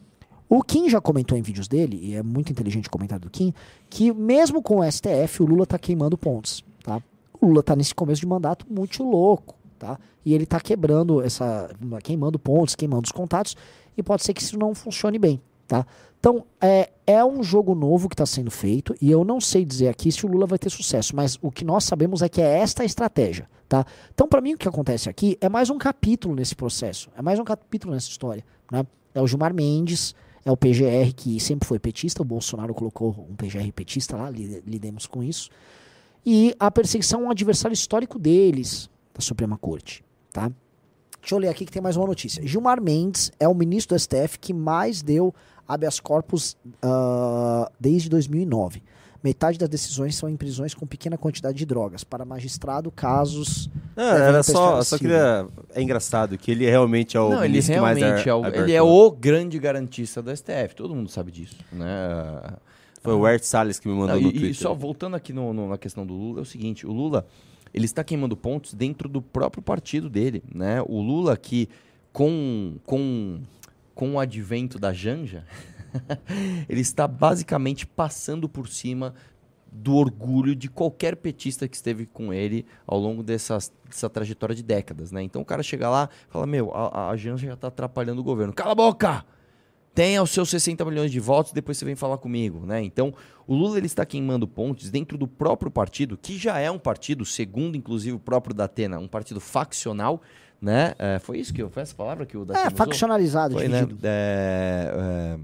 O Kim já comentou em vídeos dele, e é muito inteligente o comentário do Kim, que mesmo com o STF, o Lula está queimando pontos. Tá? O Lula está nesse começo de mandato muito louco. Tá? E ele está quebrando essa. queimando pontos, queimando os contatos, e pode ser que isso não funcione bem. Tá? Então, é, é um jogo novo que está sendo feito, e eu não sei dizer aqui se o Lula vai ter sucesso, mas o que nós sabemos é que é esta a estratégia. Tá? Então, para mim, o que acontece aqui é mais um capítulo nesse processo, é mais um capítulo nessa história. Né? É o Gilmar Mendes, é o PGR, que sempre foi petista, o Bolsonaro colocou um PGR petista lá, li- lidemos com isso, e a perseguição a um adversário histórico deles, da Suprema Corte. Tá? Deixa eu ler aqui que tem mais uma notícia. Gilmar Mendes é o ministro do STF que mais deu habeas corpus ah, desde 2009. Metade das decisões são em prisões com pequena quantidade de drogas. Para magistrado, casos. Não, devem era só, só queria. É engraçado que ele realmente é o Não, ele que realmente dá é o, ele é o grande garantista do STF. Todo mundo sabe disso, né? Foi o Ert Salles que me mandou Não, no e, Twitter. e só voltando aqui no- no- na questão do Lula, é o seguinte, o Lula, ele está queimando pontos dentro do próprio partido dele, né? O Lula que, com, com, com o advento da Janja, ele está basicamente passando por cima do orgulho de qualquer petista que esteve com ele ao longo dessas, dessa trajetória de décadas, né? Então o cara chega lá e fala, meu, a, a Janja já está atrapalhando o governo. Cala a boca! tenha os seus 60 milhões de votos, depois você vem falar comigo, né? Então, o Lula ele está queimando pontes dentro do próprio partido, que já é um partido, segundo inclusive o próprio Datena, um partido faccional, né? É, foi isso que eu, foi essa palavra que o Datena É, usou? faccionalizado, Foi, né? dividido. É, é,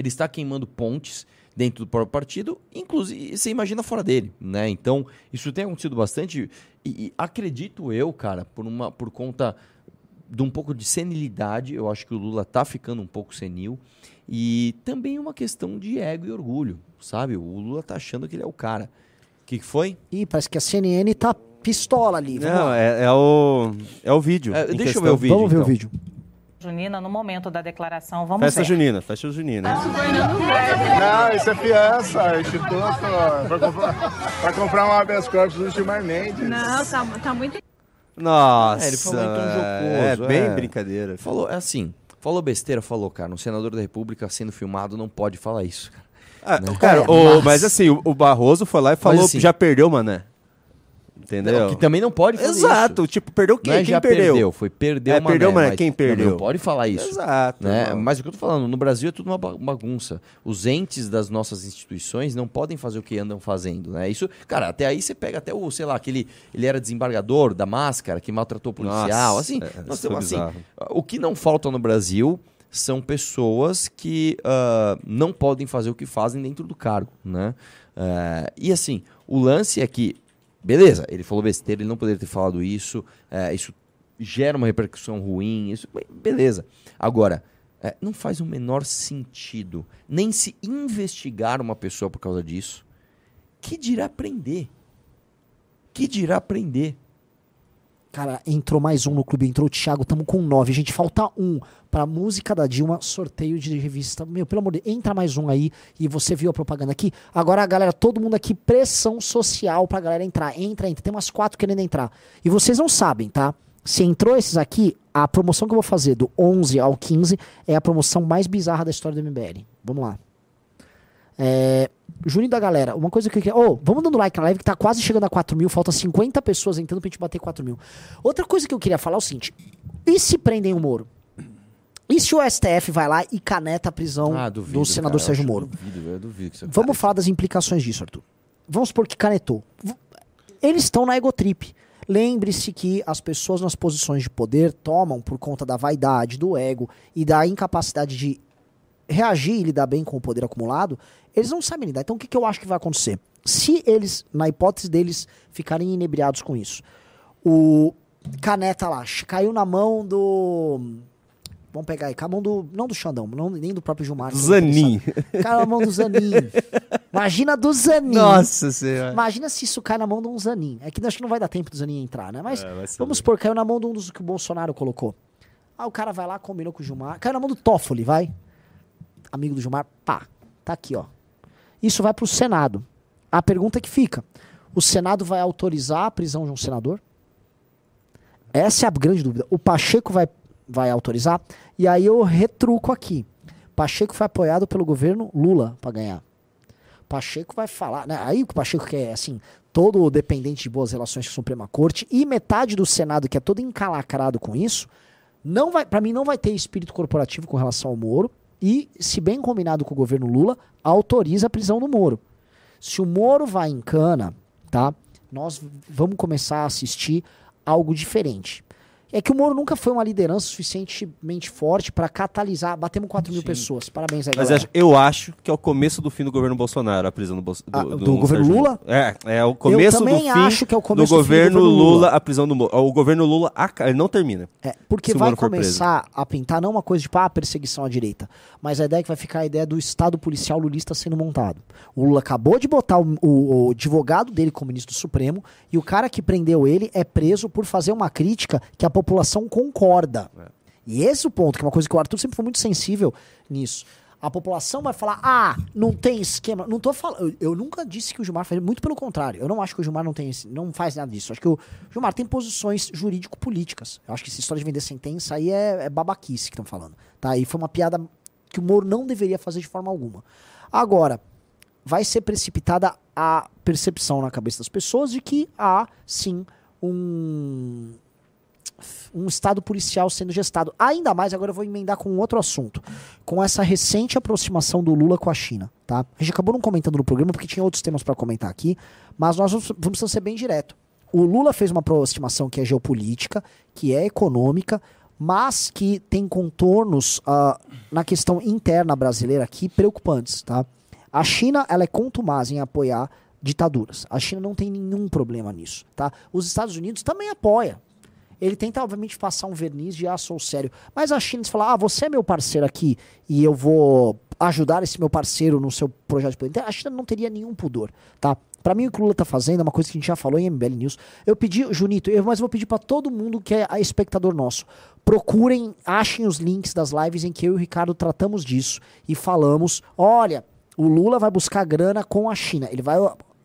ele está queimando pontes dentro do próprio partido, inclusive você imagina fora dele, né? Então isso tem acontecido bastante e, e acredito eu, cara, por uma por conta de um pouco de senilidade, eu acho que o Lula tá ficando um pouco senil e também uma questão de ego e orgulho, sabe? O Lula tá achando que ele é o cara. O que, que foi? Ih, parece que a CNN tá pistola ali. Vamos Não, é, é o. É o vídeo. É, deixa eu questão. ver o vídeo. Vamos ver então. o vídeo. Junina, no momento da declaração, vamos Festa ver. junina, festa junina. Não, isso é fiança, Instituto, pra comprar, pra comprar um habeas corpus do Gilmar Mendes. Não, tá, tá muito. Nossa. É, ele falou em tom É, jocoso, bem é. brincadeira. Falou, é assim, falou besteira, falou, cara. Um senador da República sendo filmado não pode falar isso, cara. Ah, Né? Cara, É, o- mas- mas assim, o, o Barroso foi lá e falou assim- que já perdeu, mané. Entendeu? Que também não pode fazer Exato, isso. tipo, perdeu quem? é quem já perdeu? perdeu, foi perdeu É, Mané, perdeu, Mané, mas quem perdeu? Não, pode falar isso. Exato. Né? Mas o que eu tô falando, no Brasil é tudo uma ba- bagunça. Os entes das nossas instituições não podem fazer o que andam fazendo, né? Isso, cara, até aí você pega até o, sei lá, aquele, ele era desembargador da máscara, que maltratou o policial, Nossa, assim, é, nós temos assim, bizarro. o que não falta no Brasil são pessoas que ah, não podem fazer o que fazem dentro do cargo, né? Ah, e assim, o lance é que, beleza, ele falou besteira, ele não poderia ter falado isso, eh, isso gera uma repercussão ruim, isso, beleza. Agora, É, não faz o menor sentido nem se investigar uma pessoa por causa disso. Que dirá prender? Que dirá prender? Cara, entrou mais um no clube, entrou o Thiago, tamo com nove. Gente, falta um pra música da Dilma, sorteio de revista. Meu, pelo amor de Deus, entra mais um aí e você viu a propaganda aqui. Agora, galera, todo mundo aqui, pressão social pra galera entrar. Entra, entra. Tem umas quatro querendo entrar. E vocês não sabem, tá? Se entrou esses aqui, a promoção que eu vou fazer do 11 ao 15 é a promoção mais bizarra da história do MBL. Vamos lá. É, da galera, uma coisa que eu queria. Ô, vamos dando like na live que tá quase chegando a 4 mil, falta 50 pessoas entrando pra gente bater 4 mil. Outra coisa que eu queria falar é o seguinte: e se prendem o Moro? E se o STF vai lá e caneta a prisão Ah, do senador cara, Sérgio Moro? Duvido, eu duvido Vamos falar das implicações disso, Arthur. Vamos supor que canetou. Eles estão na egotrip. Lembre-se que as pessoas nas posições de poder tomam por conta da vaidade, do ego e da incapacidade de reagir e lidar bem com o poder acumulado, eles não sabem lidar. Então o que, que eu acho que vai acontecer? Se eles, na hipótese deles, ficarem inebriados com isso, o caneta lá caiu na mão do. Vamos pegar aí, com a mão do. Não do Xandão, não, nem do próprio Gilmar. é Zanin. Caiu na mão do Zanin. Imagina do Zanin. Nossa senhora. Imagina se isso cai na mão de um Zanin. É que acho que não vai dar tempo do Zanin entrar, né? Mas É, vamos supor, caiu na mão de um dos que o Bolsonaro colocou. Ah, o cara vai lá, combinou com o Gilmar. Caiu na mão do Toffoli, vai. Amigo do Gilmar, pá. Tá aqui, ó. Isso vai pro Senado. A pergunta que fica: o Senado vai autorizar a prisão de um senador? Essa é a grande dúvida. O Pacheco vai, vai autorizar? E aí eu retruco aqui. Pacheco foi apoiado pelo governo Lula para ganhar. Pacheco vai falar, né? Aí o que Pacheco quer é assim, todo dependente de boas relações com a Suprema Corte e metade do Senado que é todo encalacrado com isso, não vai, para mim não vai ter espírito corporativo com relação ao Moro e, se bem combinado com o governo Lula, autoriza a prisão do Moro. Se o Moro vai em cana, tá? Nós vamos começar a assistir algo diferente. É que o Moro nunca foi uma liderança suficientemente forte para catalisar. Batemos 4 mil pessoas. Parabéns aí, Mas galera. eu acho que é o começo do fim do governo Bolsonaro, a prisão do, Bolso- do, Ah, do do governo Sérgio Lula? É, é o começo do também fim acho que é o começo do do fim do governo Lula, Lula. a prisão do Moro. O governo Lula não termina. É, porque vai começar a pintar não uma coisa de ah, perseguição à direita, mas a ideia é que vai ficar a ideia do Estado policial lulista sendo montado. O Lula acabou de botar o, o- o advogado dele como ministro do Supremo e o cara que prendeu ele é preso por fazer uma crítica que a população concorda. E esse é o ponto, que é uma coisa que o Arthur sempre foi muito sensível nisso. A população vai falar, ah, não tem esquema. Não tô falando. Eu, eu nunca disse que o Gilmar faz. Muito pelo contrário. Eu não acho que o Gilmar não tem não faz nada disso. Eu acho que o Gilmar tem posições jurídico-políticas. Eu acho que essa história de vender sentença aí é, é babaquice que estão falando. Tá? E foi uma piada que o Moro não deveria fazer de forma alguma. Agora, vai ser precipitada a percepção na cabeça das pessoas de que há, sim, um, um estado policial sendo gestado. Ainda mais, agora eu vou emendar com outro assunto. Com essa recente aproximação do Lula com a China, tá? A gente acabou não comentando no programa porque tinha outros temas para comentar aqui, mas nós vamos, vamos ser bem direto. O Lula fez uma aproximação que é geopolítica, que é econômica, mas que tem contornos ah, na questão interna brasileira aqui preocupantes, tá? A China, ela é contumaz em apoiar ditaduras. A China não tem nenhum problema nisso, tá? Os Estados Unidos também apoia. Ele tenta, obviamente, passar um verniz de ah, sou sério. Mas a China, se falar, ah, você é meu parceiro aqui e eu vou ajudar esse meu parceiro no seu projeto de poder, então, a China não teria nenhum pudor, tá? Pra mim, o que o Lula tá fazendo é uma coisa que a gente já falou em MBL News. Eu pedi, Junito, eu, mas eu vou pedir pra todo mundo que é espectador nosso. Procurem, achem os links das lives em que eu e o Ricardo tratamos disso e falamos: olha, o Lula vai buscar grana com a China. Ele vai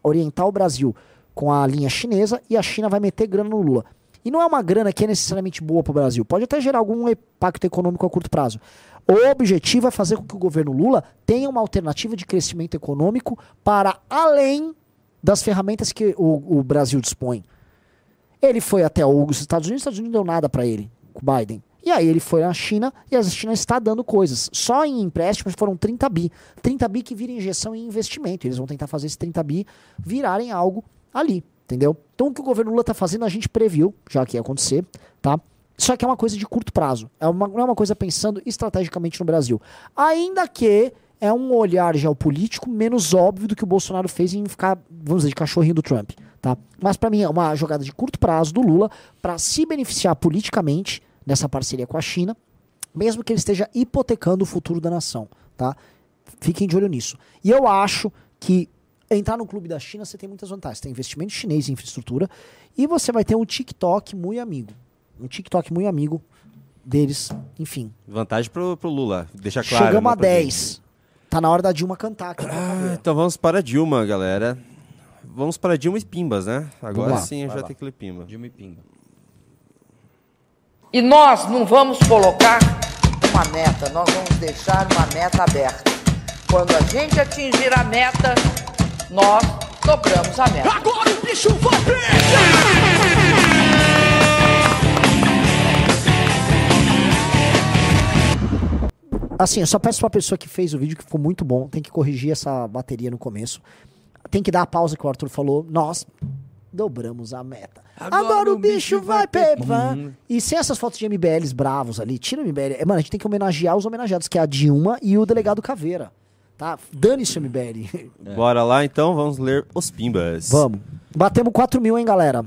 orientar o Brasil com a linha chinesa e a China vai meter grana no Lula. E não é uma grana que é necessariamente boa para o Brasil. Pode até gerar algum impacto econômico a curto prazo. O objetivo é fazer com que o governo Lula tenha uma alternativa de crescimento econômico para além das ferramentas que o, o Brasil dispõe. Ele foi até os Estados Unidos, os Estados Unidos não deu nada para ele, Biden. E aí ele foi na China e a China está dando coisas. Só em empréstimos foram 30 bi. 30 bi que vira injeção em investimento. Eles vão tentar fazer esses 30 bi virarem algo ali, entendeu? Então o que o governo Lula está fazendo a gente previu, já que ia acontecer, tá? Só que é uma coisa de curto prazo. É uma, não é uma coisa pensando estrategicamente no Brasil. Ainda que é um olhar geopolítico menos óbvio do que o Bolsonaro fez em ficar, vamos dizer, de cachorrinho do Trump, tá? Mas para mim é uma jogada de curto prazo do Lula para se beneficiar politicamente dessa parceria com a China mesmo que ele esteja hipotecando o futuro da nação, tá? Fiquem de olho nisso. E eu acho que entrar no clube da China você tem muitas vantagens. Tem investimento chinês em infraestrutura e você vai ter um TikTok muito amigo. Um TikTok muito amigo deles, enfim. Vantagem pro, pro Lula, deixa claro. Chegamos não a pra 10. Tá na hora da Dilma cantar aqui. Ah, então vamos para a Dilma, galera. Vamos para Dilma e Pimbas, né? Agora sim vai vai lá. ter que ler Pimba. Dilma e Pimba. E nós não vamos colocar uma meta, nós vamos deixar uma meta aberta. Quando a gente atingir a meta, nós dobramos a meta. Assim, eu só peço pra pessoa que fez o vídeo, que ficou muito bom, tem que corrigir essa bateria no começo. Tem que dar a pausa que o Arthur falou. Nós dobramos a meta. Agora, o bicho vai pegar. E sem essas fotos de MBLs bravos ali, tira o MBL. É, Mano, a gente tem que homenagear os homenageados, que é a Dilma e o delegado Caveira. Tá? Dane-se o MBL. Bora lá então, vamos ler os Pimbas. Vamos. Batemos 4 mil, hein, galera?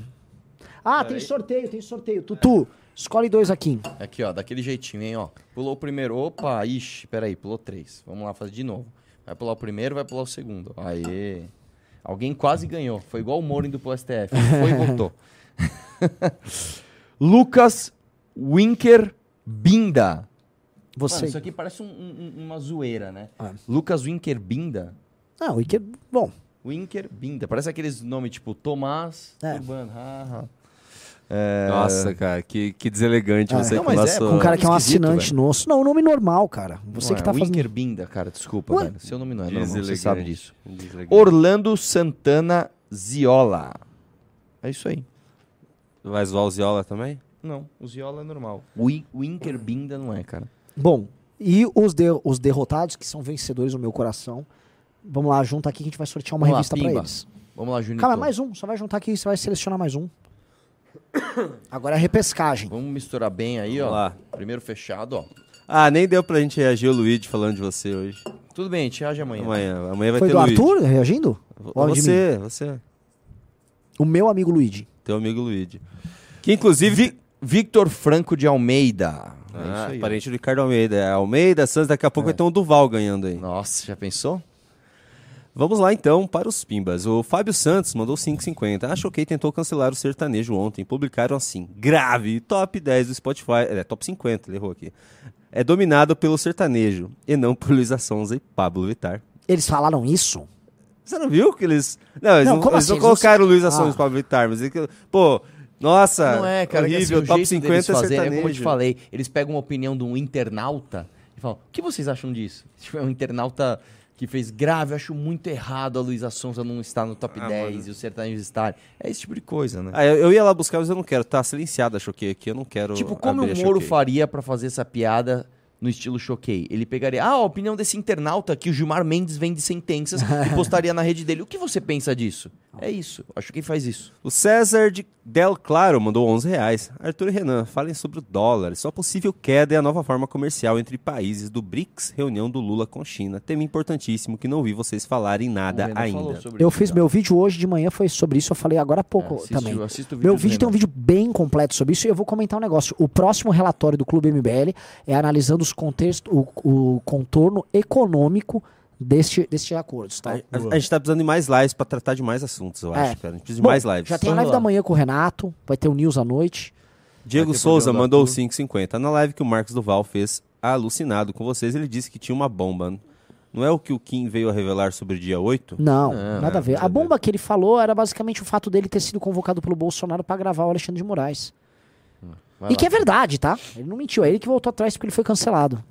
Ah, tem sorteio, tem sorteio. Tutu, escolhe dois aqui. Aqui, ó, daquele jeitinho, hein, ó. Pulou o primeiro. Opa, ixi, peraí, pulou três. Vamos lá, fazer de novo. Vai pular o primeiro, vai pular o segundo. Aê. Alguém quase ganhou. Foi igual o Moro indo pro STF. Foi e voltou. Lucas Winker Binda. Você. Mano, isso aqui parece um- um- uma zoeira, né? Ah. Lucas Winker Binda. O Ike... Bom, Winker Binda. Parece aqueles nomes tipo Tomás É. Urbano. haha. É, Nossa, cara, que, que deselegante Ah, você não, com mas é, nosso... com com um cara que é um assinante velho. nosso. Não, o nome normal, cara. Você não que é, tá fazendo. Winker Binda, cara, desculpa, Ué? velho. Seu nome não é normal, você sabe disso. Deselegante. Orlando Santana Ziola. É isso aí. Vai zoar o Ziola também? Não, o Ziola é normal. O Wi- Winker Binda não é, cara. Bom, e os, de- os derrotados, que são vencedores do meu coração. Vamos lá, junta aqui que a gente vai sortear uma Vamos lá, revista pra pimba. eles. Vamos lá, Juninho. Calma, mais um. Só vai juntar aqui, você vai selecionar mais um. Agora é repescagem. Vamos misturar bem aí, Vamos ó. lá. Primeiro fechado, ó. Ah, nem deu pra gente reagir o Luigi falando de você hoje. Tudo bem, a gente reage amanhã. Amanhã, amanhã vai Foi ter do Luigi. Arthur reagindo? Ou de mim? Você, você. O meu amigo Luigi. Teu amigo Luigi. Que inclusive... Vi- Victor Franco de Almeida. É Ah, isso aí, ó. parente do Ricardo Almeida. É Almeida, Santos, daqui a pouco vai ter um Duval ganhando aí. Nossa, já pensou? Vamos lá então para os Pimbas. O Fábio Santos mandou 5,50. A Choquei tentou cancelar o sertanejo ontem. Publicaram assim: grave, top 10 do Spotify. É, top 50, ele errou aqui. É dominado pelo sertanejo e não por Luísa Sonza e Pablo Vittar. Eles falaram isso? Você não viu que eles. Não, eles Não, não, como eles assim? não Eles colocaram Luísa Ah. Sonza e Pablo Vittar, mas é que. Pô, nossa, não é, cara, que assim, horrível, o top jeito 50 deles é fazerem, é sertanejo. como eu te falei, eles pegam uma opinião de um internauta e falam, o que vocês acham disso? Tipo, é um internauta que fez grave, eu acho muito errado a Luísa Sonza não estar no top Ah, 10 mano. e o sertanejo estar. É esse tipo de coisa, né? Ah, eu, eu ia lá buscar, mas eu não quero. Tá silenciado a Choquei aqui, eu não quero. Tipo, como abrir o Moro faria pra fazer essa piada no estilo choquei? Ele pegaria, ah, a opinião desse internauta que o Gilmar Mendes vende sentenças e postaria na rede dele. O que você pensa disso? É isso. Acho que faz isso. O César de Del Claro mandou 11 reais. Arthur e Renan, falem sobre o dólar. Sua possível queda é a nova forma comercial entre países do BRICS, reunião do Lula com China. Tema importantíssimo que não vi vocês falarem nada ainda. Eu fiz já. meu vídeo hoje de manhã, foi sobre isso. Eu falei agora há pouco É, assisto- também. assisto o Meu vídeo tem um vídeo bem completo sobre isso e eu vou comentar um negócio. O próximo relatório do Clube MBL é analisando os contextos, o, o contorno econômico deste, destes acordos. Tá? A, a- a gente tá precisando de mais lives pra tratar de mais assuntos, eu É. acho, cara. A gente precisa de Bom, mais lives. Já tem a live lá. da manhã com o Renato, vai ter o News à noite. Diego Souza mandou Arthur. 5,50. Na live que o Marcos Duval fez alucinado com vocês, ele disse que tinha uma bomba. Não é o que o Kim veio a revelar sobre o dia 8? Não, Não, nada a ver. nada A a bomba que ele falou era basicamente o fato dele ter sido convocado pelo Bolsonaro pra gravar o Alexandre de Moraes. Vai e lá. que é verdade, tá? Ele não mentiu, é ele que voltou atrás porque ele foi cancelado.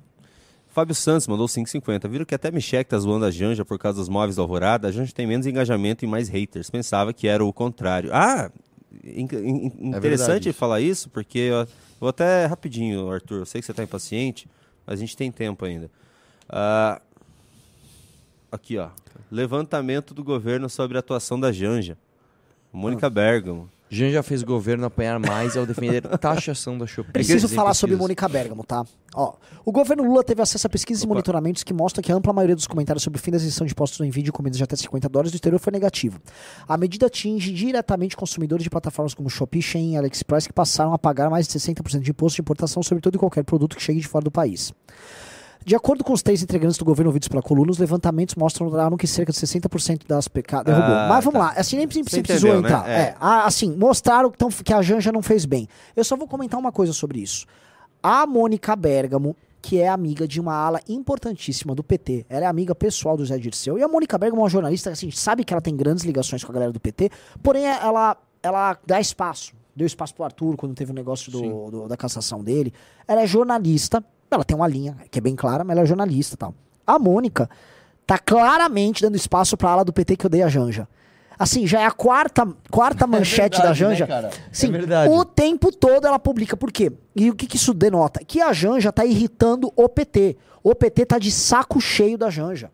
Fábio Santos mandou 5,50. Viram que até Michel tá zoando a Janja por causa dos móveis da Alvorada? A Janja tem menos engajamento e mais haters. Pensava que era o contrário. Ah, in- in- interessante É verdade isso. falar isso, porque eu vou até rapidinho, Arthur. Eu sei que você tá impaciente, mas a gente tem tempo ainda. Ah, aqui, ó. Levantamento do governo sobre a atuação da Janja. Mônica Bergamo. Jean já fez o governo apanhar mais ao defender taxação da Shopee. Preciso falar sobre. Mônica Bergamo, tá? Ó, o governo Lula teve acesso a pesquisas e monitoramentos que mostram que a ampla maioria dos comentários sobre o fim da isenção de impostos no envio de comidas de até 50 dólares do exterior foi negativo. A medida atinge diretamente consumidores de plataformas como Shopee, Shein e AliExpress que passaram a pagar mais de 60% de imposto de importação sobre todo e qualquer produto que chegue de fora do país. De acordo com os três integrantes do governo ouvidos pela coluna, os levantamentos mostraram que cerca de 60% das PK derrubou. Ah, Mas vamos tá. lá, assim nem precisou entendeu, né? entrar. É. É, ah, assim, mostraram que, tão- que a Janja não fez bem. Eu só vou comentar uma coisa sobre isso. A Mônica Bergamo, que é amiga de uma ala importantíssima do PT, ela é amiga pessoal do Zé Dirceu, e a Mônica Bergamo é uma jornalista, assim, sabe que ela tem grandes ligações com a galera do PT, porém ela, ela dá espaço. Deu espaço pro Arthur quando teve o negócio do, do- da cassação dele. Ela é jornalista, ela tem uma linha que é bem clara, mas ela é jornalista e tal. A Mônica tá claramente dando espaço pra ala do PT que odeia a Janja. Assim, já é a quarta, quarta manchete da verdade, né, Janja. cara? Sim, É o tempo todo ela publica. Por quê? E o que, que isso denota? Que a Janja tá irritando o PT. O PT tá de saco cheio da Janja.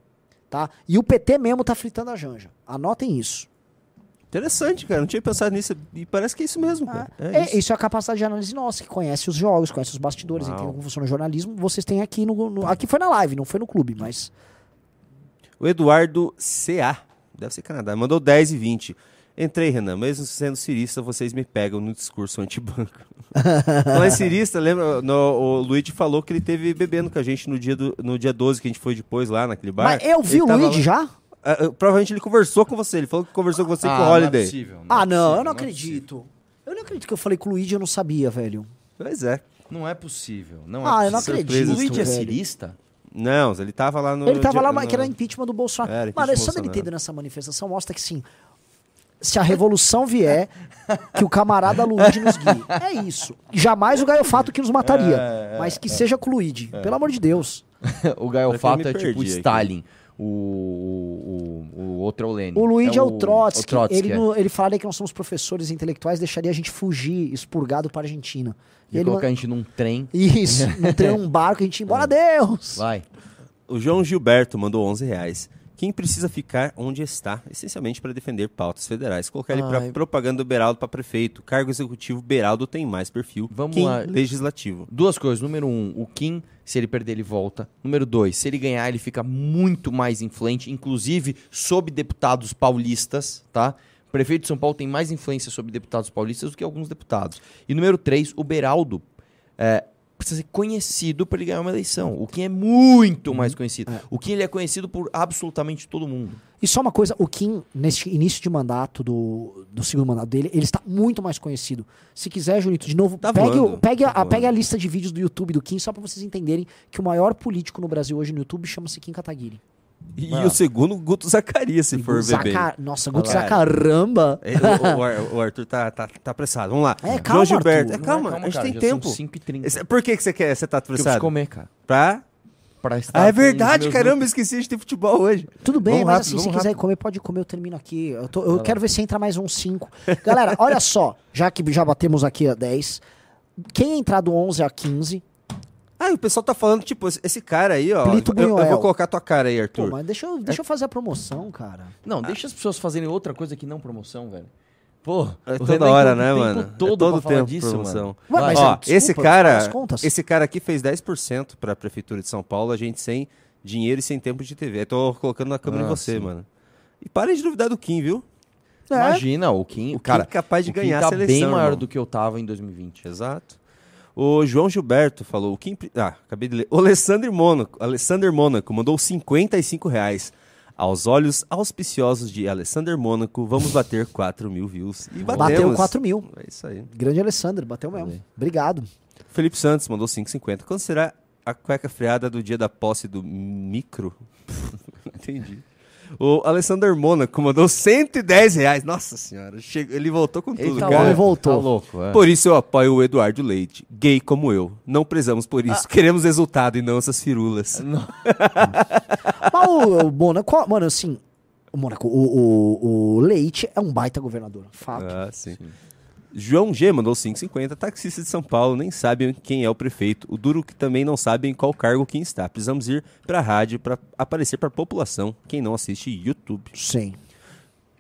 Tá? E o PT mesmo tá fritando a Janja. Anotem isso. Interessante, cara. Não tinha pensado nisso. E parece que é isso mesmo, cara. É É, isso. isso. é a capacidade de análise nossa, que conhece os jogos, conhece os bastidores, Uau. entende como funciona o jornalismo. Vocês têm aqui no, no- Aqui foi na live, não foi no clube, mas. O Eduardo CA, deve ser Canadá, mandou 10 e 20. Entrei, Renan, mesmo sendo cirista, vocês me pegam no discurso antibanco. Não é cirista, lembra? No, o Luigi falou que ele teve bebendo com a gente no dia, do, no dia 12, que a gente foi depois lá naquele bar. Mas eu vi Ele o Luigi lá- já? Ah, ah, provavelmente ele conversou com você, ele falou que conversou com você Ah, com o não é Holiday. possível, ah, é não, possível, eu não é acredito. eu não acredito que eu falei com o Luigi e eu não sabia, velho. Pois é. Não é possível. Não Ah, é eu não acredito, O Luigi é cirista? Não, ele tava lá no. Ele tava dia- lá, mas no- que era impeachment do Bolsonaro. Era, impeachment Mano, só dele ter ido nessa manifestação mostra que sim. Se a revolução vier, que o camarada Luigi nos guie. É isso. Jamais o Gaiofato que nos mataria. É, é, mas que seja com o Luigi. Pelo amor de Deus. o Gaiofato é tipo aqui. O, o, o outro é o Lenin. O Luigi é, o Trotsky. o Trotsky, ele, é. no- ele falaria que nós somos professores intelectuais, deixaria a gente fugir, expurgado para a Argentina. E E ele colocar a gente num trem. Isso, não tem um barco, a gente ia embora, Deus! Vai. O João Gilberto mandou 11 reais. Quem precisa ficar onde está, essencialmente para defender pautas federais. Colocar ele para propaganda do Beraldo para prefeito. Cargo executivo Beraldo tem mais perfil. Vamos Kim, lá. legislativo. Duas coisas. Número um, o Kim, se ele perder, ele volta. Número dois, se ele ganhar, ele fica muito mais influente, inclusive sobre deputados paulistas, tá? O prefeito de São Paulo tem mais influência sobre deputados paulistas do que alguns deputados. E número três, o Beraldo é, precisa ser conhecido para ele ganhar uma eleição. O Kim é muito mais conhecido. O Kim ele é conhecido por absolutamente todo mundo. E só uma coisa, o Kim, nesse início de mandato, do, do segundo mandato dele, ele está muito mais conhecido. Se quiser, Junito, de novo, Tá pegue, o- voando, pegue, tá a, pegue a lista de vídeos do YouTube do Kim, só para vocês entenderem que o maior político no Brasil hoje no YouTube chama-se Kim Kataguiri. E Ah. o segundo, Guto Zacarias, se for ver bem. Zaca- Nossa, Guto Cara. Zacaramba! É, o, o o Arthur tá, tá, tá apressado. Vamos lá. É, calma, João Gilberto. É, calma, Calma, a gente cara, tem já tempo. São 5h30. Esse- Por que, que você quer? Você tá Porque eu preciso apressado? comer, cara. Pra... Pra estar Ah, é verdade, meus caramba, esqueci de ter futebol hoje. Tudo bem, Vamos mas rápido, assim, se vamos quiser rápido. comer, pode comer, eu termino aqui. Eu, tô- eu quero ver se entra mais uns 5. Galera, olha só, já que já batemos aqui a 10, quem entrar do 11 a 15, Ah, e o pessoal tá falando, tipo, esse- cara aí, ó. Plito Eu, eu vou colocar tua cara aí, pô, Arthur. mas deixa eu, deixa eu fazer a promoção, cara. Não, deixa as pessoas fazerem outra coisa que não promoção, velho. Pô, É toda hora, né, mano? todo é todo pra falar tempo disso, promoção. mano. Ué, mas Ó, desculpa, esse cara, esse cara aqui fez 10% pra prefeitura de São Paulo, a gente sem dinheiro e sem tempo de TV. Eu tô colocando na câmera Ah, em você, sim. mano. E parem de duvidar do Kim, viu? É. Imagina, o Kim, O cara, Kim é capaz de o Kim ganhar tá a seleção, bem maior irmão. do que eu tava em 2020. Exato. O João Gilberto falou, o Kim... pri- Ah, acabei de ler. O Alessandro Mônaco, Alessander Mônaco mandou 55 reais. Aos olhos auspiciosos de Alessander Mônaco, vamos bater 4 mil views. E batemos. Bateu 4 mil. É isso aí. Grande Alessandro, bateu mesmo. Obrigado. Felipe Santos mandou 5,50. Quando será a cueca freada do dia da posse do micro? Entendi. O Alessander Mônaco mandou 110 reais. Nossa senhora, chega- ele voltou com tudo, tá cara. Ele voltou. Tá louco, é. Por isso eu apoio o Eduardo Leite, gay como eu. Não prezamos por Ah. isso. Queremos resultado e não essas firulas. Mas o, o Mônaco, mano, assim, o Mônaco, o, o, o Leite é um baita governador. Fato. Ah, sim. João G mandou 5,50. Taxista de São Paulo nem sabem quem é o prefeito. O duro que também não sabem em qual cargo quem está. Precisamos ir pra rádio para aparecer pra população. Quem não assiste YouTube. Sim.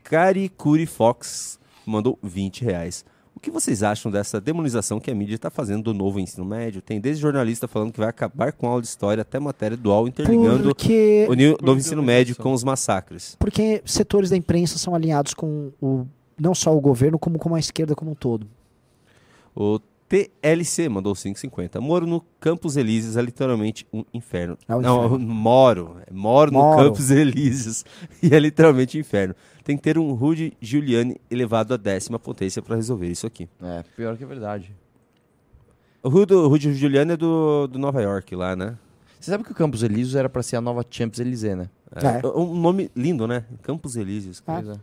Cari Curi Fox mandou 20 reais. O que vocês acham dessa demonização que a mídia está fazendo do novo ensino médio? Tem desde jornalista falando que vai acabar com a aula de história até matéria dual interligando Porque, o novo ensino médio com os massacres. porque setores da imprensa são alinhados com o, não só o governo, como com a esquerda como um todo. O TLC mandou 5,50. Moro no Campos Elíseos é literalmente um inferno. É um Não, inferno. moro. Moro no Moro. Campos Elíseos e é literalmente um inferno. Tem que ter um Rudy Giuliani elevado à décima potência para resolver isso aqui. É, pior que é verdade. O Rudy, o Rudy Giuliani é do, do Nova York lá, né? Você sabe que o Campos Elíseos era pra ser a nova Champs Élysées, né? É. Um nome lindo, né? Campos Elíseos. Ah. Pois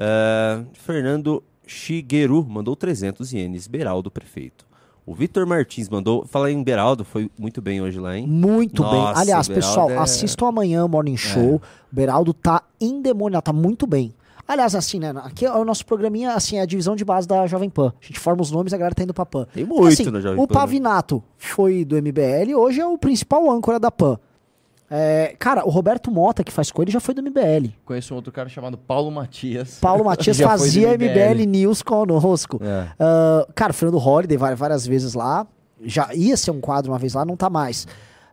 é. É, Fernando Shigeru mandou 300 ienes. Beraldo, prefeito. O Vitor Martins mandou. Falar em Beraldo, foi muito bem hoje lá, hein? Muito bem. Nossa, Aliás, o Beraldo pessoal, é- assistam amanhã o Morning Show. O Beraldo tá endemoniado, tá muito bem. Aliás, assim, né? Aqui é o nosso programinha, assim, é a divisão de base da Jovem Pan. A gente forma os nomes e a galera tá indo pra Pan. Tem muito Assim, na Jovem O Pan, né? Pavinato foi do MBL, hoje é o principal âncora da Pan. É, cara, o Roberto Mota, que faz com ele, já foi do MBL. Conheço um outro cara chamado Paulo Matias. Paulo Matias fazia MBL. News conosco. É. Ah, cara, o Fernando Holliday vai várias vezes lá. Já ia ser um quadro uma vez lá, não tá mais.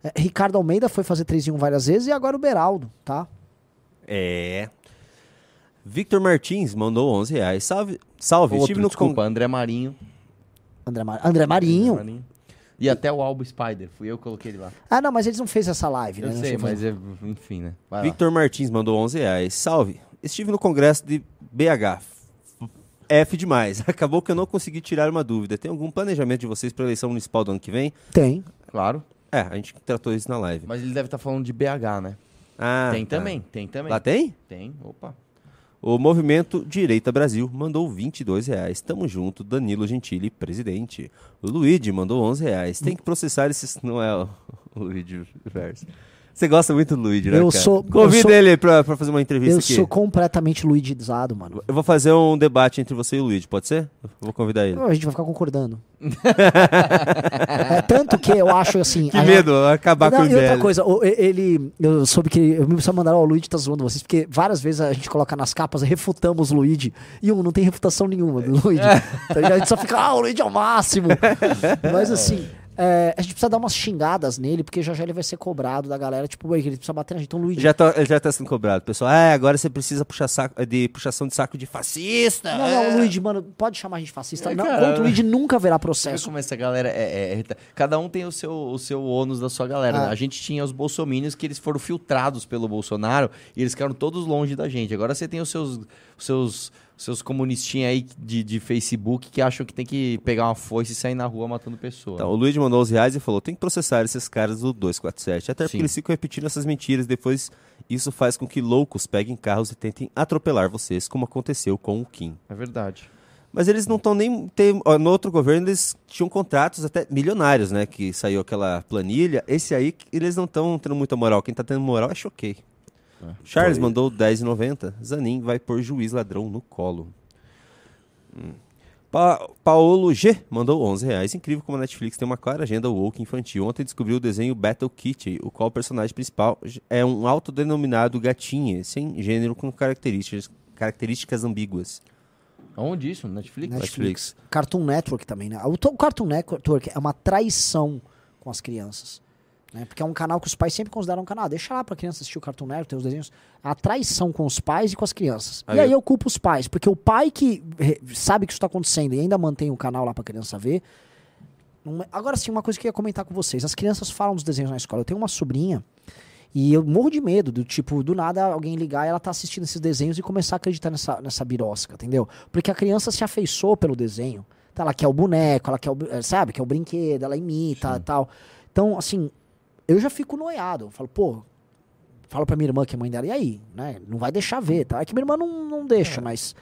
É, Ricardo Almeida foi fazer 3 em 1 várias vezes e agora o Beraldo, tá? É. Victor Martins mandou 11 reais. Salve, salve. Outro, estive no desculpa, André Marinho. André, Mar- André Marinho. André Marinho. E até o Albo Spider. Fui eu que coloquei ele lá. Ah, não, mas eles não fez essa live, né? Eu Não sei, mas é, enfim, né? Vai lá. Victor Martins mandou 11 reais. Salve. Estive no congresso de BH. F demais. Acabou que eu não consegui tirar uma dúvida. Tem algum planejamento de vocês para a eleição municipal do ano que vem? Tem. Claro. É, a gente tratou isso na live. Mas ele deve estar falando de BH, né? Ah, tem tá. também, tem também. Lá tem? Tem, opa. O Movimento Direita Brasil mandou 22 reais. Tamo junto, Danilo Gentili, presidente. O Luigi mandou 11 reais. Tem que processar esses... Não é o Luigi Verso. Você gosta muito do Luigi, né, Eu cara? sou- Convida eu sou- ele pra, pra fazer uma entrevista Eu aqui. sou completamente luidizado, mano. Eu vou fazer um debate entre você e o Luigi, pode ser? Eu vou convidar ele. A gente vai ficar concordando. é, tanto que eu acho assim. Que a- medo, acabar Não, com o e outra coisa, ele. Eu soube que. Eu me precisa mandar, ó, o Luigi tá zoando vocês, porque várias vezes a gente coloca nas capas, refutamos o Luigi, e um não tem refutação nenhuma do Luigi. Ligado? a gente só fica, ah, o Luigi é o máximo. Mas assim. É, a gente precisa dar umas xingadas nele, porque já já ele vai ser cobrado da galera, tipo, ué, que ele precisa bater na gente. Então, Luigi. Já tá, ele já tá sendo cobrado. Pessoal, ah, agora você precisa puxar saco, de puxação de saco de fascista. Não, é. não, Luigi, mano, pode chamar a gente fascista. É, não, cara. contra o Luigi nunca haverá vê processo. como essa galera é, é- é- Cada um tem o seu, o seu ônus da sua galera. Né? A gente tinha os bolsominions que eles foram filtrados pelo Bolsonaro e eles ficaram todos longe da gente. Agora você tem os seus, os seus, seus comunistinhas aí de, de Facebook que acham que tem que pegar uma foice e sair na rua matando pessoas. Então, o Luigi mandou os reais e falou: tem que processar esses caras do 247. Até porque Sim. eles ficam repetindo essas mentiras. Depois, isso faz com que loucos peguem carros e tentem atropelar vocês, como aconteceu com o Kim. É verdade. Mas eles não estão nem. Tem, no outro governo, eles tinham contratos até milionários, né? Que saiu aquela planilha. Esse aí, eles não estão tendo muita moral. Quem tá tendo moral é Choquei. Charles mandou 10,90. Zanin vai pôr juiz ladrão no colo. Hum. Pa Paolo G mandou 11 reais. Incrível como a Netflix tem uma clara agenda woke infantil. Ontem descobriu o desenho Battle Kitty, o qual o personagem principal é um autodenominado gatinha, sem gênero com características, características ambíguas. Onde isso? Netflix? Netflix. Cartoon Network também, né? O Cartoon Network é uma traição com as crianças. Né? Porque é um canal que os pais sempre consideram um canal. Ah, deixa lá pra criança assistir o Cartoon Network, tem os desenhos. A traição com os pais e com as crianças. Aí e aí eu- culpo os pais, porque o pai que sabe que isso tá acontecendo e ainda mantém o canal lá pra criança ver. é- Agora sim, uma coisa que eu ia comentar com vocês. As crianças falam dos desenhos na escola. Eu tenho uma sobrinha e eu morro de medo do tipo, do nada alguém ligar e ela tá assistindo esses desenhos e começar a acreditar nessa, nessa birosca, entendeu? Porque a criança se afeiçoou pelo desenho. Então, ela quer o boneco, ela quer o, eh, sabe, quer o brinquedo, ela imita e tal. Então, assim, eu já fico noiado. Eu falo, pô, falo pra minha irmã que é mãe dela, e aí? Né? Não vai deixar ver, tá? É que minha irmã não, não deixa, mas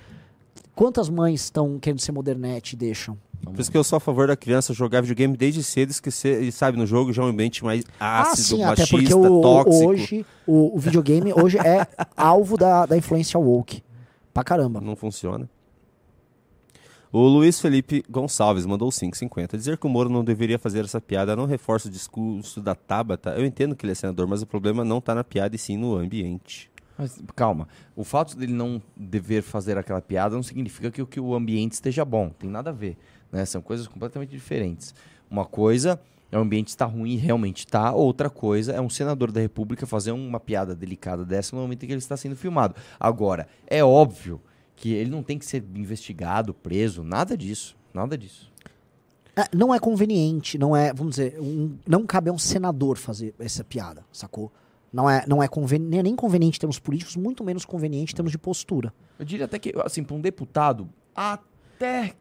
quantas mães estão querendo ser modernete e deixam? Por isso que eu sou a favor da criança jogar videogame desde cedo, esquecer, e sabe, no jogo já é um ambiente mais ácido, ah, sim, machista, até porque o- tóxico. hoje o, o videogame hoje é alvo da, da influência woke. Pra caramba. Não funciona. O Luiz Felipe Gonçalves mandou 5,50. Dizer que o Moro não deveria fazer essa piada não reforça o discurso da Tabata. Eu entendo que ele é senador, mas o problema não tá na piada e sim no ambiente. Mas, calma. O fato dele não dever fazer aquela piada não significa que, o- que o ambiente esteja bom. Tem nada a ver. Né? São coisas completamente diferentes. Uma coisa é o ambiente estar ruim e realmente está. Outra coisa é um senador da República fazer uma piada delicada dessa no momento em que ele está sendo filmado. Agora, é óbvio que ele não tem que ser investigado, preso, nada disso. Nada disso. É, não é conveniente, não é, vamos dizer, um- não cabe a um senador fazer essa piada, sacou? Não é, não é conveni- nem- nem conveniente em termos políticos, muito menos conveniente em termos de postura. Eu diria até que, assim, para um deputado, até.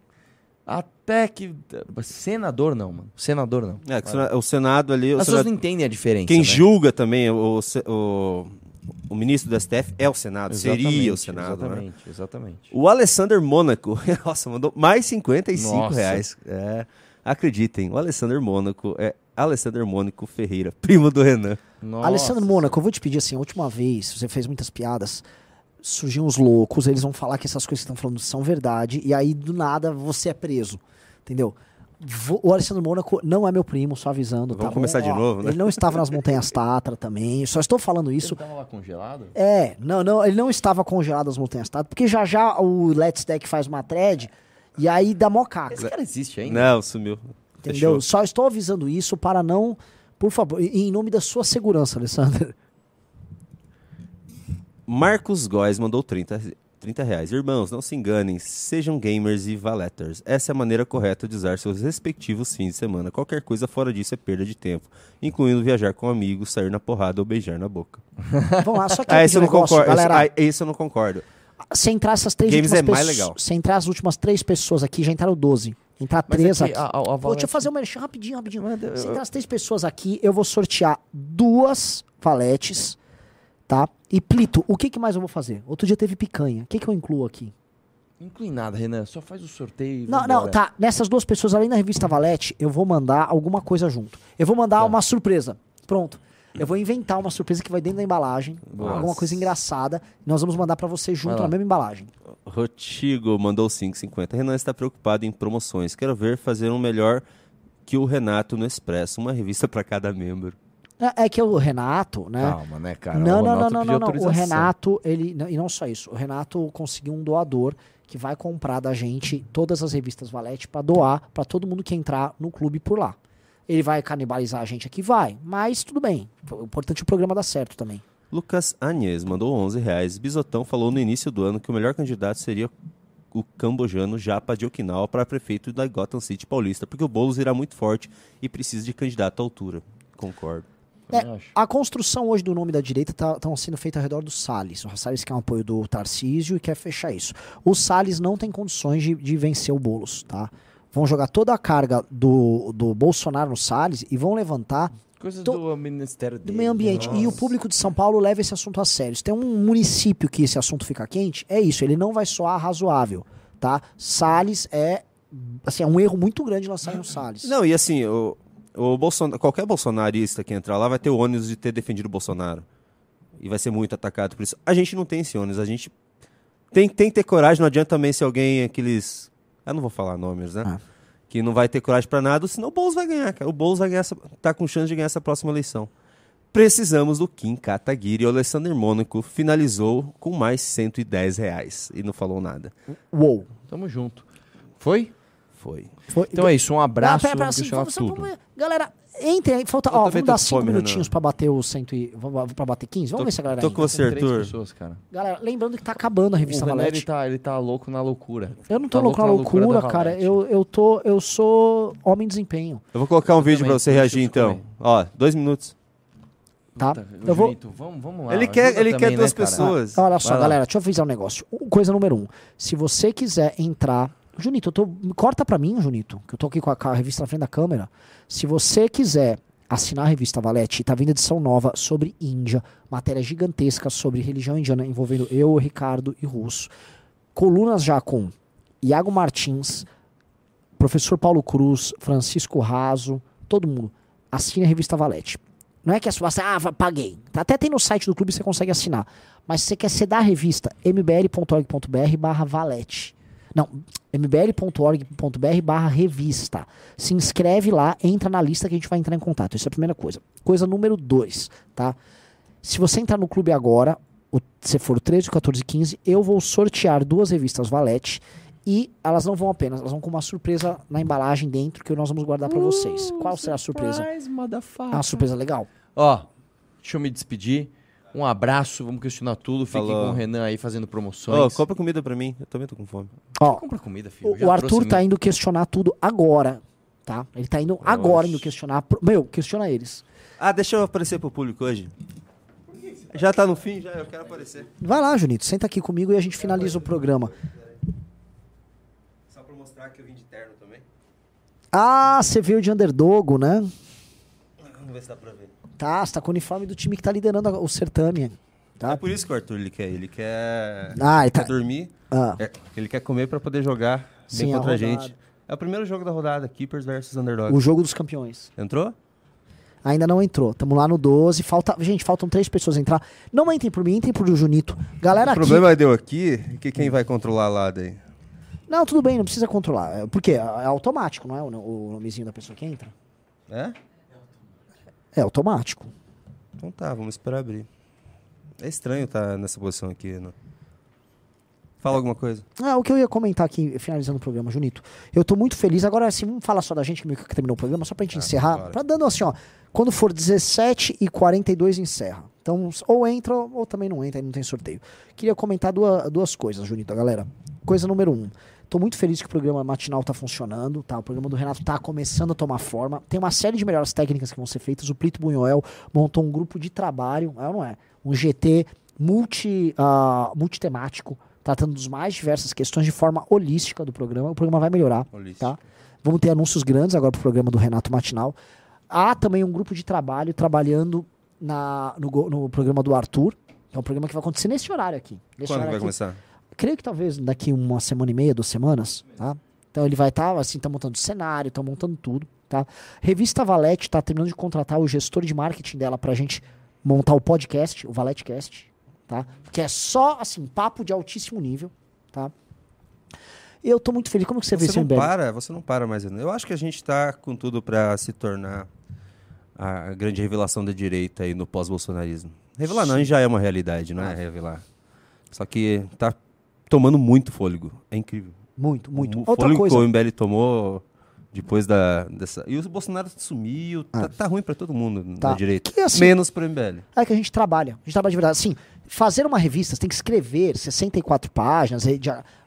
Até que. Senador não, mano. Senador não. É, que o Sena- o Senado ali. o As pessoas Senado- não entendem a diferença. Quem né? julga também o, o, o ministro do STF é o Senado, seria o Exatamente, Senado. né? Exatamente, exatamente. O Alessander Mônaco, nossa, mandou mais 55 Nossa. reais. É, acreditem, o Alessander Mônaco é Alessander Mônaco Ferreira, primo do Renan. Nossa. Alessandro Mônaco, eu vou te pedir assim, a última vez, você fez muitas piadas, surgiam os loucos, eles vão falar que essas coisas que estão falando são verdade, e aí do nada você é preso, entendeu? Vo- O Alessandro Mônaco não é meu primo, só avisando. Vamos tá começar bom? de Ó, novo, né? Ele não estava nas Montanhas Tatra também, só estou falando isso. Ele tava lá congelado? É, não, não, ele não estava congelado nas Montanhas Tatra, porque já já o Let's Deck faz uma thread, e aí dá mó caca. Esse cara existe ainda? Não, sumiu. Entendeu? Fechou. Só estou avisando isso para não. Por favor, em nome da sua segurança, Alessandro. Marcos Góes mandou 30, 30 reais. Irmãos, não se enganem, sejam gamers e valeters. Essa é a maneira correta de usar seus respectivos fins de semana. Qualquer coisa fora disso é perda de tempo, incluindo viajar com amigos, sair na porrada ou beijar na boca. Vamos lá, só que Ah, eu esse eu não negócio, concordo. galera. Esse, ah, esse eu não concordo. Se entrar essas três Games últimas é mais pessoas- legal. Se entrar as últimas três pessoas aqui, já entraram 12. Entrar Mas três é que aqui. a- a- a Pô, deixa eu Valete- fazer uma merchan rapidinho, rapidinho. Manda, Se entrar as três pessoas aqui, eu vou sortear duas valetes, tá? E Plito, o que, que mais eu vou fazer? Outro dia teve picanha. O que, que eu incluo aqui? Não inclui nada, Renan. Só faz o sorteio e Não, não, tá. Nessas duas pessoas, além da revista Valete, eu vou mandar alguma coisa junto. Eu vou mandar Tá. uma surpresa. Pronto. Eu vou inventar uma surpresa que vai dentro da embalagem. Boa. Alguma coisa engraçada. Nós vamos mandar pra você junto na mesma embalagem. Rotigo mandou 5,50. Renan está preocupado em promoções. Quero ver fazer um melhor que o Renato no Expresso. Uma revista para cada membro. É, é que o Renato, né? Calma, né, cara? não, O não, não, não, não, não. O. Renato, ele. não- E não só isso. O Renato conseguiu um doador que vai comprar da gente todas as revistas Valete pra doar pra todo mundo que entrar no clube por lá. Ele vai canibalizar a gente aqui? Vai. Mas tudo bem. O importante é o programa dar certo também. Lucas Anhes mandou 11 reais. Bisotão falou no início do ano que o melhor candidato seria o cambojano Japa de Okinawa para prefeito da Gotham City Paulista, porque o Boulos irá muito forte e precisa de candidato à altura. Concordo. É, a construção hoje do nome da direita está sendo feita ao redor do Salles. O Salles quer um apoio do Tarcísio e quer fechar isso. O Salles não tem condições de, de vencer o Boulos, tá? Vão jogar toda a carga do, do Bolsonaro no Salles e vão levantar Coisas to- do Ministério do meio ambiente. E o Nossa. público de São Paulo leva esse assunto a sério. Se tem um município que esse assunto fica quente, é isso. Ele não vai soar razoável, tá? Salles é, assim, é um erro muito grande lançar em um Salles. Não, e assim, o, o Bolsonaro, qualquer bolsonarista que entrar lá vai ter o ônus de ter defendido o Bolsonaro. E vai ser muito atacado por isso. A gente não tem esse ônus, a gente tem, tem que ter coragem, não adianta também ser alguém aqueles. Eu não vou falar nomes, né? Ah. Que não vai ter coragem pra nada, senão o Boulos vai ganhar, cara. O Boulos vai ganhar essa, tá com chance de ganhar essa próxima eleição. Precisamos do Kim Kataguiri. O Alessandro Mônaco finalizou com mais 110 reais e não falou nada. Uou. Tamo junto. Foi? Foi. Foi- Então é isso, um abraço. Ah, pera, pera, assim, vamos, tudo. vamos. Galera, entre aí. Falta, Eu ó, vamos dar com cinco fome, minutinhos pra bater o cento e... Vamos pra bater 15? Vamos Tô- ver se a galera tô com você, Arthur. pessoas, cara. Galera, lembrando que tá acabando a revista o Renan, ele Valete. tá, ele tá louco na loucura. Eu não tô tá louco na louco na loucura, loucura cara. Valete. Eu, eu, tô, eu sou homem de desempenho, Eu vou colocar um vídeo também, pra você eu reagir então. Ó, dois minutos. tá? Puta, eu vou... Vamos, vamos lá. ele quer, ele também, quer duas né, pessoas. Olha só, Vai lá. galera, deixa eu avisar um negócio. Coisa número um. Se você quiser entrar. Junito, eu tô. Corta pra mim, Junito, que eu tô aqui com a, a revista na frente da câmera. Se você quiser assinar a revista Valete, tá vindo edição nova sobre Índia, matéria gigantesca sobre religião indiana envolvendo eu, Ricardo e Russo. Colunas já com Iago Martins, professor Paulo Cruz, Francisco Raso, todo mundo. Assine a revista Valete. Não é que é só, ah, paguei. Até tem no site do clube você consegue assinar. Mas se você quer ser da revista, mbl.org.br barra valete. Não, mbl.org.br barra revista. Se inscreve lá, entra na lista que a gente vai entrar em contato. Isso é a primeira coisa. Coisa número dois, tá? Se você entrar no clube agora, se for o 13, o 14 e 15, eu vou sortear duas revistas Valete e elas não vão apenas, elas vão com uma surpresa na embalagem dentro que nós vamos guardar pra vocês. Qual será a surpresa? Surprise, É uma surpresa legal. Ó, deixa eu me despedir. Um abraço, vamos questionar tudo. Fiquem Falou. com o Renan aí fazendo promoções. compra comida pra mim. Eu também tô com fome. Ó, Compra comida, filho. o, o Arthur tá indo questionar tudo agora, tá? Ele tá indo agora indo questionar. pro- Meu, questiona eles. Ah, deixa eu aparecer pro público hoje. Já tá no fim, já eu quero aparecer. Vai lá, Junito, senta aqui comigo e a gente finaliza o programa. Só pra mostrar que eu vim de terno também. Ah, você veio de underdogo, né? Vamos ver se dá pra ver. Tá, você tá com o uniforme do time que tá liderando a- o certame. Tá? É por isso que o Arthur ele quer. Ele quer, Ah, ele quer tá- dormir. Ah. é, ele quer comer pra poder jogar bem Sim, a contra a, rodada. gente. É o primeiro jogo da rodada, Keepers versus Underdog. O jogo dos campeões. Entrou? Ainda não entrou. Tamo lá no 12. Falta, gente, faltam três pessoas entrar. Não entrem por mim, entrem por Junito. Galera o aqui. problema deu aqui que quem vai controlar lá daí? Não, tudo bem, não precisa controlar. É, Por quê? É é automático, não é o, o nomezinho da pessoa que entra? É? É automático. Então tá, vamos esperar abrir. É estranho estar nessa posição aqui. Né? Fala alguma coisa. Ah, o que eu ia comentar aqui, finalizando o programa, Junito. Eu tô muito feliz. Agora, assim, vamos falar só da gente, que terminou o programa, só pra gente encerrar. bora. Pra dando assim, ó. Quando for 17 e 42 encerra. Então, ou entra ou também não entra, aí não tem sorteio. Queria comentar duas, duas coisas, Junito, galera. Coisa número um. Tô muito feliz que o programa matinal tá funcionando, tá? O programa do Renato tá começando a tomar forma. Tem uma série de melhores técnicas que vão ser feitas. O Plito Bunhoel montou um grupo de trabalho, é ou não é? Um GT multi, ah, multitemático, tratando das mais diversas questões de forma holística do programa. O programa vai melhorar, Holístico. tá? Vamos ter anúncios grandes agora pro programa do Renato Matinal. Há também um grupo de trabalho trabalhando na, no, go- no programa do Arthur. que É um programa que vai acontecer nesse horário aqui. Nesse Quando horário vai aqui. começar? Creio que talvez daqui uma semana e meia, duas semanas, tá? Então ele vai estar, assim, tá montando cenário, tá montando tudo, tá? Revista Valete tá terminando de contratar o gestor de marketing dela pra gente montar o podcast, o ValeteCast, tá? Que é só, assim, papo de altíssimo nível, tá? Eu tô muito feliz. Como que você, vê Você seu não para, você não para mais. Eu acho que a gente tá com tudo pra se tornar a grande revelação da direita aí no pós-bolsonarismo. Revelar não, já é uma realidade, não é revelar. Só que tá tomando muito fôlego. É incrível. Muito, muito. O Outra fôlego coisa, que o MBL tomou depois da, dessa... E o Bolsonaro sumiu. Tá, tá ruim pra todo mundo Tá. na direita. Que, assim, Menos pro MBL. É que a gente trabalha. A gente trabalha de verdade. Assim, fazer uma revista, você tem que escrever 64 páginas.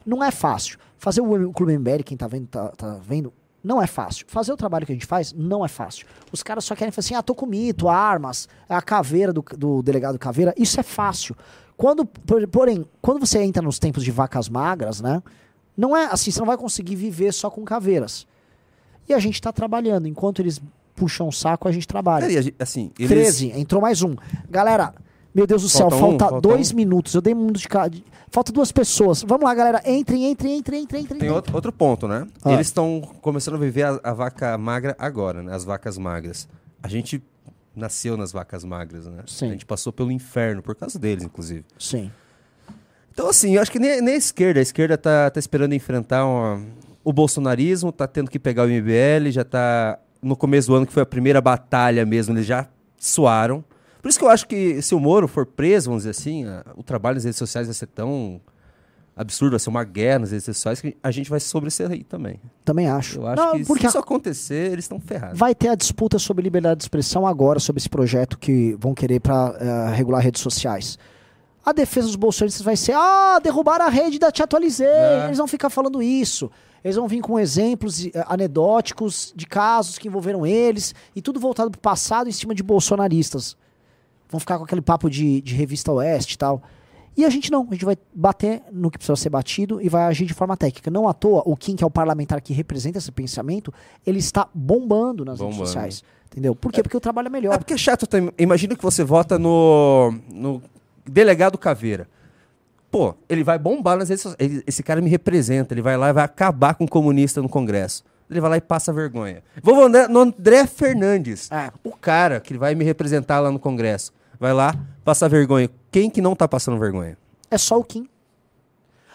Não é fácil. Fazer o, Clube MBL, quem tá vendo, tá, tá vendo, não é fácil. Fazer o trabalho que a gente faz, não é fácil. Os caras só querem falar assim, ah, tô com mito, armas, é a caveira do, do delegado Caveira. Isso é fácil. Quando, por- porém, quando você entra nos tempos de vacas magras, né? Não é assim, você não vai conseguir viver só com caveiras. E a gente tá trabalhando. Enquanto eles puxam o saco, a gente trabalha. Assim, eles... 13, entrou mais um. Galera, meu Deus do céu, Falta um, falta dois um. minutos. Eu dei um minuto de cada. Falta duas pessoas. Vamos lá, galera. Entrem, entrem, entrem, entrem, entrem. Tem outro, outro ponto, né? Ah. Eles estão começando a viver a, a vaca magra agora, né? As vacas magras. A gente nasceu nas vacas magras, né? Sim. A gente passou pelo inferno, por causa deles, inclusive. Sim. Então, assim, eu acho que nem, nem a esquerda. A esquerda tá, tá esperando enfrentar uma- o bolsonarismo, tá tendo que pegar o MBL, já tá no começo do ano, que foi a primeira batalha mesmo, eles já suaram. Por isso que eu acho que se o Moro for preso, vamos dizer assim, a- o trabalho nas redes sociais vai ser tão absurdo, vai ser uma guerra nas redes sociais, que a gente vai sobressair também. Também acho. Eu acho Não, que porque se isso acontecer, eles estão ferrados. vai ter a disputa sobre liberdade de expressão agora, sobre esse projeto que vão querer para regular redes sociais. A defesa dos bolsonaristas vai ser: ah, derrubaram a rede da Te Atualizei. É. Eles vão ficar falando isso. Eles vão vir com exemplos eh, anedóticos de casos que envolveram eles e tudo voltado pro passado em cima de bolsonaristas. Vão ficar com aquele papo de, de revista Oeste e tal. E a gente não, a gente vai bater no que precisa ser batido e vai agir de forma técnica. Não à toa, o Kim, que é o parlamentar que representa esse pensamento, ele está bombando nas redes Bombando. sociais. Entendeu? Por quê? Porque o trabalho é melhor. É porque é chato também. Imagina que você vota no, no delegado Caveira. Pô, ele vai bombar nas redes sociais. Ele- Esse cara me representa. Ele vai lá e vai acabar com o comunista no Congresso. Ele vai lá e passa vergonha. Vou André, no André Fernandes. É. O cara que vai me representar lá no Congresso. Vai lá, passa vergonha. Quem que não tá passando vergonha? É só o Kim.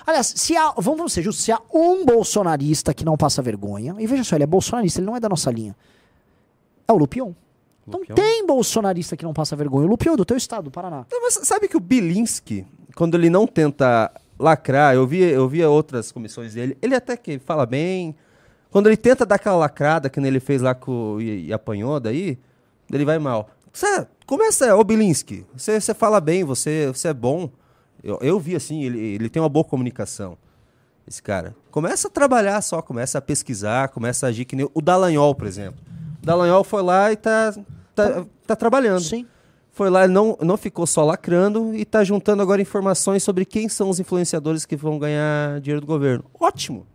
Aliás, se há, vamos, vamos ser justos, se há um bolsonarista que não passa vergonha, e veja só, ele é bolsonarista, ele não é da nossa linha. É o Lupion. Então Lupião? tem bolsonarista que não passa vergonha. O Lupião é do teu estado, do Paraná. Não, mas sabe que o Bilinski, quando ele não tenta lacrar, eu vi, eu via outras comissões dele, ele até que fala bem. Quando ele tenta dar aquela lacrada que ele fez lá com, e, e apanhou daí, ele vai mal. Você começa, ô Bilinski, você, você fala bem, você, você é bom. Eu, eu vi assim, ele, ele tem uma boa comunicação, esse cara. Começa a trabalhar só, começa a pesquisar, começa a agir que nem o Dallagnol, por exemplo. O Dallagnol foi lá e tá, tá, tá trabalhando. Sim. Foi lá, não, não ficou só lacrando e tá juntando agora informações sobre quem são os influenciadores que vão ganhar dinheiro do governo. Ótimo!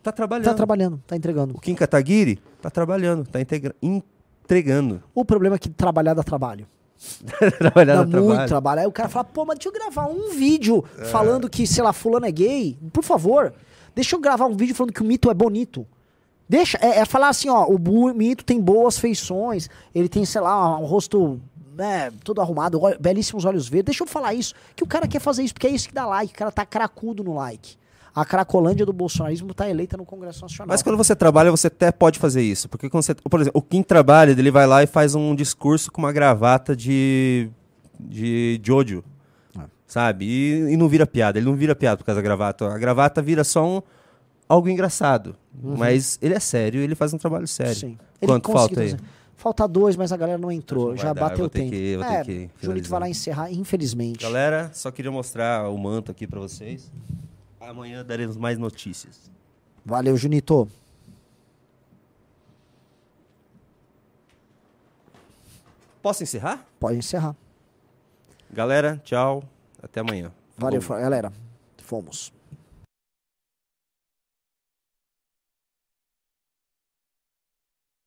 Tá trabalhando. Tá trabalhando, tá entregando. O Kim Kataguiri tá trabalhando, tá integra- entregando. O problema é que trabalhar dá trabalho. Trabalhar Dá no muito trabalho. trabalho. Aí o cara fala, pô, mas deixa eu gravar um vídeo É. falando que, sei lá, fulano é gay. Por favor, deixa eu gravar um vídeo falando que o mito é bonito. Deixa, é, é falar assim, ó, o mito tem boas feições, ele tem, sei lá, um rosto né, todo arrumado, belíssimos olhos verdes. Deixa eu falar isso, que o cara quer fazer isso, porque é isso que dá like, o cara tá cracudo no like. A cracolândia do bolsonarismo tá eleita no Congresso Nacional. Mas quando você trabalha, você até pode fazer isso. Porque quando você. Por exemplo, o Kim trabalha, ele vai lá e faz um discurso com uma gravata de. de Jojo. Sabe? E, e não vira piada. Ele não vira piada por causa da gravata. A gravata vira só um, algo engraçado. Mas ele é sério, ele faz um trabalho sério. Sim. Ele Quanto falta aí? Falta dois, mas a galera não entrou. Não Já dar, bateu o ter tempo. que- eu vou ter é, que Junito finalizar. vai lá encerrar, infelizmente. Galera, só queria mostrar o manto aqui pra vocês. Amanhã daremos mais notícias. Valeu, Junito. Posso encerrar? Pode encerrar. Galera, tchau. Até amanhã. Valeu, galera. Fomos.